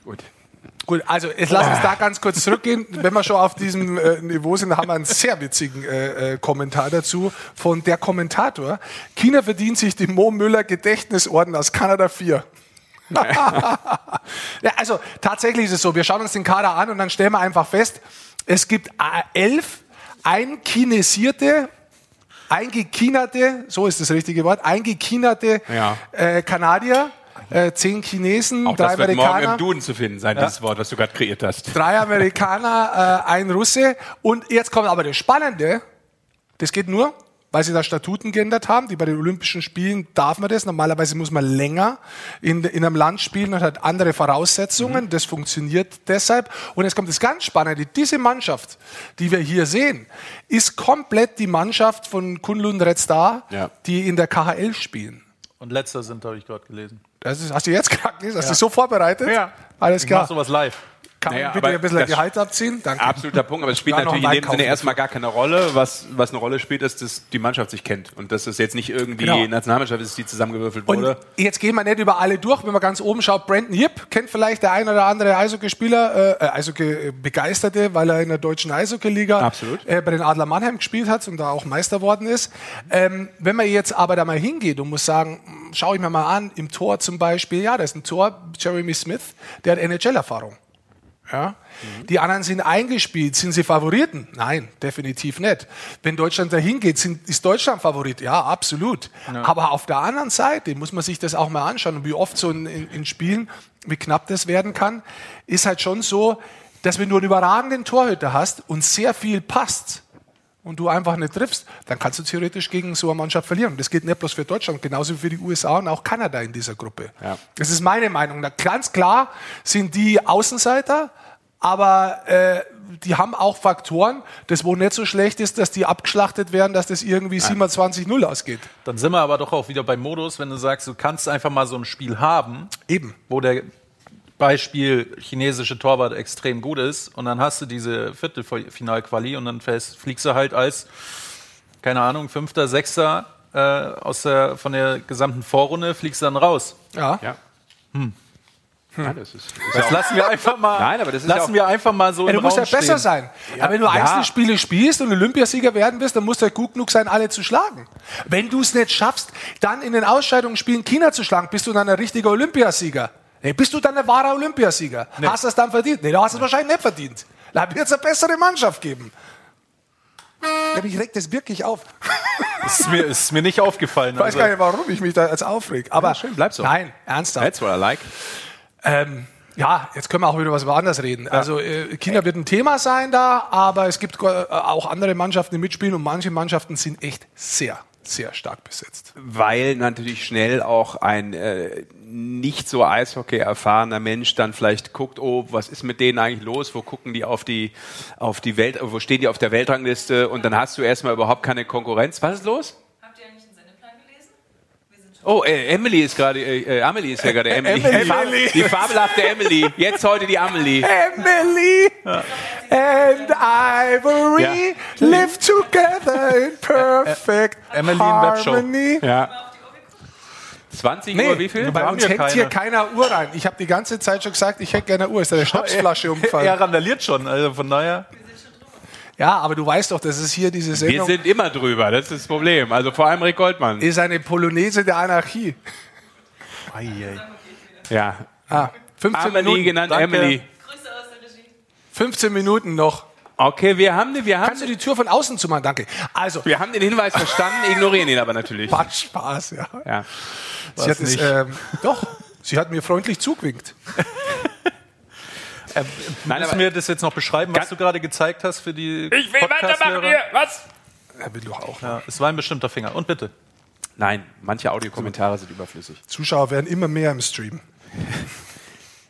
Gut. Gut, also jetzt lass uns da ganz kurz zurückgehen. Wenn wir schon auf diesem äh, Niveau sind, haben wir einen sehr witzigen äh, äh, Kommentar dazu von der Kommentator. China verdient sich den Mo Müller Gedächtnisorden aus Kanada 4. ja, also tatsächlich ist es so, wir schauen uns den Kader an und dann stellen wir einfach fest, es gibt äh, elf einkinesierte, eingekinerte, so ist das richtige Wort, eingekinerte Ja. äh, Kanadier, äh, zehn Chinesen, Auch drei das wird morgen Amerikaner im Duden zu finden sein, dieses Wort, was du gerade kreiert hast. drei Amerikaner, äh, ein Russe. Und jetzt kommt aber das Spannende. Das geht nur, weil sie da Statuten geändert haben. Die bei den Olympischen Spielen darf man das. Normalerweise muss man länger in, in einem Land spielen und hat andere Voraussetzungen. Das funktioniert deshalb. Und jetzt kommt das ganz Spannende. Diese Mannschaft, die wir hier sehen, ist komplett die Mannschaft von Kunlun Red Star, Ja. die in der KHL spielen. Und letzter sind, habe ich gerade gelesen. Das ist, hast du jetzt gerade gelesen? Hast du dich so vorbereitet? Ja. Alles Ich mache klar. sowas live. Kann Naja, man bitte ein bisschen Gehalt abziehen? Danke. Absoluter Punkt, aber es spielt natürlich in dem Sinne erstmal gar keine Rolle. Was, was eine Rolle spielt, ist, dass die Mannschaft sich kennt und dass es jetzt nicht irgendwie Genau. Nationalmannschaft ist, die zusammengewürfelt Und wurde. jetzt gehen wir nicht über alle durch. Wenn man ganz oben schaut, Brandon Yip kennt vielleicht der ein oder andere Eishockeyspieler, äh, Eishockey-Begeisterte, weil er in der deutschen Eishockey-Liga äh, bei den Adler Mannheim gespielt hat und da auch Meister worden ist. Ähm, wenn man jetzt aber da mal hingeht und muss sagen, schaue ich mir mal an, im Tor zum Beispiel, ja, da ist ein Tor, Jeremy Smith, der hat NHL-Erfahrung. Ja? Die anderen sind eingespielt. Sind sie Favoriten? Nein, definitiv nicht. Wenn Deutschland dahin geht, sind, ist Deutschland Favorit? Ja, absolut. Aber auf der anderen Seite muss man sich das auch mal anschauen. Und wie oft so in, in, in Spielen, wie knapp das werden kann, ist halt schon so, dass wenn du einen überragenden Torhüter hast und sehr viel passt und du einfach nicht triffst, dann kannst du theoretisch gegen so eine Mannschaft verlieren. Das gilt nicht bloß für Deutschland, genauso wie für die USA und auch Kanada in dieser Gruppe. Ja. Das ist meine Meinung. Na, ganz klar sind die Außenseiter, aber äh, die haben auch Faktoren, das wo nicht so schlecht ist, dass die abgeschlachtet werden, dass das irgendwie 27-0 ausgeht. Dann sind wir aber doch auch wieder beim Modus, wenn du sagst, du kannst einfach mal so ein Spiel haben, Eben. wo der Beispiel chinesische Torwart extrem gut ist und dann hast du diese Viertelfinalquali und dann fliegst du halt als, keine Ahnung, Fünfter, Sechster äh, aus der, von der gesamten Vorrunde, fliegst du dann raus. Ja. Ja. Ja, das ist, ist Das ja auch, lassen wir einfach mal, Nein, aber das ist lassen ja wir einfach mal so Ja, du musst Raum ja besser stehen. sein. Aber wenn du Einzelspiele spielst und Olympiasieger werden wirst, dann musst du ja gut genug sein, alle zu schlagen. Wenn du es nicht schaffst, dann in den Ausscheidungsspielen China zu schlagen, bist du dann ein richtiger Olympiasieger. Nee, bist du dann ein wahrer Olympiasieger? Hast du es dann verdient? Nee, du hast es wahrscheinlich nicht verdient. Da wird es eine bessere Mannschaft geben. Ja, mich regt das wirklich auf. Ist mir, ist mir nicht aufgefallen. Ich weiß also- gar nicht, warum ich mich da jetzt aufreg. Aber Ja, schön, bleib so. Nein, ernsthaft. That's what I like. Ähm, ja, jetzt können wir auch wieder was anderes reden. Also äh, China wird ein Thema sein da, aber es gibt äh, auch andere Mannschaften, die mitspielen und manche Mannschaften sind echt sehr, sehr stark besetzt. Weil natürlich schnell auch ein äh, nicht so Eishockey erfahrener Mensch dann vielleicht guckt, oh, was ist mit denen eigentlich los? Wo gucken die auf die auf die Welt, wo stehen die auf der Weltrangliste? Und dann hast du erstmal überhaupt keine Konkurrenz. Was ist los? Habt ihr eigentlich den Sendeplan gelesen? Oh, äh, Emily ist gerade, äh, äh, Amelie ist ja gerade Emily. Emily. Die, Fab die fabelhafte Emily. Jetzt heute die Amelie. Emily and Ivory live together in perfect Emily im Webshow. harmony. Ja. 20 Nee, Uhr, wie viel? bei uns hängt keine. hier keiner Uhr rein. Ich habe die ganze Zeit schon gesagt, ich hätte gerne eine Uhr. Ist da eine Schnapsflasche Er umgefallen? randaliert schon, also von daher. Ja, aber du weißt doch, das ist hier diese Wir Sendung. sind immer drüber, das ist das Problem. Also vor allem Rick Goldmann. ist eine Polonaise der Anarchie. Ja. Ah, 15 Amelie Minuten, genannt danke. Emily. Grüße aus der Regie. 15 Minuten noch. Okay, wir haben, wir haben, Kannst du die Tür von außen zumachen? Danke. Also, wir haben den Hinweis verstanden, ignorieren ihn aber natürlich. Spaß, Spaß, ja. Ja. Sie hat es, nicht. ähm, doch, sie hat mir freundlich zugewinkt. Nein, Müssen wir das jetzt noch beschreiben, was du gerade gezeigt hast für die ich will weitermachen hier. Was? Er will doch auch. Ja, es war ein bestimmter Finger. Und bitte. Nein, manche Audiokommentare sind überflüssig. Zuschauer werden immer mehr im Stream.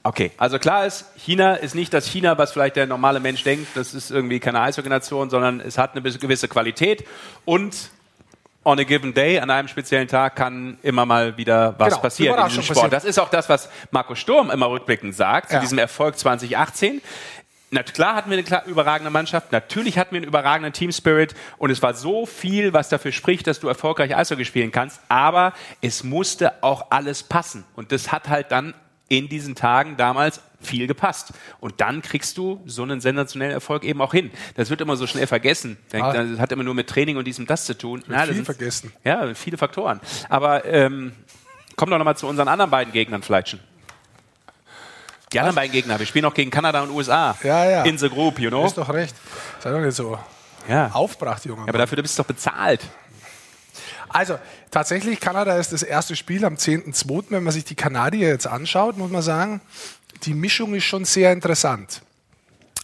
Okay, also klar ist, China ist nicht das China, was vielleicht der normale Mensch denkt. Das ist irgendwie keine Eishockey-Nation, sondern es hat eine gewisse Qualität und on a given day, an einem speziellen Tag, kann immer mal wieder was Genau, passieren in diesem Sport. passiert. Das ist auch das, was Marco Sturm immer rückblickend sagt, zu Ja. diesem Erfolg 2018. Na klar hatten wir eine überragende Mannschaft, natürlich hatten wir einen überragenden Team Spirit und es war so viel, was dafür spricht, dass du erfolgreich Eishockey spielen kannst, aber es musste auch alles passen und das hat halt dann in diesen Tagen damals viel gepasst. Und dann kriegst du so einen sensationellen Erfolg eben auch hin. Das wird immer so schnell vergessen. Denkt, Ah. Das hat immer nur mit Training und diesem das zu tun. Das viel vergessen. Ja, viele Faktoren. Aber ähm, komm doch nochmal zu unseren anderen beiden Gegnern, Fleitschen. Die anderen beiden Gegner. Wir spielen auch gegen Kanada und USA. Ja, ja. In the group, you know? Ist doch recht. Sei doch nicht so Ja. aufbracht, Junge. Ja, aber dafür bist du doch bezahlt. Also, tatsächlich, Kanada ist das erste Spiel am 10.2. Wenn man sich die Kanadier jetzt anschaut, muss man sagen, die Mischung ist schon sehr interessant.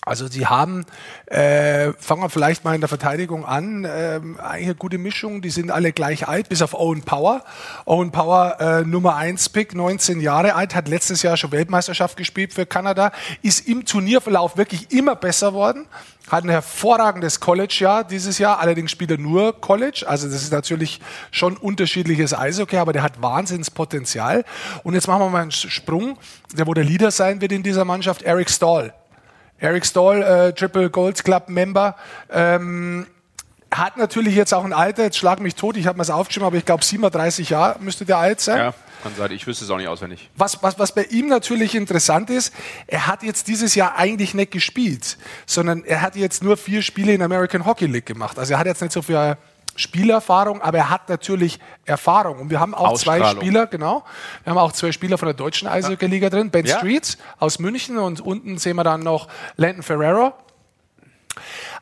Also sie haben, äh, fangen wir vielleicht mal in der Verteidigung an, ähm, eigentlich eine gute Mischung. Die sind alle gleich alt, bis auf Owen Power. Owen Power, äh, Nummer 1 Pick, 19 Jahre alt, hat letztes Jahr schon Weltmeisterschaft gespielt für Kanada, ist im Turnierverlauf wirklich immer besser worden, hat ein hervorragendes College-Jahr dieses Jahr, allerdings spielt er nur College, also das ist natürlich schon unterschiedliches Eishockey, aber der hat Wahnsinnspotenzial. Und jetzt machen wir mal einen Sprung, der wo der Leader sein wird in dieser Mannschaft, Eric Stahl. Eric Stahl, äh, Triple Gold Club Member, ähm, hat natürlich jetzt auch ein Alter, jetzt schlag mich tot, ich habe mir es aufgeschrieben, aber ich glaube 37 Jahre müsste der alt sein. Ja, kann sein. Ich wüsste es auch nicht auswendig. Was, was, was bei ihm natürlich interessant ist, er hat jetzt dieses Jahr eigentlich nicht gespielt, sondern er hat jetzt nur vier Spiele in der American Hockey League gemacht. Also er hat jetzt nicht so viel Spielerfahrung, aber er hat natürlich Erfahrung. Und wir haben auch zwei. Spieler, genau. Wir haben auch zwei Spieler von der deutschen Eishockey-Liga drin. Ben Ja. Streets aus München und unten sehen wir dann noch Landon Ferrero.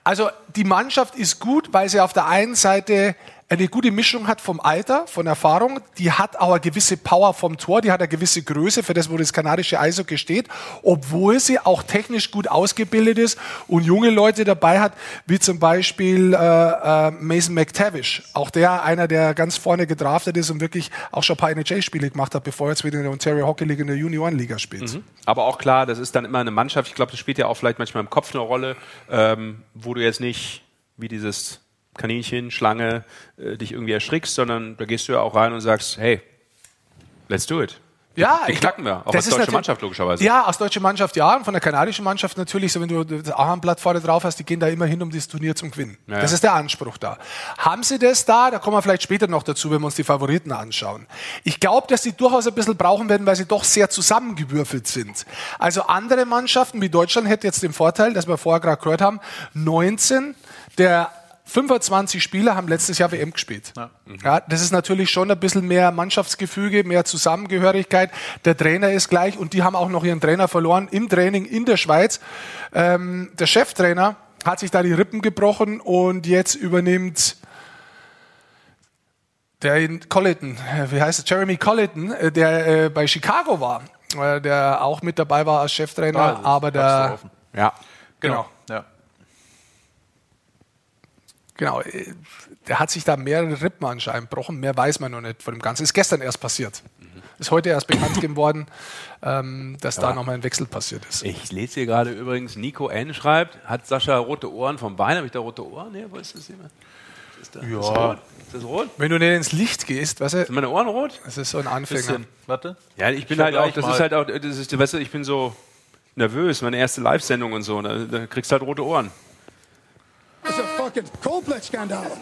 Also die Mannschaft ist gut, weil sie auf der einen Seite eine gute Mischung hat vom Alter, von Erfahrung, die hat auch eine gewisse Power vom Tor, die hat eine gewisse Größe für das, wo das kanadische Eishockey steht, obwohl sie auch technisch gut ausgebildet ist und junge Leute dabei hat, wie zum Beispiel äh, äh, Mason McTavish. Auch der, einer, der ganz vorne gedraftet ist und wirklich auch schon ein paar NHL-Spiele gemacht hat, bevor er jetzt wieder in der Ontario Hockey League in der Juniorenliga spielt. Mhm. Aber auch klar, das ist dann immer eine Mannschaft. Ich glaube, das spielt ja auch vielleicht manchmal im Kopf eine Rolle, ähm, wo du jetzt nicht wie dieses Kaninchen, Schlange äh, dich irgendwie erschrickst, sondern da gehst du ja auch rein und sagst, hey, let's do it. Ja, Die ich knacken wir, auch als deutsche Mannschaft logischerweise. Ja, aus deutscher Mannschaft ja und von der kanadischen Mannschaft natürlich, so wenn du das Ahornblatt vorne drauf hast, die gehen da immer hin, um dieses Turnier zum Gewinnen. Ja. Das ist der Anspruch da. Haben sie das da? Da kommen wir vielleicht später noch dazu, wenn wir uns die Favoriten anschauen. Ich glaube, dass sie durchaus ein bisschen brauchen werden, weil sie doch sehr zusammengewürfelt sind. Also andere Mannschaften wie Deutschland hätte jetzt den Vorteil, dass wir vorher gerade gehört haben, 19 der 25 Spieler haben letztes Jahr WM gespielt. Ja. das ist natürlich schon ein bisschen mehr Mannschaftsgefüge, mehr Zusammengehörigkeit. Der Trainer ist gleich und die haben auch noch ihren Trainer verloren im Training in der Schweiz. Ähm, der Cheftrainer hat sich da die Rippen gebrochen und jetzt übernimmt der in Colleton, äh, wie heißt es, Jeremy Colleton, äh, der äh, bei Chicago war, äh, der auch mit dabei war als Cheftrainer, aber der, Ja. genau. Ja. Genau, äh, der hat sich da mehrere Rippen anscheinend gebrochen. Mehr weiß man noch nicht von dem Ganzen. Ist gestern erst passiert. Ist heute erst bekannt geworden, ähm, dass da nochmal ein Wechsel passiert ist. Ich lese hier gerade übrigens, Nico N. schreibt, hat Sascha rote Ohren vom Bein? Habe ich da rote Ohren? Nee, wo ist das jemand? Ist das, ja. ist, das rot? ist das rot? Wenn du nicht ins Licht gehst, weißt Sind du, meine Ohren rot? das ist so ein Anfänger. Bisschen. Warte. Ja, ich bin Ich halt auch, das mal. ist halt auch, das ist, weißt du, ich bin so nervös, meine erste Live-Sendung und so, da, da kriegst du halt rote Ohren.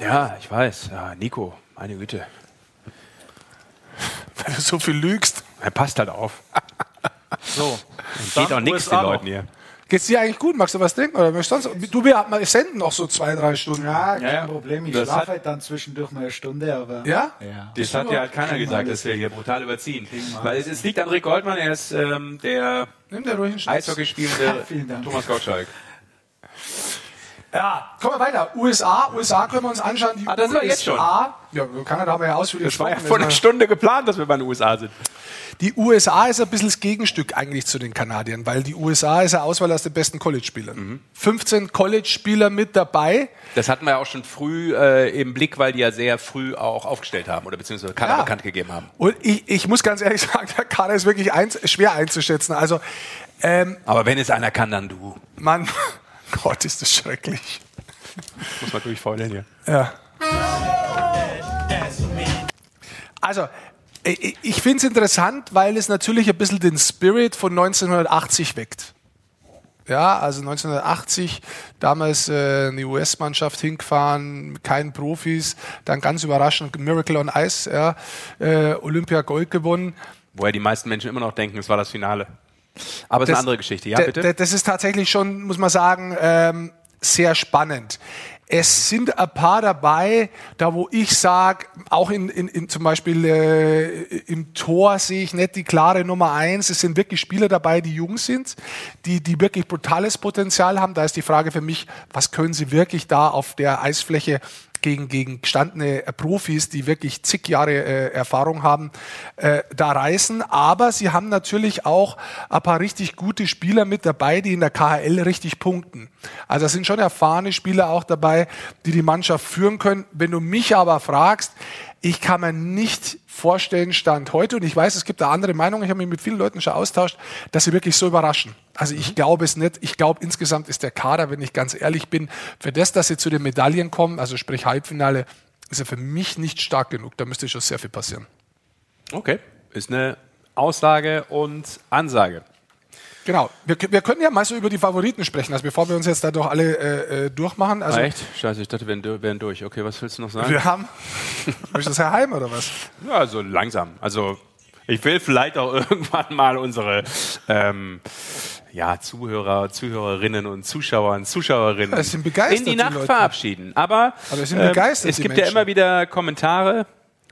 Ja, ich weiß. Ja, Nico, meine Güte. Wenn du so viel lügst. Er passt halt auf. So. Geht auch nichts den. Leuten hier. Geht's dir eigentlich gut? Magst du was trinken? Oder möchtest du sonst? Du, wir senden noch so zwei, drei Stunden. Ja, kein Ja, ja. Problem. Ich Das schlafe halt dann zwischendurch mal eine Stunde, aber. Ja? Ja. Das hat ja halt keiner gesagt, dass wir hier brutal überziehen. Weil es, es liegt an Rick Goldmann, er ist ähm, der Nimm dir ruhig einen Schnaps. Eishockey spielende Vielen Dank. Thomas Gottschalk. Ja, kommen wir weiter. USA, USA können wir uns anschauen. Die Ah, da sind wir jetzt USA, ja, Kanada haben wir ja ausführlich Das war ja vor einer Das Stunde geplant, dass wir bei den USA sind. Die USA ist ein bisschen das Gegenstück eigentlich zu den Kanadiern, weil die USA ist eine Auswahl aus den besten College-Spielern. 15 College-Spieler mit dabei. Das hatten wir ja auch schon früh äh, im Blick, weil die ja sehr früh auch aufgestellt haben oder beziehungsweise Kader Ja. bekannt gegeben haben. Und ich, ich muss ganz ehrlich sagen, der Kader ist wirklich eins, schwer einzuschätzen. Also, ähm, Aber wenn es einer kann, dann du. Mann, Gott, ist das schrecklich. Muss man durchfeuern hier. Ja. Also, ich, ich finde es interessant, weil es natürlich ein bisschen den Spirit von 1980 weckt. Ja, also 1980, damals äh, eine US-Mannschaft hingefahren, kein Profis, dann ganz überraschend Miracle on Ice, ja, äh, Olympia Gold gewonnen. Woher die meisten Menschen immer noch denken, es war das Finale. Aber es ist eine andere Geschichte. Ja, bitte? Das ist tatsächlich schon, muss man sagen, ähm, sehr spannend. Es sind ein paar dabei, da wo ich sage, auch in, in, in zum Beispiel äh, im Tor sehe ich nicht die klare Nummer eins. Es sind wirklich Spieler dabei, die jung sind, die, die wirklich brutales Potenzial haben. Da ist die Frage für mich, was können sie wirklich da auf der Eisfläche gegen, gegen gestandene äh, Profis, die wirklich zig Jahre äh, Erfahrung haben, äh, da reißen. Aber sie haben natürlich auch ein paar richtig gute Spieler mit dabei, die in der KHL richtig punkten. Also es sind schon erfahrene Spieler auch dabei, die die Mannschaft führen können. Wenn du mich aber fragst, ich kann mir nicht vorstellen, Stand heute, und ich weiß, es gibt da andere Meinungen, ich habe mich mit vielen Leuten schon austauscht, dass sie wirklich so überraschen. Also ich glaube es nicht. Ich glaube, insgesamt ist der Kader, wenn ich ganz ehrlich bin, für das, dass sie zu den Medaillen kommen, also sprich Halbfinale, ist er für mich nicht stark genug. Da müsste schon sehr viel passieren. Okay, ist eine Aussage und Ansage. Genau. Wir, wir können ja mal so über die Favoriten sprechen, also bevor wir uns jetzt da doch alle äh, äh, durchmachen. Also Ah, echt? Scheiße, ich dachte, wir wären, du- wären durch. Okay, was willst du noch sagen? wir haben. Ist das Herr Heim oder was? Ja, so langsam. Also ich will vielleicht auch irgendwann mal unsere ähm, ja, Zuhörer, Zuhörerinnen und Zuschauer und Zuschauerinnen Ja, es sind begeistert, in die die Nacht Leute. verabschieden. Aber, Aber ähm, es die gibt ja Menschen. immer wieder Kommentare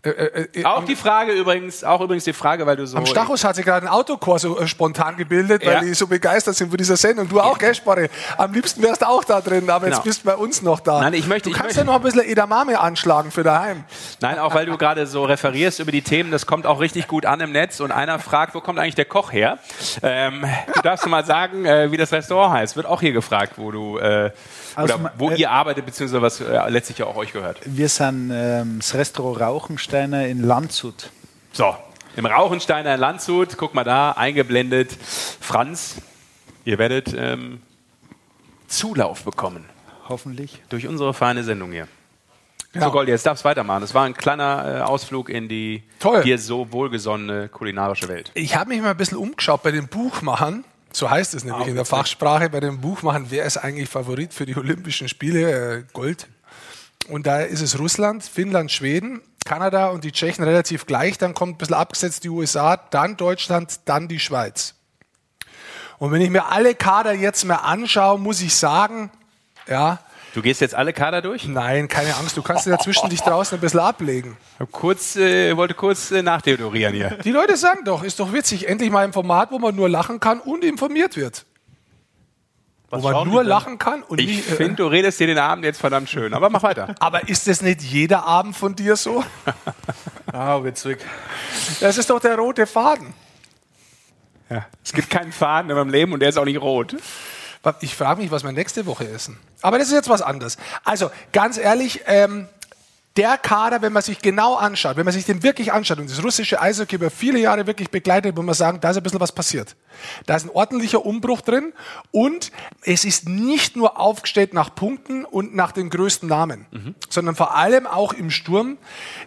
Äh, äh, Auch die Frage übrigens, auch übrigens die Frage, weil du so. Am Stachus hat sich gerade ein Autokor so äh, spontan gebildet, weil Ja. die so begeistert sind von dieser Sendung. Du auch, gell, Sparre? Am liebsten wärst du auch da drin, aber Genau. jetzt bist du bei uns noch da. Nein, ich möchte- du ich kannst möchte- ja noch ein bisschen Edamame anschlagen für daheim. Nein, auch weil du gerade so referierst über die Themen, das kommt auch richtig gut an im Netz und einer fragt, wo kommt eigentlich der Koch her? Ähm, du darfst mal sagen, äh, wie das Restaurant heißt. Wird auch hier gefragt, wo du äh, Aus oder wo äh, ihr arbeitet, beziehungsweise was äh, letztlich ja auch euch gehört. Wir sind ähm, das Restaurant Rauchensteiner in Landshut. So, im Rauchensteiner in Landshut, guck mal da, eingeblendet. Franz, ihr werdet ähm, Zulauf bekommen Hoffentlich. durch unsere feine Sendung hier. Genau. So, Gold, jetzt darfst du weitermachen. Das war ein kleiner äh, Ausflug in die Toll. dir so wohlgesonnene kulinarische Welt. Ich habe mich mal ein bisschen umgeschaut bei den Buchmachern. So heißt es nämlich in der Fachsprache bei den Buchmachern. Wer ist eigentlich Favorit für die Olympischen Spiele? Äh, Gold. Und da ist es Russland, Finnland, Schweden, Kanada und die Tschechen relativ gleich. Dann kommt ein bisschen abgesetzt die USA, dann Deutschland, dann die Schweiz. Und wenn ich mir alle Kader jetzt mal anschaue, muss ich sagen, ja, Du gehst jetzt alle Kader durch? nein, keine Angst, du kannst dazwischen dich draußen ein bisschen ablegen. Kurz, äh, wollte kurz äh, nachdeodorieren hier. Die Leute sagen doch, ist doch witzig, endlich mal ein Format, wo man nur lachen kann und informiert wird. Wo man nur lachen kann und Ich äh, finde, du redest dir den Abend jetzt verdammt schön, aber mach weiter. Aber ist das nicht jeder Abend von dir so? Ah, witzig. Das ist doch der rote Faden. Ja. Es gibt keinen Faden in meinem Leben und der ist auch nicht rot. Ich frage mich, was wir nächste Woche essen. Aber das ist jetzt was anderes. Also, ganz ehrlich, ähm, der Kader, wenn man sich genau anschaut, wenn man sich den wirklich anschaut und das russische Eishockey über viele Jahre wirklich begleitet, muss man sagen, da ist ein bisschen was passiert. Da ist ein ordentlicher Umbruch drin und es ist nicht nur aufgestellt nach Punkten und nach den größten Namen, sondern vor allem auch im Sturm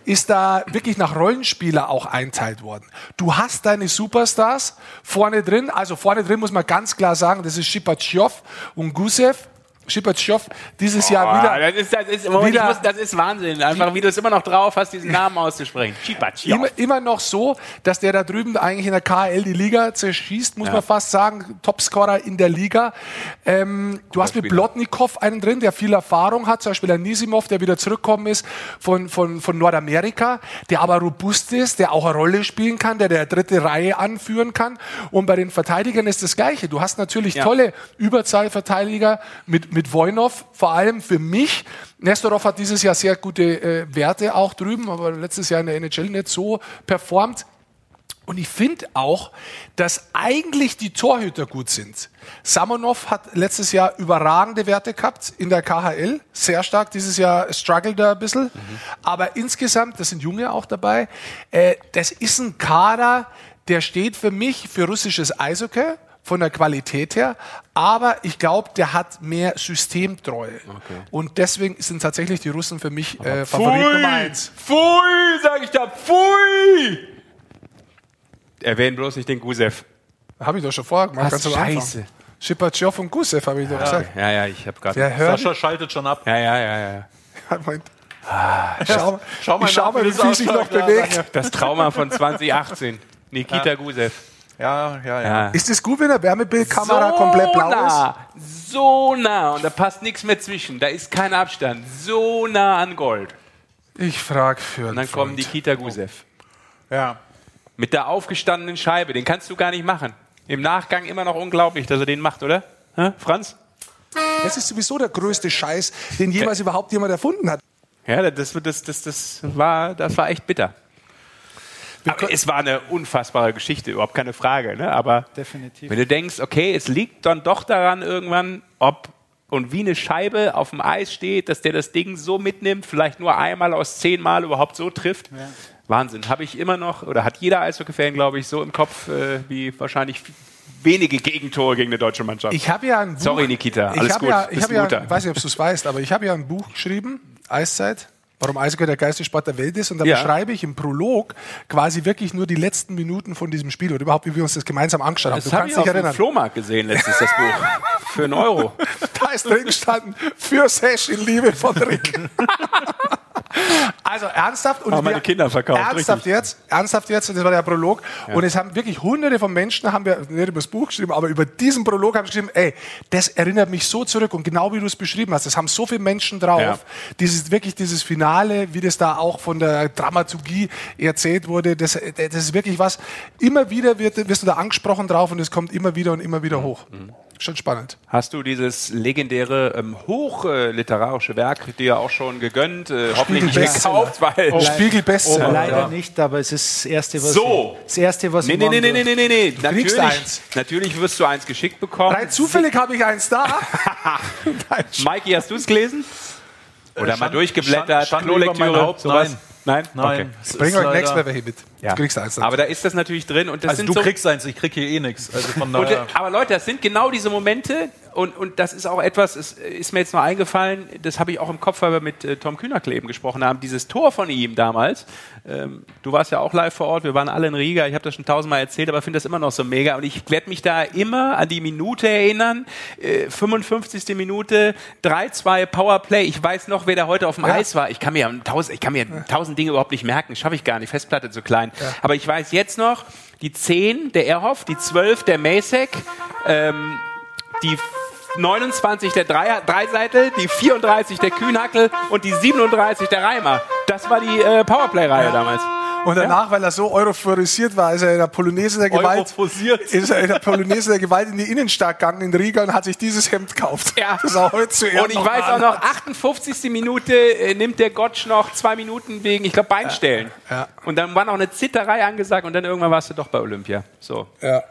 ist da wirklich nach Rollenspieler auch einteilt worden. Du hast deine Superstars vorne drin, also vorne drin muss man ganz klar sagen, das ist Shipachyov und Gusev. Shipachyov dieses Jahr wieder. das, ist, das, ist, Moment, wieder- muss, das ist Wahnsinn. Einfach, wie du es immer noch drauf hast, diesen Namen auszusprechen. Chipachiow. Immer, immer noch so, dass der da drüben eigentlich in der KL die Liga zerschießt, muss Ja. man fast sagen. Topscorer in der Liga. Ähm, du hast mit. Blotnikow einen drin, der viel Erfahrung hat, zum Beispiel der Nisimov, der wieder zurückgekommen ist von, von, von Nordamerika, der aber robust ist, der auch eine Rolle spielen kann, der der dritte Reihe anführen kann. Und bei den Verteidigern ist das Gleiche. Du hast natürlich Ja. tolle Überzahlverteidiger mit, mit Wojnov, vor allem für mich. Nestorov hat dieses Jahr sehr gute äh, Werte auch drüben, aber letztes Jahr in der NHL nicht so performt. Und ich finde auch, dass eigentlich die Torhüter gut sind. Samonov hat letztes Jahr überragende Werte gehabt in der KHL, sehr stark. Dieses Jahr struggelt er ein bisschen. Aber insgesamt, das sind Junge auch dabei, äh, das ist ein Kader, der steht für mich für russisches Eishockey von der Qualität her, aber ich glaube, der hat mehr Systemtreue. Und deswegen sind tatsächlich die Russen für mich äh, Favorit Nummer eins. Pfui, sag ich da, pfui! Erwähnen bloß nicht den Gusev. Habe ich doch schon vorher gemacht, Was? ganz am Anfang. Scheiße. Schipachyov und Gusev, habe ich doch gesagt. Ja, ja, ich habe gerade. Sascha schaltet schon ab. Ja, ja, ja, ja. Moment. schau, schau mal ich schau mal, wie viel sich noch ja, bewegt. Das Trauma von 2018. Nikita Gusev. Ja, ja, ja. Ja. Ist es gut, wenn eine Wärmebildkamera komplett blau ist? nah, so nah und da passt nichts mehr zwischen. Da ist kein Abstand. So nah an Gold. Ich frage für Und dann kommt Nikita Gusev. ja. Mit der aufgestandenen Scheibe. Den kannst du gar nicht machen. Im Nachgang immer noch unglaublich, dass er den macht, oder? Hä, Franz? Das ist sowieso der größte Scheiß, den jemals überhaupt jemand erfunden hat. Ja, das, das, das, das, war, das war echt bitter. Aber es war eine unfassbare Geschichte, überhaupt keine Frage. Ne? Aber Definitiv. wenn du denkst, okay, es liegt dann doch daran irgendwann, ob und wie eine Scheibe auf dem Eis steht, dass der das Ding so mitnimmt, vielleicht nur einmal aus zehn Mal überhaupt so trifft. Wahnsinn. Habe ich immer noch, oder hat jeder Eishockey-Fan, glaube ich, so im Kopf äh, wie wahrscheinlich wenige Gegentore gegen eine deutsche Mannschaft. Ich habe ja ein Buch. Sorry, Nikita. Alles ich gut. ja, ich habe ja, weiß nicht, ob du es weißt, aber ich habe ja ein Buch geschrieben, Eiszeit. Warum Eishockey der geilste Sport der Welt ist. Und da Ja. beschreibe ich im Prolog quasi wirklich nur die letzten Minuten von diesem Spiel oder überhaupt, wie wir uns das gemeinsam angeschaut haben. Das du habe kannst ich dich auf dem erinnern. Flohmarkt gesehen letztens, das Buch. Für einen Euro. Da ist drin gestanden, für Sesh in Liebe von Rick. Also ernsthaft und Haben meine wir- Kinder verkauft, Ernsthaft richtig. jetzt, ernsthaft jetzt, und das war der Prolog. Und es haben wirklich hunderte von Menschen, haben wir nicht über das Buch geschrieben, aber über diesen Prolog haben geschrieben, ey, das erinnert mich so zurück und genau wie du es beschrieben hast, das haben so viele Menschen drauf. Ja. Dieses wirklich dieses Finale, wie das da auch von der Dramaturgie erzählt wurde, das, das ist wirklich was. Immer wieder wird, wirst du da angesprochen drauf und es kommt immer wieder und immer wieder hoch. Schon spannend. Hast du dieses legendäre, ähm, hochliterarische Werk dir auch schon gegönnt, äh, hoffentlich nicht gekauft, weil... Oh, Spiegel-Bestseller. Leider ja. nicht, aber es ist das erste, was So. ich, das erste, was Nee, ich nee, nee, nee, nee, nee, nee. kriegst Natürlich, eins. natürlich wirst du eins geschickt bekommen. Rein zufällig habe ich eins da. Mikey, hast du es gelesen? Oder mal Schand- durchgeblättert, Schand- Klolektüre, sowas? nein. Nein? Nein. Okay. Bring euch nächstes Mal welche mit. Ja. Du kriegst eins. Aber da ist das natürlich drin und das Also sind du so kriegst eins, ich krieg hier eh nichts. Also von Und, daher. aber Leute, das sind genau diese Momente und, und das ist auch etwas, es ist mir jetzt noch eingefallen, das habe ich auch im Kopf, weil wir mit äh, Tom Kühnerkleben gesprochen haben, dieses Tor von ihm damals. Ähm, du warst ja auch live vor Ort, wir waren alle in Riga, ich habe das schon tausendmal erzählt, aber finde das immer noch so mega und ich werde mich da immer an die Minute erinnern, äh, 55. Minute, 3-2 Powerplay, ich weiß noch, wer da heute auf dem Eis war, ich kann mir tausend, ich kann mir tausend Dinge überhaupt nicht merken, schaffe ich gar nicht, Festplatte zu klein, aber ich weiß jetzt noch, die 10 der Erhoff, die 12 der Masek, ähm, die 29 der Dreier, Dreiseitel, die 34 der Kühnhackel und die 37 der Reimer. Das war die äh, Powerplay-Reihe damals. Und danach, weil er so euphorisiert war, ist er in der Polonaise der Gewalt, ist er in der Polonaise der Gewalt in die Innenstadt gegangen in Riga und hat sich dieses Hemd gekauft. Ja. Das er heute zu Ehren Und ich weiß auch noch, anhat. 58. Minute äh, nimmt der Gottsch noch zwei Minuten wegen, ich glaube, Beinstellen. Ja. Und dann war noch eine Zitterei angesagt und dann irgendwann warst du doch bei Olympia. So. Ja.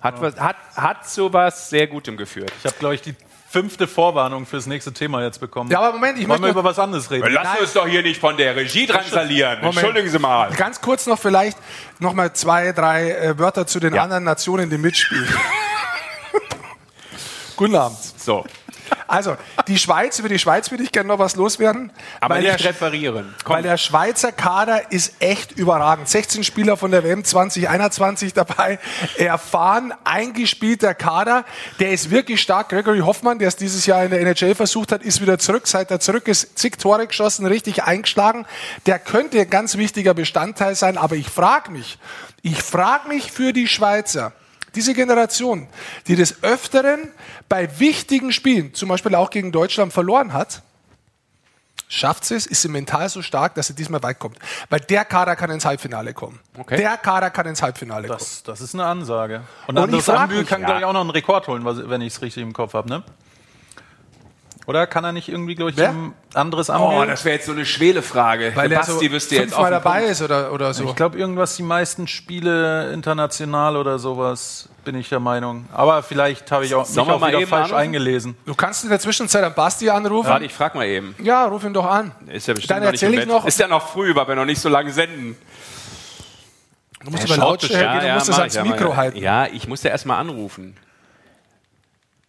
Hat, was, hat, hat sowas sehr Gutem geführt. Ich habe, glaube ich, die fünfte Vorwarnung fürs nächste Thema jetzt bekommen. ja, aber Moment, ich Wollen wir möchte über was anderes reden? Lass uns doch hier nicht von der Regie drangsalieren. Moment. Entschuldigen Sie mal. ganz kurz noch vielleicht noch mal zwei, drei äh, Wörter zu den Ja. anderen Nationen, die mitspielen. Guten Abend. So. Also, die Schweiz, über die Schweiz würde ich gerne noch was loswerden. Aber nicht der, referieren. Komm. weil der Schweizer Kader ist echt überragend. 16 Spieler von der WM 2021 dabei. Erfahren, eingespielter Kader. Der ist wirklich stark. Gregory Hoffmann, der es dieses Jahr in der NHL versucht hat, ist wieder zurück. Seit er zurück ist, zig Tore geschossen, richtig eingeschlagen. Der könnte ein ganz wichtiger Bestandteil sein. Aber ich frage mich, ich frage mich für die Schweizer, diese Generation, die des Öfteren bei wichtigen Spielen, zum Beispiel auch gegen Deutschland, verloren hat, schafft es, ist sie mental so stark, dass sie diesmal weit kommt. Weil der Kader kann ins Halbfinale kommen. Okay. Der Kader kann ins Halbfinale kommen. Das, das ist eine Ansage. Und, Und Andres mich, kann, ja. glaube ich, auch noch einen Rekord holen, wenn ich es richtig im Kopf habe, ne? Oder kann er nicht irgendwie, glaube ich, Wer? zum Andres Oh, Ambühl? das wäre jetzt so eine schwele Frage. Weil Der er so Basti wüsste jetzt den dabei Punkt. ist oder, oder so. ich glaube, irgendwas die meisten Spiele international oder sowas, bin ich der Meinung. Aber vielleicht habe ich auch, mich Sollen wir auch mal wieder eben falsch anrufen? eingelesen. Du kannst in der Zwischenzeit an Basti anrufen. Warte, ich frag mal eben. Ja, ruf ihn doch an. Ist ja bestimmt Dann noch nicht erzähl im ich noch- Ist ja noch früh, weil wir noch nicht so lange senden. Du musst Er über schaut Lautstärke gehen, du musst es mach ans ich, ja, Mikro ich. halten. Ja, ich muss ja erstmal anrufen.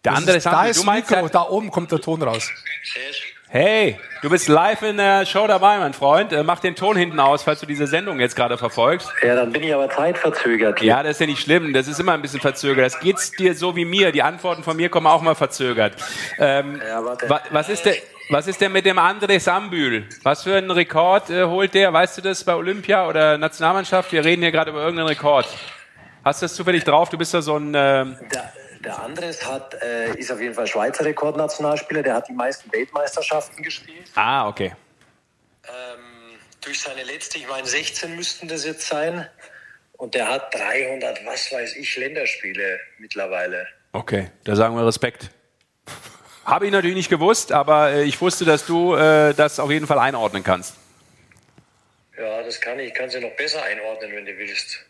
Der Das andere ist, da ist du meinst Mikro, da oben kommt der Ton raus. Hey, du bist live in der Show dabei, mein Freund. Äh, Mach den Ton hinten aus, falls du diese Sendung jetzt gerade verfolgst. Ja, dann bin ich aber zeitverzögert. Ja, das ist ja nicht schlimm. Das ist immer ein bisschen verzögert. Das geht's dir so wie mir. Die Antworten von mir kommen auch mal verzögert. Ähm, Ja, warte. wa was, ist der, was ist denn mit dem André Sambül? Was für einen Rekord äh, holt der? Weißt du das bei Olympia oder Nationalmannschaft? Wir reden hier gerade über irgendeinen Rekord. Hast du das zufällig drauf? Du bist ja so ein. ähm, Der, der Andres hat, äh, ist auf jeden Fall Schweizer Rekordnationalspieler. Der hat die meisten Weltmeisterschaften gespielt. ah, okay. Ähm, durch seine letzte, ich meine 16 müssten das jetzt sein. Und der hat 300, was weiß ich, Länderspiele mittlerweile. Okay, da sagen wir Respekt. Habe ich natürlich nicht gewusst, aber äh, ich wusste, dass du äh, das auf jeden Fall einordnen kannst. Ja, das kann ich. Ich kann sie noch besser einordnen, wenn du willst.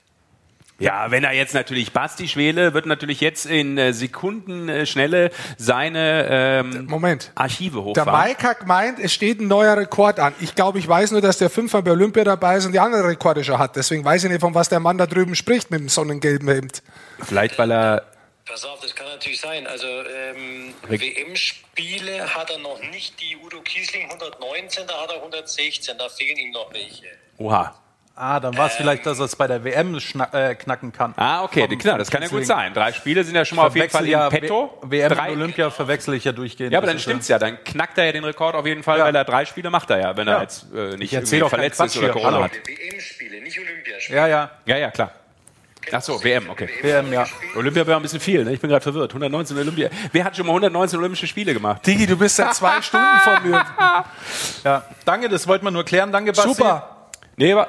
Ja, wenn er jetzt natürlich Basti Schwele wird natürlich jetzt in äh, Sekundenschnelle seine ähm, Moment. Archive Der hochfahren. Mike hat gemeint, es steht ein neuer Rekord an. Ich glaube, ich weiß nur, dass der fünfmal bei Olympia dabei ist und die andere Rekorde schon hat. Deswegen weiß ich nicht, von was der Mann da drüben spricht mit dem sonnengelben Hemd. Vielleicht, weil er Pass auf, das kann natürlich sein. Also ähm, WM-Spiele hat er noch nicht. Die Udo Kiesling 119, da hat er 116. Da fehlen ihm noch welche. Oha. Ah, dann war es vielleicht, dass er es bei der WM äh, knacken kann. Ah, okay, Vom- klar, das kann ja gut sein. Drei Spiele sind ja schon mal auf jeden Fall verwechsel in ja petto. W- WM Drei- und Olympia verwechsel ich ja durchgehend. Ja, aber dann stimmt's ja. Dann knackt er ja den Rekord auf jeden Fall, Ja. weil er drei Spiele macht er ja, wenn er Ja. jetzt äh, nicht verletzt ist oder. Corona Hallo. hat. WM-Spiele, nicht Olympiaspiele. Ja, ja. Ja, ja, klar. Ach so, WM, okay. WM, ja. Olympia wäre ein bisschen viel, ne? Ich bin gerade verwirrt. 119 Olympia. Wer hat schon mal 119 Olympische Spiele gemacht? Digi, du bist seit zwei Stunden von mir. ja. Danke, das wollten wir nur klären. Danke, Basti. Super. Nee, aber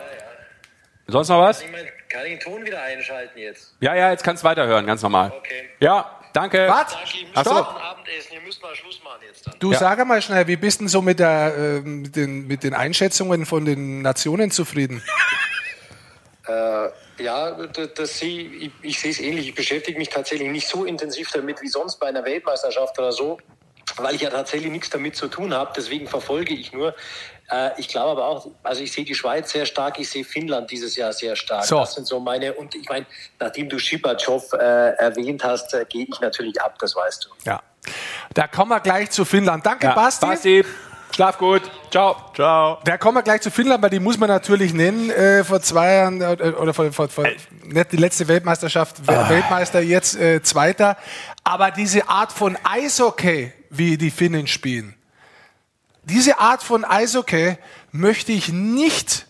sonst noch was? Ich mein, kann ich den Ton wieder einschalten jetzt? Ja, ja, jetzt kannst du weiterhören, ganz normal. Okay. Ja, danke. Was? Danke, so. Abendessen. Ihr müsst mal Schluss machen jetzt dann. Du Ja. sag mal schnell, wie bist denn so mit, der, äh, mit, den, mit den Einschätzungen von den Nationen zufrieden? Äh, ja, das, sehe ich, ich sehe es ähnlich. Ich beschäftige mich tatsächlich nicht so intensiv damit wie sonst bei einer Weltmeisterschaft oder so, weil ich ja tatsächlich nichts damit zu tun habe. Deswegen verfolge ich nur. Äh, ich glaube aber auch, also ich sehe die Schweiz sehr stark, ich sehe Finnland dieses Jahr sehr stark. So. Das sind so meine, und ich meine, nachdem du Schipatschow äh, erwähnt hast, äh, gehe ich natürlich ab, das weißt du. Ja. Da kommen wir gleich zu Finnland. Danke, Ja, Basti. Basti, schlaf gut. Ciao. Ciao. Da kommen wir gleich zu Finnland, weil die muss man natürlich nennen. Äh, vor zwei Jahren, äh, oder vor, vor, vor nicht die letzte Weltmeisterschaft, Ah. Weltmeister, jetzt äh, Zweiter. Aber diese Art von Eishockey, wie die Finnen spielen, diese Art von Eishockey möchte ich nicht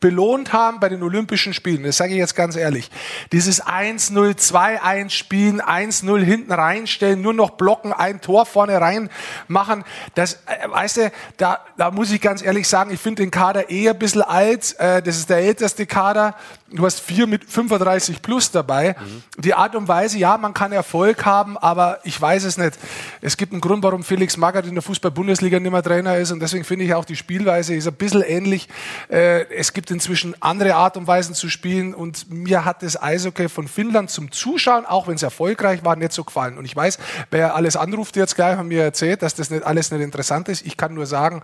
belohnt haben bei den Olympischen Spielen. Das sage ich jetzt ganz ehrlich. Dieses 1-0, 2-1 spielen, 1-0 hinten reinstellen, nur noch blocken, ein Tor vorne rein machen. Das, äh, weißt du, da, da muss ich ganz ehrlich sagen, ich finde den Kader eher ein bisschen alt. Äh, das ist der älteste Kader. Du hast vier mit 35 plus dabei. Die Art und Weise, ja, man kann Erfolg haben, aber ich weiß es nicht. Es gibt einen Grund, warum Felix Magath in der Fußball-Bundesliga nicht mehr Trainer ist und deswegen finde ich auch die Spielweise ist ein bisschen ähnlich. Äh, es gibt inzwischen andere Art und Weisen zu spielen und mir hat das Eishockey von Finnland zum Zuschauen, auch wenn es erfolgreich war, nicht so gefallen. Und ich weiß, wer alles anruft jetzt gleich und mir erzählt, dass das nicht alles nicht interessant ist. Ich kann nur sagen,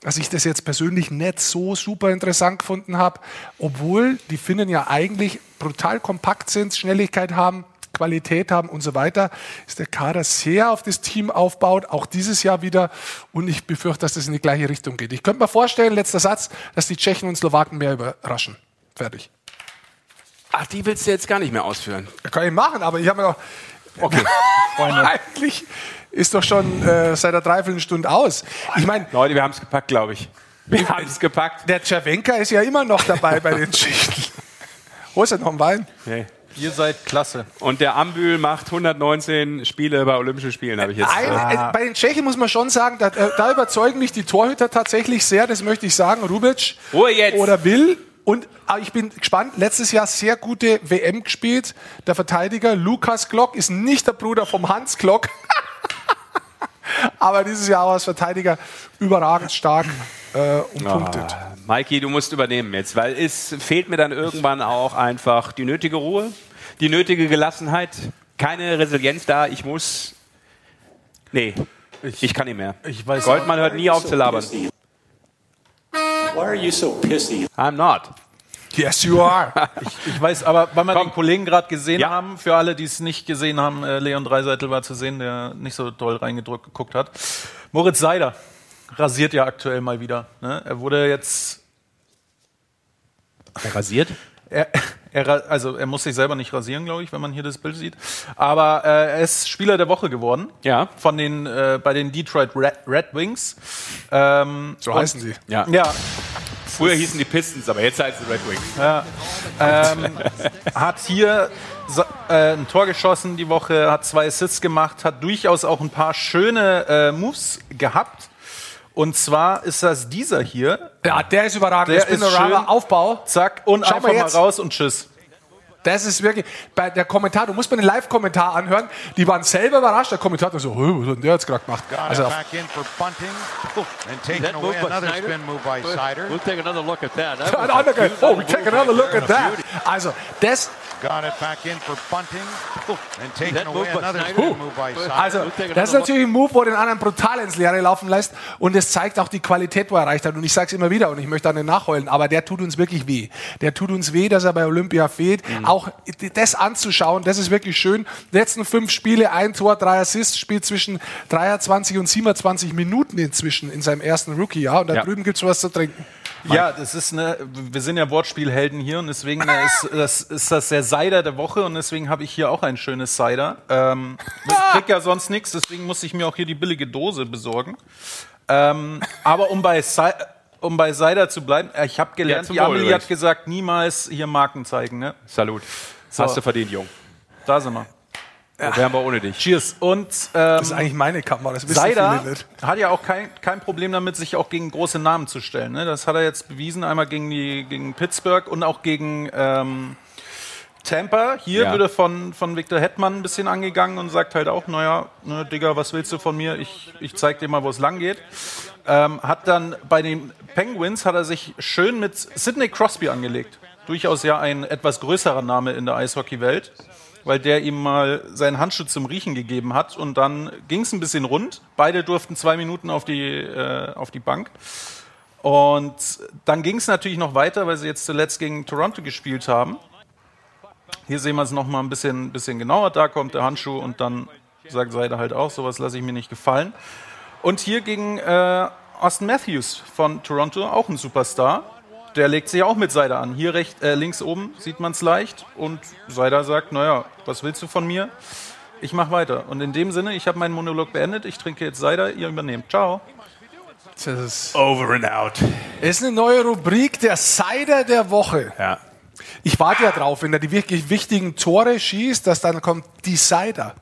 dass ich das jetzt persönlich nicht so super interessant gefunden habe, obwohl die Finnen ja eigentlich brutal kompakt sind, Schnelligkeit haben, Qualität haben und so weiter, ist der Kader sehr auf das Team aufbaut, auch dieses Jahr wieder. Und ich befürchte, dass das in die gleiche Richtung geht. Ich könnte mir vorstellen, letzter Satz, dass die Tschechen und Slowaken mehr überraschen. Fertig. Ach, die willst du jetzt gar nicht mehr ausführen. Kann ich machen, aber ich habe mir noch. Okay. Eigentlich ist doch schon äh, seit einer Dreiviertelstunde aus. Ich meine, Leute, wir haben es gepackt, glaube ich. Wir haben es gepackt. der Cervenka ist ja immer noch dabei bei den Schichten. Holst du noch einen Wein? Nee. Ihr seid klasse. Und der Ambül macht 119 Spiele bei Olympischen Spielen, habe ich jetzt. Ein, äh, bei den Tschechen muss man schon sagen, da, äh, da überzeugen mich die Torhüter tatsächlich sehr, das möchte ich sagen. Rubic Ruhe jetzt. oder Will. Und ah, ich bin gespannt, letztes Jahr sehr gute WM gespielt. Der Verteidiger Lukas Glock ist nicht der Bruder vom Hans Glock. Aber dieses Jahr auch als Verteidiger überragend stark äh, und punktet. Ah, Mikey, du musst übernehmen jetzt, weil es fehlt mir dann irgendwann auch einfach die nötige Ruhe, die nötige Gelassenheit, keine Resilienz da. Ich muss. Nee, ich, kann nicht mehr. Ich weiß Goldmann hört nie auf zu labern. Why are you so pissy? I'm not. Yes, you are. Ich weiß, aber weil wir Komm. den Kollegen gerade gesehen Ja. haben, für alle, die es nicht gesehen haben, äh, Leon Dreiseitel war zu sehen, der nicht so doll reingedrückt geguckt hat. Moritz Seider rasiert ja aktuell mal wieder. Ne? Er wurde jetzt, Rasiert? er, er, also er muss sich selber nicht rasieren, glaube ich, wenn man hier das Bild sieht. Aber äh, er ist Spieler der Woche geworden. Ja. Von den äh, bei den Detroit Red, Red Wings. Ähm, So und- heißen sie. Ja. Ja, Früher hießen die Pistons, aber jetzt heißt es Red Wings. ähm, hat hier so- äh, ein Tor geschossen die Woche, hat zwei Assists gemacht, hat durchaus auch ein paar schöne äh, Moves gehabt. Und zwar ist das dieser hier. Ja, der ist überragend. Der Der ist schön. Aufbau. Zack, und Schau mal einfach mal, jetzt. raus und tschüss. Das ist wirklich, bei der Kommentar, du musst mir den Live-Kommentar anhören, die waren selber überrascht. Der Kommentator so, "Hö, was hat denn der jetzt gerade gemacht? Also, back in for bunting and taking That move away by another Snyder. spin move by Sider. We'll take another look at that. That was Another a guy. Oh, we take another look at that. Also, das, Got it back in for bunting. And taken That away move by another Snyder. good move by Seider. Also, das ist natürlich ein Move, wo den anderen brutal ins Leere laufen lässt. Und es zeigt auch die Qualität, wo er erreicht hat. Und ich sage es immer wieder und ich möchte an den nachheulen, aber der tut uns wirklich weh. Der tut uns weh, dass er bei Olympia fehlt. Auch das anzuschauen, das ist wirklich schön. Die letzten fünf Spiele, ein Tor, drei Assists, spielt zwischen 23 und 27 Minuten inzwischen in seinem ersten Rookie-Jahr. Und da Ja. drüben gibt's was zu trinken. Ja, das ist eine, wir sind ja Wortspielhelden hier und deswegen äh, ist das, ist das der Cider der Woche und deswegen habe ich hier auch ein schönes Cider. Ähm, ich krieg ja sonst nichts, deswegen muss ich mir auch hier die billige Dose besorgen. Ähm, aber um bei, um bei Cider zu bleiben, äh, ich habe Ja, gelernt, zum die Amelie übrigens. hat gesagt, niemals hier Marken zeigen. Ne? Salut. So. Hast du verdient, Jung. Da sind wir. Wo wären wir ohne dich? Cheers. Und ähm, Das ist eigentlich meine Kamera, das wissen Seider viele nicht. hat ja auch kein, kein Problem damit, sich auch gegen große Namen zu stellen. Ne? Das hat er jetzt bewiesen, einmal gegen, die, gegen Pittsburgh und auch gegen ähm, Tampa. Hier Ja. wird er von, von Victor Hetman ein bisschen angegangen und sagt halt auch, naja, ne, Digga, was willst du von mir? Ich, ich zeig dir mal, wo es lang geht. Ähm, hat dann bei den Penguins hat er sich schön mit Sidney Crosby angelegt. Durchaus ja ein etwas größerer Name in der Eishockey-Welt, weil der ihm mal seinen Handschuh zum Riechen gegeben hat und dann ging es ein bisschen rund. Beide durften zwei Minuten auf die, äh, auf die Bank. Und dann ging es natürlich noch weiter, weil sie jetzt zuletzt gegen Toronto gespielt haben. Hier sehen wir es noch mal ein bisschen, bisschen genauer. Da kommt der Handschuh und dann sagt Seide halt auch, sowas lasse ich mir nicht gefallen. Und hier gegen äh, Austin Matthews von Toronto, auch ein Superstar. Der legt sich auch mit Seider an. Hier recht, äh, links oben sieht man es leicht. Und Seider sagt, naja, was willst du von mir? Ich mache weiter. Und in dem Sinne, ich habe meinen Monolog beendet. Ich trinke jetzt Seider, ihr übernehmt. Ciao. Das ist, Over and out. ist eine neue Rubrik, der Cider der Woche. Ja. Ich warte ja drauf, wenn er die wirklich wichtigen Tore schießt, dass dann kommt die Cider.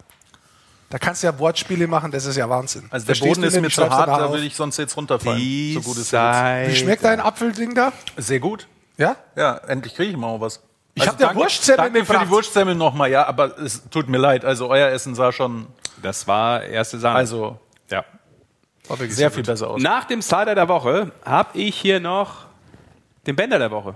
Da kannst du ja Wortspiele machen, das ist ja Wahnsinn. Also der Verstehst Boden ist mir zu hart, da würde ich sonst jetzt runterfallen. Die so gut ist. Wie schmeckt dein Apfelding da? Sehr gut. Ja? Ja, endlich kriege ich mal auch was. Ich hab dir danke- Wurstsemmeln Danke für gebracht. die Wurstsemmeln nochmal, ja, aber es tut mir leid. Also euer Essen sah schon Das war erste Sahne. also ja. sehr viel besser aus. Nach dem Cider der Woche habe ich hier noch den Bänder der Woche.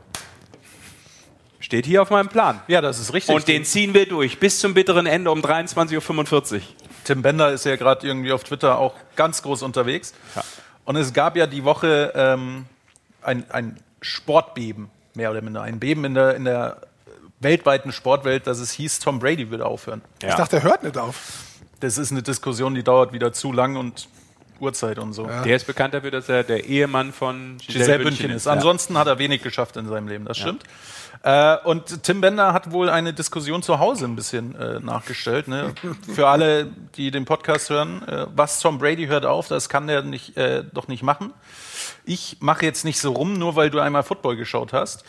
Steht hier auf meinem Plan. Ja, das ist richtig. Und den ziehen wir durch bis zum bitteren Ende um 23.45 Uhr. Tim Bender ist ja gerade irgendwie auf Twitter auch ganz groß unterwegs. Ja. Und es gab ja die Woche ähm, ein, ein Sportbeben, mehr oder minder. Ein Beben in der, in der weltweiten Sportwelt, dass es hieß, Tom Brady würde aufhören. Ich dachte, er hört nicht auf. Das ist eine Diskussion, die dauert wieder zu lang und Uhrzeit und so. Der ist bekannt dafür, dass er der Ehemann von Giselle Bündchen ist. Ansonsten hat er wenig geschafft in seinem Leben, das stimmt. Äh, und Tim Bender hat wohl eine Diskussion zu Hause ein bisschen äh, nachgestellt. Ne? Für alle, die den Podcast hören, äh, was Tom Brady hört auf, das kann der nicht, äh, doch nicht machen. Ich mache jetzt nicht so rum, nur weil du einmal Football geschaut hast.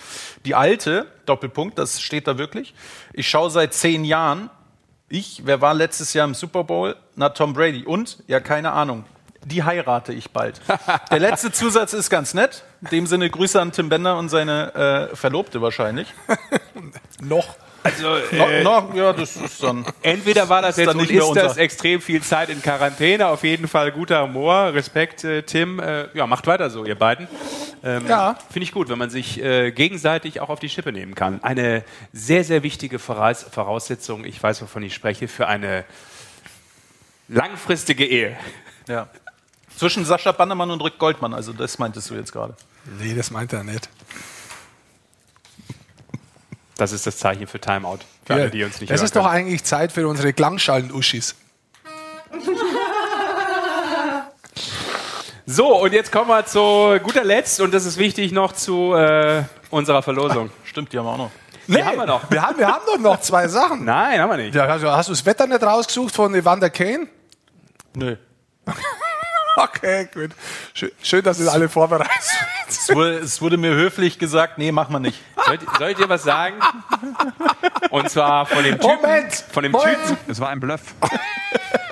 Die alte, Doppelpunkt, das steht da wirklich. Ich schaue seit zehn Jahren. Ich, wer war letztes Jahr im Super Bowl? Na, Tom Brady. Und, ja, keine Ahnung. Die heirate ich bald. Der letzte Zusatz ist ganz nett. In dem Sinne Grüße an Tim Bender und seine äh, Verlobte wahrscheinlich. Noch. Also, No, äh, no, ja, das ist dann. entweder war das ist jetzt dann und nicht mehr ist das unser. extrem viel Zeit in Quarantäne. Auf jeden Fall guter Humor. Respekt, äh, Tim. Äh, ja, macht weiter so, ihr beiden. Ähm, Ja. Finde ich gut, wenn man sich äh, gegenseitig auch auf die Schippe nehmen kann. Eine sehr, sehr wichtige Voraus Voraussetzung, ich weiß, wovon ich spreche, für eine langfristige Ehe. Ja. Zwischen Sascha Bannermann und Rick Goldmann, also das meintest du jetzt gerade. Nee, das meint er nicht. Das ist das Zeichen für Timeout. Für alle, die uns nicht es ist doch eigentlich Zeit für unsere Klangschalen-Uschis. So, und jetzt kommen wir zu guter Letzt, und das ist wichtig noch zu äh, unserer Verlosung. Stimmt, die haben wir auch noch. Nee, haben wir noch. Wir haben, wir haben doch noch zwei Sachen. Nein, haben wir nicht. Ja, hast du das Wetter nicht rausgesucht von Evander Kane? Nö. Okay, gut. Schön, schön dass ihr alle vorbereitet seid. Es wurde, es wurde mir höflich gesagt, nee, mach mal nicht. Soll, ich- soll ich dir was sagen? Und zwar von dem Typen. Moment! Von dem Moment. Typen. Es war ein Bluff.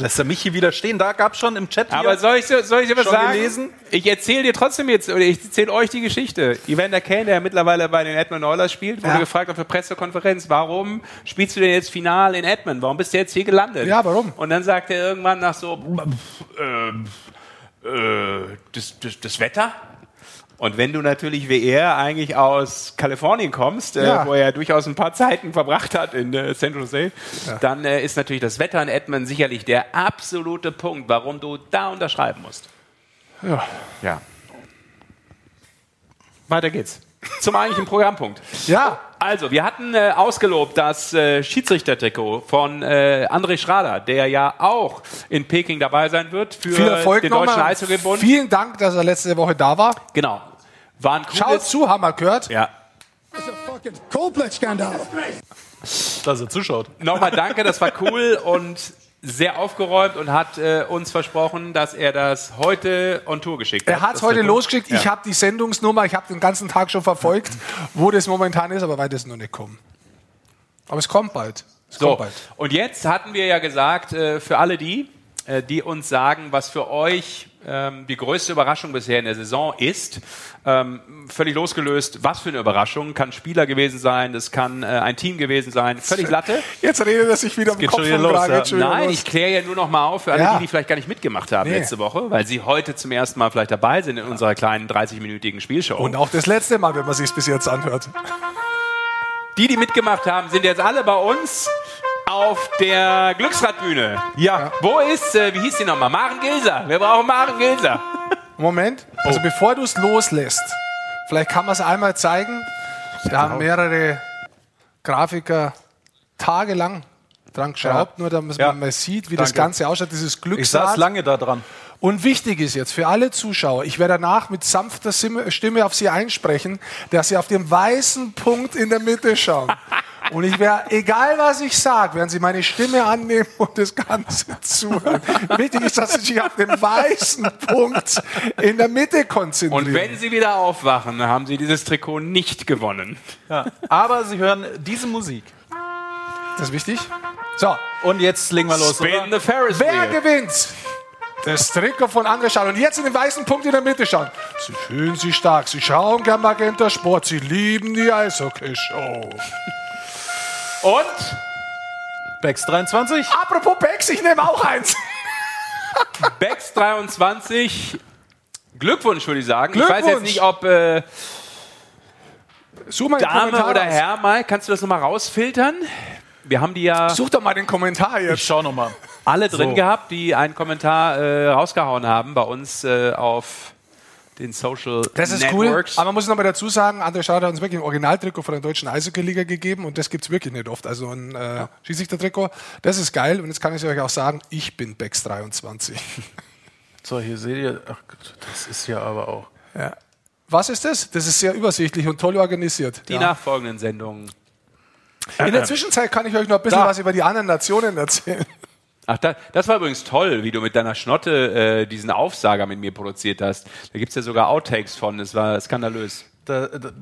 Jetzt lässt er mich hier wieder stehen. Da gab es schon im Chat. Aber soll ich, dir- soll ich dir was sagen? gelesen? Ich erzähle dir trotzdem jetzt, oder ich erzähle euch die Geschichte. Evander Kane, der mittlerweile bei den Edmund Oilers spielt, wurde Ja. gefragt auf der Pressekonferenz, warum spielst du denn jetzt Final in Edmund? Warum bist du jetzt hier gelandet? Ja, warum? Und dann sagt er irgendwann nach so, ähm, äh, das, das, das Wetter? Und wenn du natürlich wie er eigentlich aus Kalifornien kommst, äh, Ja. wo er durchaus ein paar Zeiten verbracht hat in äh, San Jose, dann äh, ist natürlich das Wetter in Edmond sicherlich der absolute Punkt, warum du da unterschreiben musst. Ja. Ja. Weiter geht's. Zum eigentlichen Programmpunkt. Ja. Also, wir hatten äh, ausgelobt das äh, Schiedsrichtertrikot von äh, André Schrader, der ja auch in Peking dabei sein wird für Viel Erfolg den Deutschen. Eishockeybund. Vielen Dank, dass er letzte Woche da war. Genau. War ein Schaut zu, haben wir gehört. Ja. Coldplay-Skandal. Dass er zuschaut. Nochmal danke, das war cool und sehr aufgeräumt und hat äh, uns versprochen, dass er das heute on Tour geschickt hat. Er hat es heute losgeschickt. Ich Ja. habe die Sendungsnummer, ich habe den ganzen Tag schon verfolgt, wo das momentan ist, aber weit ist noch nicht kommen. Aber es kommt bald. Es So, kommt bald. und jetzt hatten wir ja gesagt, äh, für alle die, äh, die uns sagen, was für euch ähm, die größte Überraschung bisher in der Saison ist, ähm, völlig losgelöst, was für eine Überraschung, kann Spieler gewesen sein, das kann äh, ein Team gewesen sein, völlig Latte. Jetzt redet er sich wieder Geht Kopf schon wieder los, ja. Schon Nein, los. ich kläre ja nur noch mal auf für alle Ja. die, die vielleicht gar nicht mitgemacht haben Nee. letzte Woche, weil sie heute zum ersten Mal vielleicht dabei sind in unserer kleinen 30-minütigen Spielshow. Und auch das letzte Mal, wenn man sich bis jetzt anhört. Die, die mitgemacht haben, sind jetzt alle bei uns auf der Glücksradbühne. Ja. Wo ist, äh, wie hieß die nochmal? Maren Gilser. Wir brauchen Maren Gilser. Moment, also bevor du es loslässt, vielleicht kann man es einmal zeigen. Da haben mehrere Grafiker tagelang dran geschraubt, nur damit Ja. man mal sieht, wie das Danke. Ganze ausschaut, dieses Ich Glücksrad. saß lange da dran. Und wichtig ist jetzt für alle Zuschauer, ich werde danach mit sanfter Stimme auf Sie einsprechen, dass Sie auf den weißen Punkt in der Mitte schauen. Und ich werde, egal was ich sage, werden Sie meine Stimme annehmen und das Ganze zuhören. Wichtig ist, dass Sie sich auf den weißen Punkt in der Mitte konzentrieren. Und wenn sie wieder aufwachen, dann haben sie dieses Trikot nicht gewonnen. Ja. Aber sie hören diese Musik. Das ist wichtig. So. Und jetzt legen wir los. Spin oder? the Ferris Wer wheel. gewinnt? Das Trikot von André Schall. Und jetzt in den weißen Punkt in der Mitte schauen. Sie fühlen sich stark. Sie schauen gern Magenta Sport. Sie lieben die Eishockey-Show. Und Bex 23. Apropos Becks, ich nehme auch eins. Bex 23. Glückwunsch, würde ich sagen. Ich weiß jetzt Glückwunsch. nicht, ob äh, Such mal den Dame Kommentar oder. Herr mal. Kannst du das nochmal rausfiltern? Wir haben die ja Such doch mal den Kommentar Ich jetzt. schau noch mal. alle drin So. gehabt, die einen Kommentar äh, rausgehauen haben bei uns äh, auf den Social Das ist Networks. cool. Aber man muss noch mal dazu sagen, André Schauder hat uns wirklich ein Originaltrikot von der deutschen Eishockey-Liga gegeben und das gibt es wirklich nicht oft. Also ein äh, Schiedsrichter-Trikot, das ist geil. Und jetzt kann ich euch auch sagen, ich bin Becks 23. So, hier seht ihr. Ach Gott, das ist ja aber auch. Ja. Was ist das? Das ist sehr übersichtlich und toll organisiert. die Ja. nachfolgenden Sendungen. In der Zwischenzeit kann ich euch noch ein bisschen Da. was über die anderen Nationen erzählen. Ach, da, das war übrigens toll, wie du mit deiner Schnotte äh, diesen Aufsager mit mir produziert hast. Da gibt es ja sogar Outtakes von. Es war skandalös. Da, da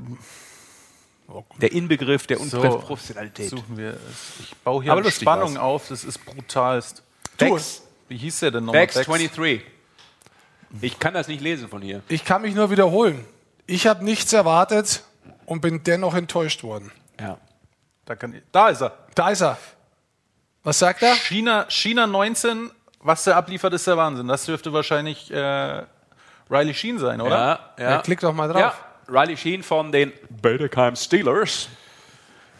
Der Inbegriff der so, Unprofessionalität. suchen wir es. Ich baue hier eine Spannung war's. auf. Das ist brutalst. Bex, Wie hieß der denn nochmal? Bex 23. Ich kann das nicht lesen von hier. Ich kann mich nur wiederholen. Ich habe nichts erwartet und bin dennoch enttäuscht worden. Ja. Da, kann, da ist er. Da ist er. Was sagt er? China, China 19. Was der abliefert, ist der Wahnsinn. Das dürfte wahrscheinlich äh, Riley Sheen sein, oder? Ja, ja. Ja, klick doch mal drauf. Ja, Riley Sheen von den Bödekheim Steelers.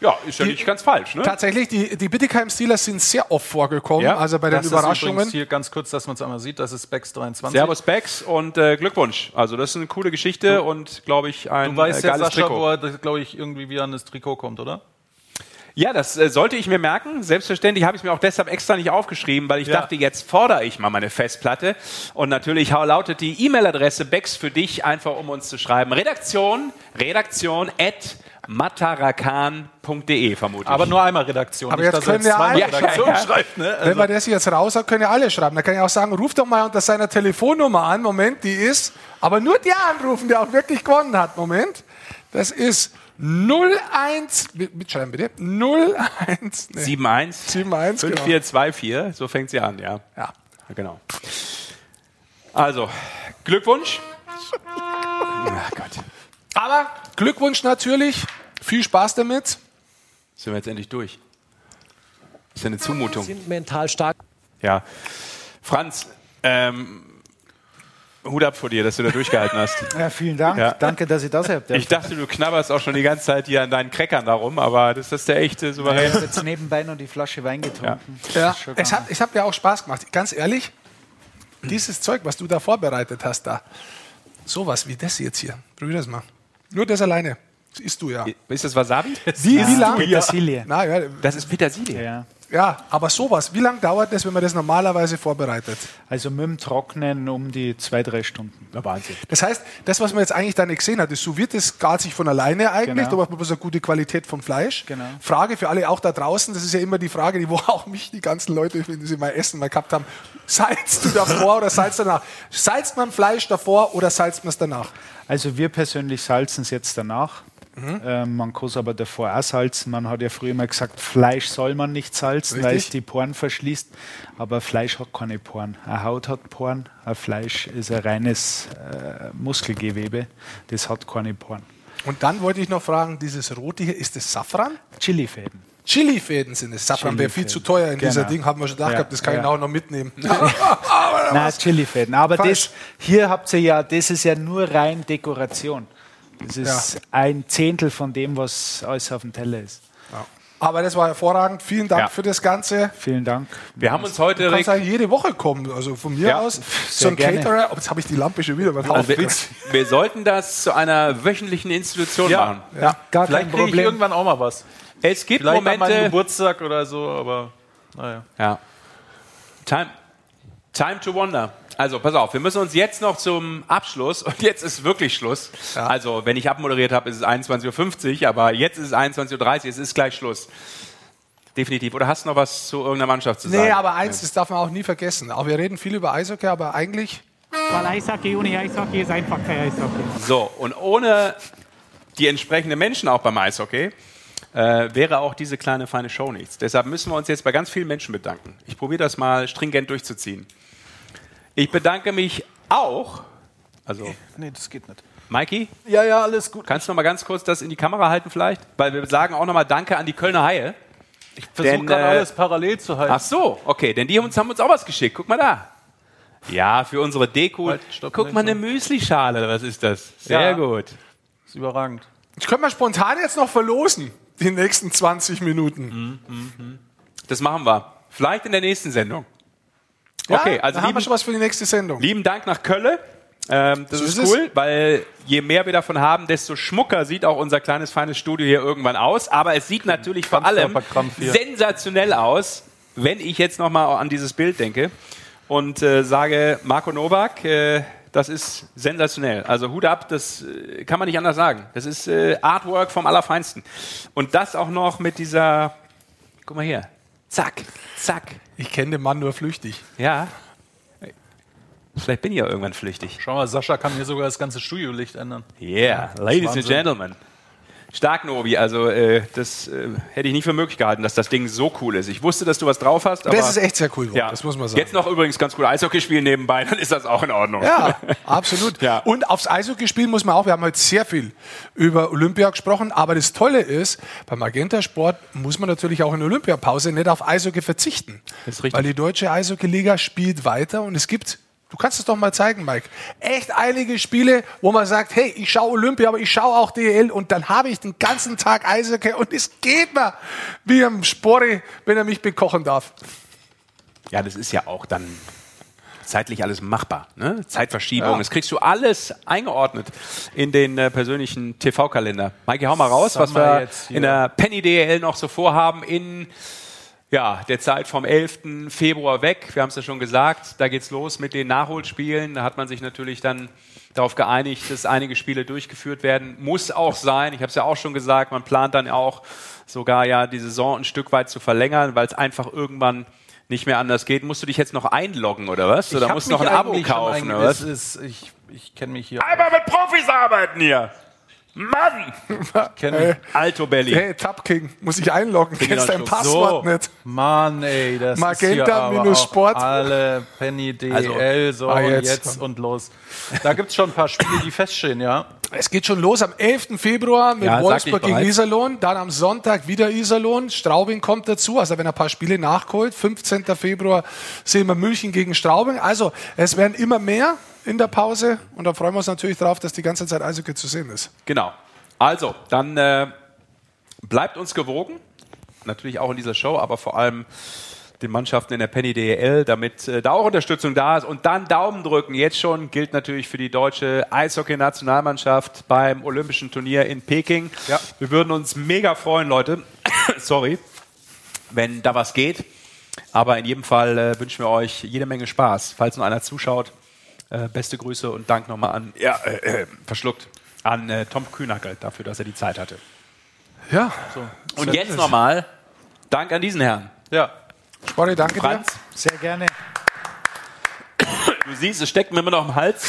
Ja, ist ja Die- nicht ganz falsch, ne? Tatsächlich, die, die Bittigheim Steelers sind sehr oft vorgekommen. Ja, also bei den Das ist übrigens Überraschungen. hier ganz kurz, dass man es einmal sieht. Das ist Bex 23. Servus Bex und äh, Glückwunsch. Also das ist eine coole Geschichte und glaube ich ein Du weißt äh, ja, geiles Sascha, Trikot. wo er, glaube ich, irgendwie wieder an das Trikot kommt, oder? Ja, das äh, sollte ich mir merken. Selbstverständlich habe ich es mir auch deshalb extra nicht aufgeschrieben, weil ich Ja. dachte, jetzt fordere ich mal meine Festplatte. Und natürlich hau- lautet die E-Mail-Adresse Bex für dich, einfach um uns zu schreiben. Redaktion, redaktion at matarakan.de vermutlich. Aber nur einmal Redaktion. Aber nicht, jetzt können wir zweimal alle- Redaktion Ja, ja. schreibt. Ne? Wenn Also, man das jetzt raus hat, können ja alle schreiben. Da kann ich auch sagen, ruf doch mal unter seiner Telefonnummer an. Moment, die ist. Aber nur der anrufen, der auch wirklich gewonnen hat. Moment. Das ist 01. mit- Mitschreiben bitte. 01. Nee. 71 71, genau. 5424, so fängt sie an, ja. Ja. Genau. Also, Glückwunsch. Ach Gott. Aber Glückwunsch natürlich. Viel Spaß damit. Sind wir jetzt endlich durch? Ist ja eine Zumutung. sind mental stark. Ja. Franz, ähm, Hut ab vor dir, dass du da durchgehalten hast. Ja, vielen Dank. Ja. Danke, dass ich das habt. Ich dachte, du knabberst auch schon die ganze Zeit hier an deinen Crackern darum, aber das ist der echte ich Souverän. habe jetzt nebenbei noch die Flasche Wein getrunken. Ja, schon es hat, es hat mir auch Spaß gemacht. Ganz ehrlich, dieses Zeug, was du da vorbereitet hast, da, sowas wie das jetzt hier, probier das mal. Nur das alleine. Das isst du ja. Ist das Wasabi? Wie, wie lang? Petersilie. Na, ja, Das ist Petersilie. Ja. Ja, aber sowas. Wie lange dauert das, wenn man das normalerweise vorbereitet? Also mit dem Trocknen um die zwei, drei Stunden. Ja, Wahnsinn. Das heißt, das, was man jetzt eigentlich da nicht gesehen hat, das sous vide, das gart sich von alleine eigentlich. Genau. Da macht man bloß eine gute Qualität vom Fleisch. Genau. Frage für alle auch da draußen, das ist ja immer die Frage, die wo auch mich die ganzen Leute, wenn sie mal Essen mal gehabt haben, salzt du davor oder salzt danach? Salzt man Fleisch davor oder salzt man es danach? Also wir persönlich salzen es jetzt danach. Mhm. Ähm, man kann es aber davor auch salzen. Man hat ja früher immer gesagt, Fleisch soll man nicht salzen, weil es die Poren verschließt. Aber Fleisch hat keine Poren. Eine Haut hat Poren, ein Fleisch ist ein reines äh, Muskelgewebe. Das hat keine Poren. Und dann wollte ich noch fragen, dieses rote hier, ist das Safran? Chilifäden. Chilifäden sind es. Safran wäre viel zu teuer in dieser Genau. Ding, haben wir schon gedacht Ja, gehabt, das kann ich ja. auch noch mitnehmen. Nein, Chilifäden. Aber Falsch. das, hier habt ihr ja, das ist ja nur rein Dekoration. Das ist ein Zehntel von dem, was alles auf dem Teller ist. Aber das war hervorragend. Vielen Dank Ja. für das Ganze. Vielen Dank. Wir haben uns heute Du kannst Rick, eigentlich jede Woche kommen. Also von mir Ja, aus. So ein gerne. Caterer. Oh, jetzt habe ich die Lampe schon wieder. also wir, wir sollten das zu einer wöchentlichen Institution Ja. machen. ja. Gar Vielleicht kein kriege ich irgendwann auch mal was. Es gibt Vielleicht Momente. Geburtstag oder so, aber naja. Ja. Time, time to wonder. Also, pass auf, wir müssen uns jetzt noch zum Abschluss, und jetzt ist wirklich Schluss. Also, wenn ich abmoderiert habe, ist es 21.50 Uhr, aber jetzt ist es 21.30 Uhr, es ist gleich Schluss. Definitiv. Oder hast du noch was zu irgendeiner Mannschaft zu sagen? Nee, aber eins, das darf man auch nie vergessen. Auch wir reden viel über Eishockey, aber eigentlich. Weil Eishockey ohne Eishockey ist einfach kein Eishockey. So, und ohne die entsprechenden Menschen auch beim Eishockey äh, wäre auch diese kleine feine Show nichts. Deshalb müssen wir uns jetzt bei ganz vielen Menschen bedanken. Ich probiere das mal stringent durchzuziehen. Ich bedanke mich auch, also Nee, das geht nicht. Mikey, Ja, ja, alles gut. kannst du noch mal ganz kurz das in die Kamera halten vielleicht? Weil wir sagen auch noch mal Danke an die Kölner Haie. Ich versuche gerade äh, alles parallel zu halten. Ach so, okay, denn die uns, haben uns auch was geschickt. Guck mal da. Ja, für unsere Deko. Halt, stopp, Guck mal, eine Müslischale. Was ist das? Sehr Ja. gut. ist überragend. Ich könnte mal spontan jetzt noch verlosen. Die nächsten 20 Minuten. Das machen wir. Vielleicht in der nächsten Sendung. Ja, Okay, also da haben wir lieben, schon was für die nächste Sendung. lieben Dank nach Kölle. Ähm, das So ist ist es. cool, weil je mehr wir davon haben, desto schmucker sieht auch unser kleines, feines Studio hier irgendwann aus. Aber es sieht natürlich vor allem sensationell aus, wenn ich jetzt nochmal an dieses Bild denke und äh, sage, Marco Novak, äh, das ist sensationell. Also Hut ab, das äh, kann man nicht anders sagen. Das ist äh, Artwork vom Allerfeinsten. Und das auch noch mit dieser, guck mal hier, zack, zack. Ich kenne den Mann nur flüchtig. Ja. Vielleicht bin ich ja irgendwann flüchtig. Schau mal, Sascha kann hier sogar das ganze Studiolicht ändern. Yeah, ladies and gentlemen. Stark, Novi. Also, äh, das äh, hätte ich nicht für möglich gehalten, dass das Ding so cool ist. Ich wusste, dass du was drauf hast. Aber Das ist echt sehr cool, ja. das muss man sagen. Jetzt noch übrigens ganz cool Eishockey spielen nebenbei, dann ist das auch in Ordnung. Ja, absolut. Ja. Und aufs Eishockey spielen muss man auch. Wir haben heute sehr viel über Olympia gesprochen, aber das Tolle ist, beim Magenta Sport muss man natürlich auch in der Olympiapause nicht auf Eishockey verzichten. Das ist richtig. Weil die deutsche Eishockey-Liga spielt weiter und es gibt, du kannst es doch mal zeigen, Mike, echt einige Spiele, wo man sagt, hey, ich schaue Olympia, aber ich schaue auch DEL und dann habe ich den ganzen Tag Eishockey und es geht mir wie am Sporre, wenn er mich bekochen darf. Ja, das ist ja auch dann zeitlich alles machbar. Ne? Zeitverschiebung, Ja. das kriegst du alles eingeordnet in den äh, persönlichen TV-Kalender. Maike, hau mal raus, was haben wir in der Penny DL noch so vorhaben in ja, der Zeit vom 11. Februar weg. Wir haben es ja schon gesagt, da geht's los mit den Nachholspielen. Da hat man sich natürlich dann darauf geeinigt, dass einige Spiele durchgeführt werden. Muss auch sein. Ich habe es ja auch schon gesagt, man plant dann auch sogar ja die Saison ein Stück weit zu verlängern, weil es einfach irgendwann nicht mehr anders geht. Musst du dich jetzt noch einloggen oder was? Oder musst du noch ein Abo kaufen oder was? Ist, ich ich kenne mich hier. Einmal mit Profis arbeiten hier. Mann! Kenn Alto Belly. Hey, Tap King, muss ich einloggen, kennst dein Passwort so. nicht. Mann, ey, das Magenta ist hier aber minus auch Sport. Alle Penny DL, Also, so ah, jetzt. jetzt. und los. Da gibt es schon ein paar Spiele, die feststehen, ja. Es geht schon los am 11. Februar mit Ja, Wolfsburg gegen. Iserlohn. Dann am Sonntag wieder Iserlohn. Straubing kommt dazu. Also wenn er ein paar Spiele nachgeholt. 15. Februar sehen wir München gegen Straubing. Also es werden immer mehr in der Pause. Und da freuen wir uns natürlich drauf, dass die ganze Zeit Eishockey zu sehen ist. Genau. Also, dann äh, bleibt uns gewogen. Natürlich auch in dieser Show, aber vor allem den Mannschaften in der Penny DEL, damit äh, da auch Unterstützung da ist. Und dann Daumen drücken. Jetzt schon gilt natürlich für die deutsche Eishockey-Nationalmannschaft beim Olympischen Turnier in Peking. Ja. Wir würden uns mega freuen, Leute. Sorry, wenn da was geht. Aber in jedem Fall äh, wünschen wir euch jede Menge Spaß. Falls nur einer zuschaut, äh, beste Grüße und Dank nochmal an, ja, äh, äh, verschluckt, an äh, Tom Kühnackel dafür, dass er die Zeit hatte. Ja. Und jetzt nochmal Dank an diesen Herrn. Ja. Sporty, danke Franz, Sehr gerne. du siehst, es steckt mir immer noch im Hals.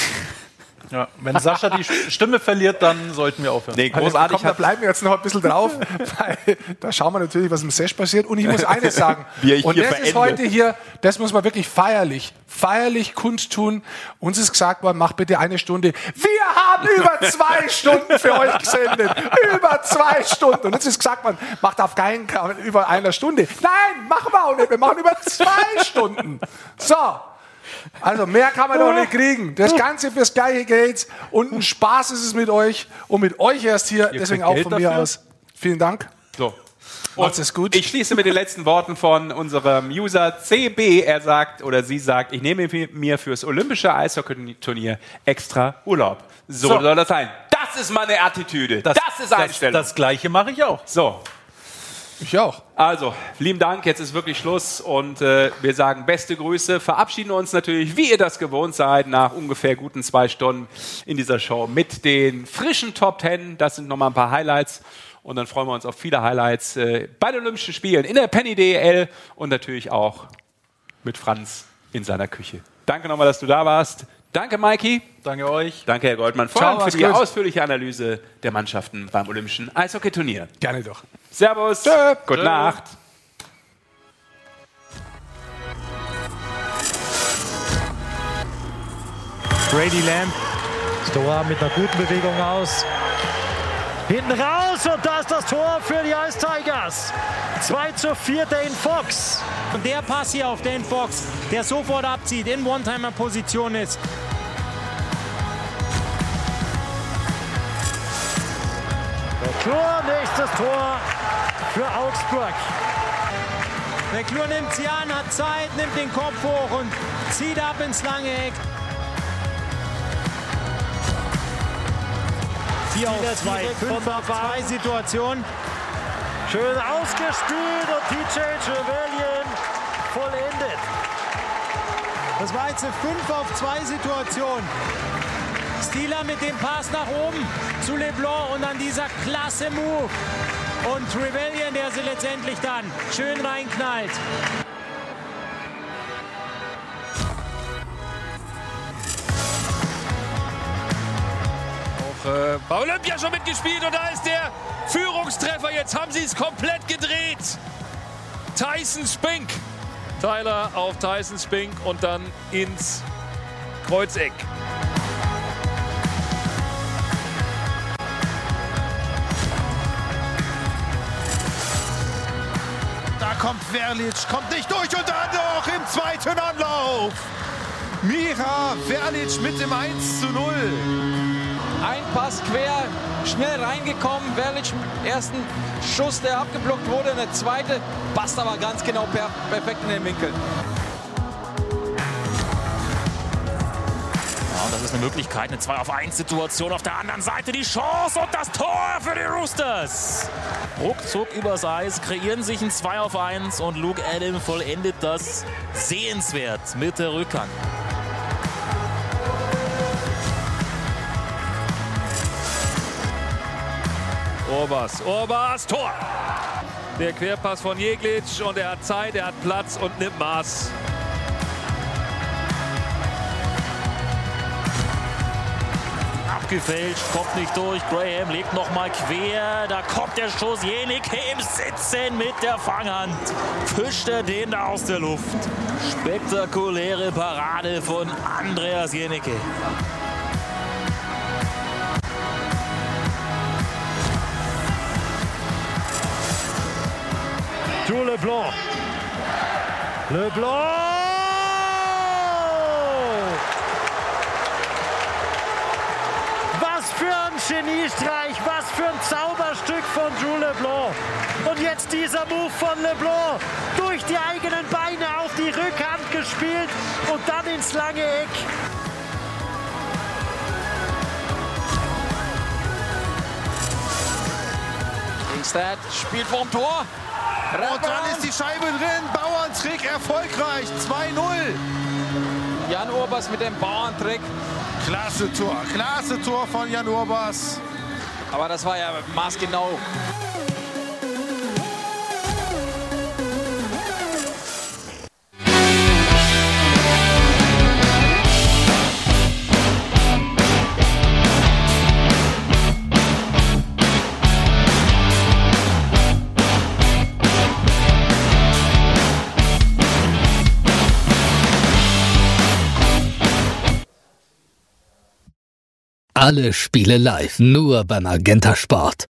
Ja, wenn Sascha die Stimme verliert, dann sollten wir aufhören. Nee, Also, großartig. komm, da bleiben wir jetzt noch ein bisschen drauf, weil da schauen wir natürlich, was im Sesh passiert. Und ich muss eines sagen, Wie ich und hier das ist verende. heute hier, das muss man wirklich feierlich, feierlich kundtun. Uns ist gesagt worden, mach bitte eine Stunde. Wir haben über zwei Stunden für euch gesendet. Über zwei Stunden. Und uns ist gesagt worden, macht auf keinen Fall über einer Stunde. Nein, machen wir auch nicht. Wir machen über zwei Stunden. So. Also mehr kann man doch nicht kriegen. Das Ganze fürs gleiche Geld und ein Spaß ist es mit euch und mit euch erst hier. Deswegen kriegt auch Geld von mir dafür? aus. Vielen Dank. So. Macht's es gut. Ich schließe mit den letzten Worten von unserem User CB. Er sagt oder sie sagt, ich nehme mir fürs Olympische Eishockey-Turnier extra Urlaub. So, So. soll das sein. Das ist meine Attitüde. Das, ist Einstellung. Das, das gleiche mache ich auch. so, Ich auch. also, lieben Dank. Jetzt ist wirklich Schluss und äh, wir sagen beste Grüße. Verabschieden uns natürlich, wie ihr das gewohnt seid, nach ungefähr guten zwei Stunden in dieser Show mit den frischen Top Ten. Das sind nochmal ein paar Highlights. Und dann freuen wir uns auf viele Highlights äh, bei den Olympischen Spielen in der Penny DEL und natürlich auch mit Franz in seiner Küche. Danke nochmal, dass du da warst. Danke, Maiki. Danke euch. Danke, Herr Goldmann, vor Ciao, allem für die gut. ausführliche Analyse der Mannschaften beim Olympischen Eishockeyturnier. Gerne doch. Servus. Gute Nacht. Brady Lamb. Stoa mit einer guten Bewegung aus. Hinten raus und da ist das Tor für die Ice Tigers. 2 zu 4 Dane Fox. Und der Pass hier auf Dan Fox, der sofort abzieht, in One-Timer-Position ist. Klur, nächstes Tor für Augsburg. Der Klur nimmt sie an, hat Zeit, nimmt den Kopf hoch und zieht ab ins lange Eck. 4 auf 2, 5 auf 2 Situation. Schön ausgespielt und TJ Trevelyan vollendet. Das war jetzt eine 5 auf 2 Situation. Stieler mit dem Pass nach oben zu Leblanc und dann dieser klasse Move. Und Trevelyan, der sie letztendlich dann schön reinknallt. Auch äh, bei Olympia schon mitgespielt und da ist der Führungstreffer. Jetzt haben sie es komplett gedreht. Tyson Spink. Tyler auf Tyson Spink und dann ins Kreuzeck. Kommt Verlic, kommt nicht durch und dann noch im zweiten Anlauf. Mira Verlic mit dem 1 zu 0. Ein Pass quer, schnell reingekommen. Verlic, ersten Schuss, der abgeblockt wurde. Der zweite passt aber ganz genau per perfekt in den Winkel. Ja, und das ist eine Möglichkeit, eine 2 auf 1 Situation. Auf der anderen Seite die Chance und das Tor für die Roosters. Ruckzuck übers Eis, kreieren sich ein 2 auf 1 und Luke Adam vollendet das sehenswert mit der Rückhand. Orbas, Orbas, Tor! Der Querpass von Jeglic und er hat Zeit, er hat Platz und nimmt Maß. gefälscht, kommt nicht durch. Graham legt nochmal quer. Da kommt der Schuss. Jenicke im Sitzen mit der Fanghand. Fischt er den da aus der Luft. Spektakuläre Parade von Andreas Jenicke. Jules Leblanc. Leblanc! Geniestreich, was für ein Zauberstück von Jules Leblanc. Und jetzt dieser Move von Leblanc. Durch die eigenen Beine auf die Rückhand gespielt und dann ins lange Eck. Ingstad spielt vorm Tor. Und dann ist die Scheibe drin. Bauerntrick erfolgreich. 2-0. Jan Urbas mit dem Bauerntrick. Klasse Tor. Klasse Tor von Jan Urbas. Aber das war ja maßgenau. Alle Spiele live, nur beim Magenta Sport.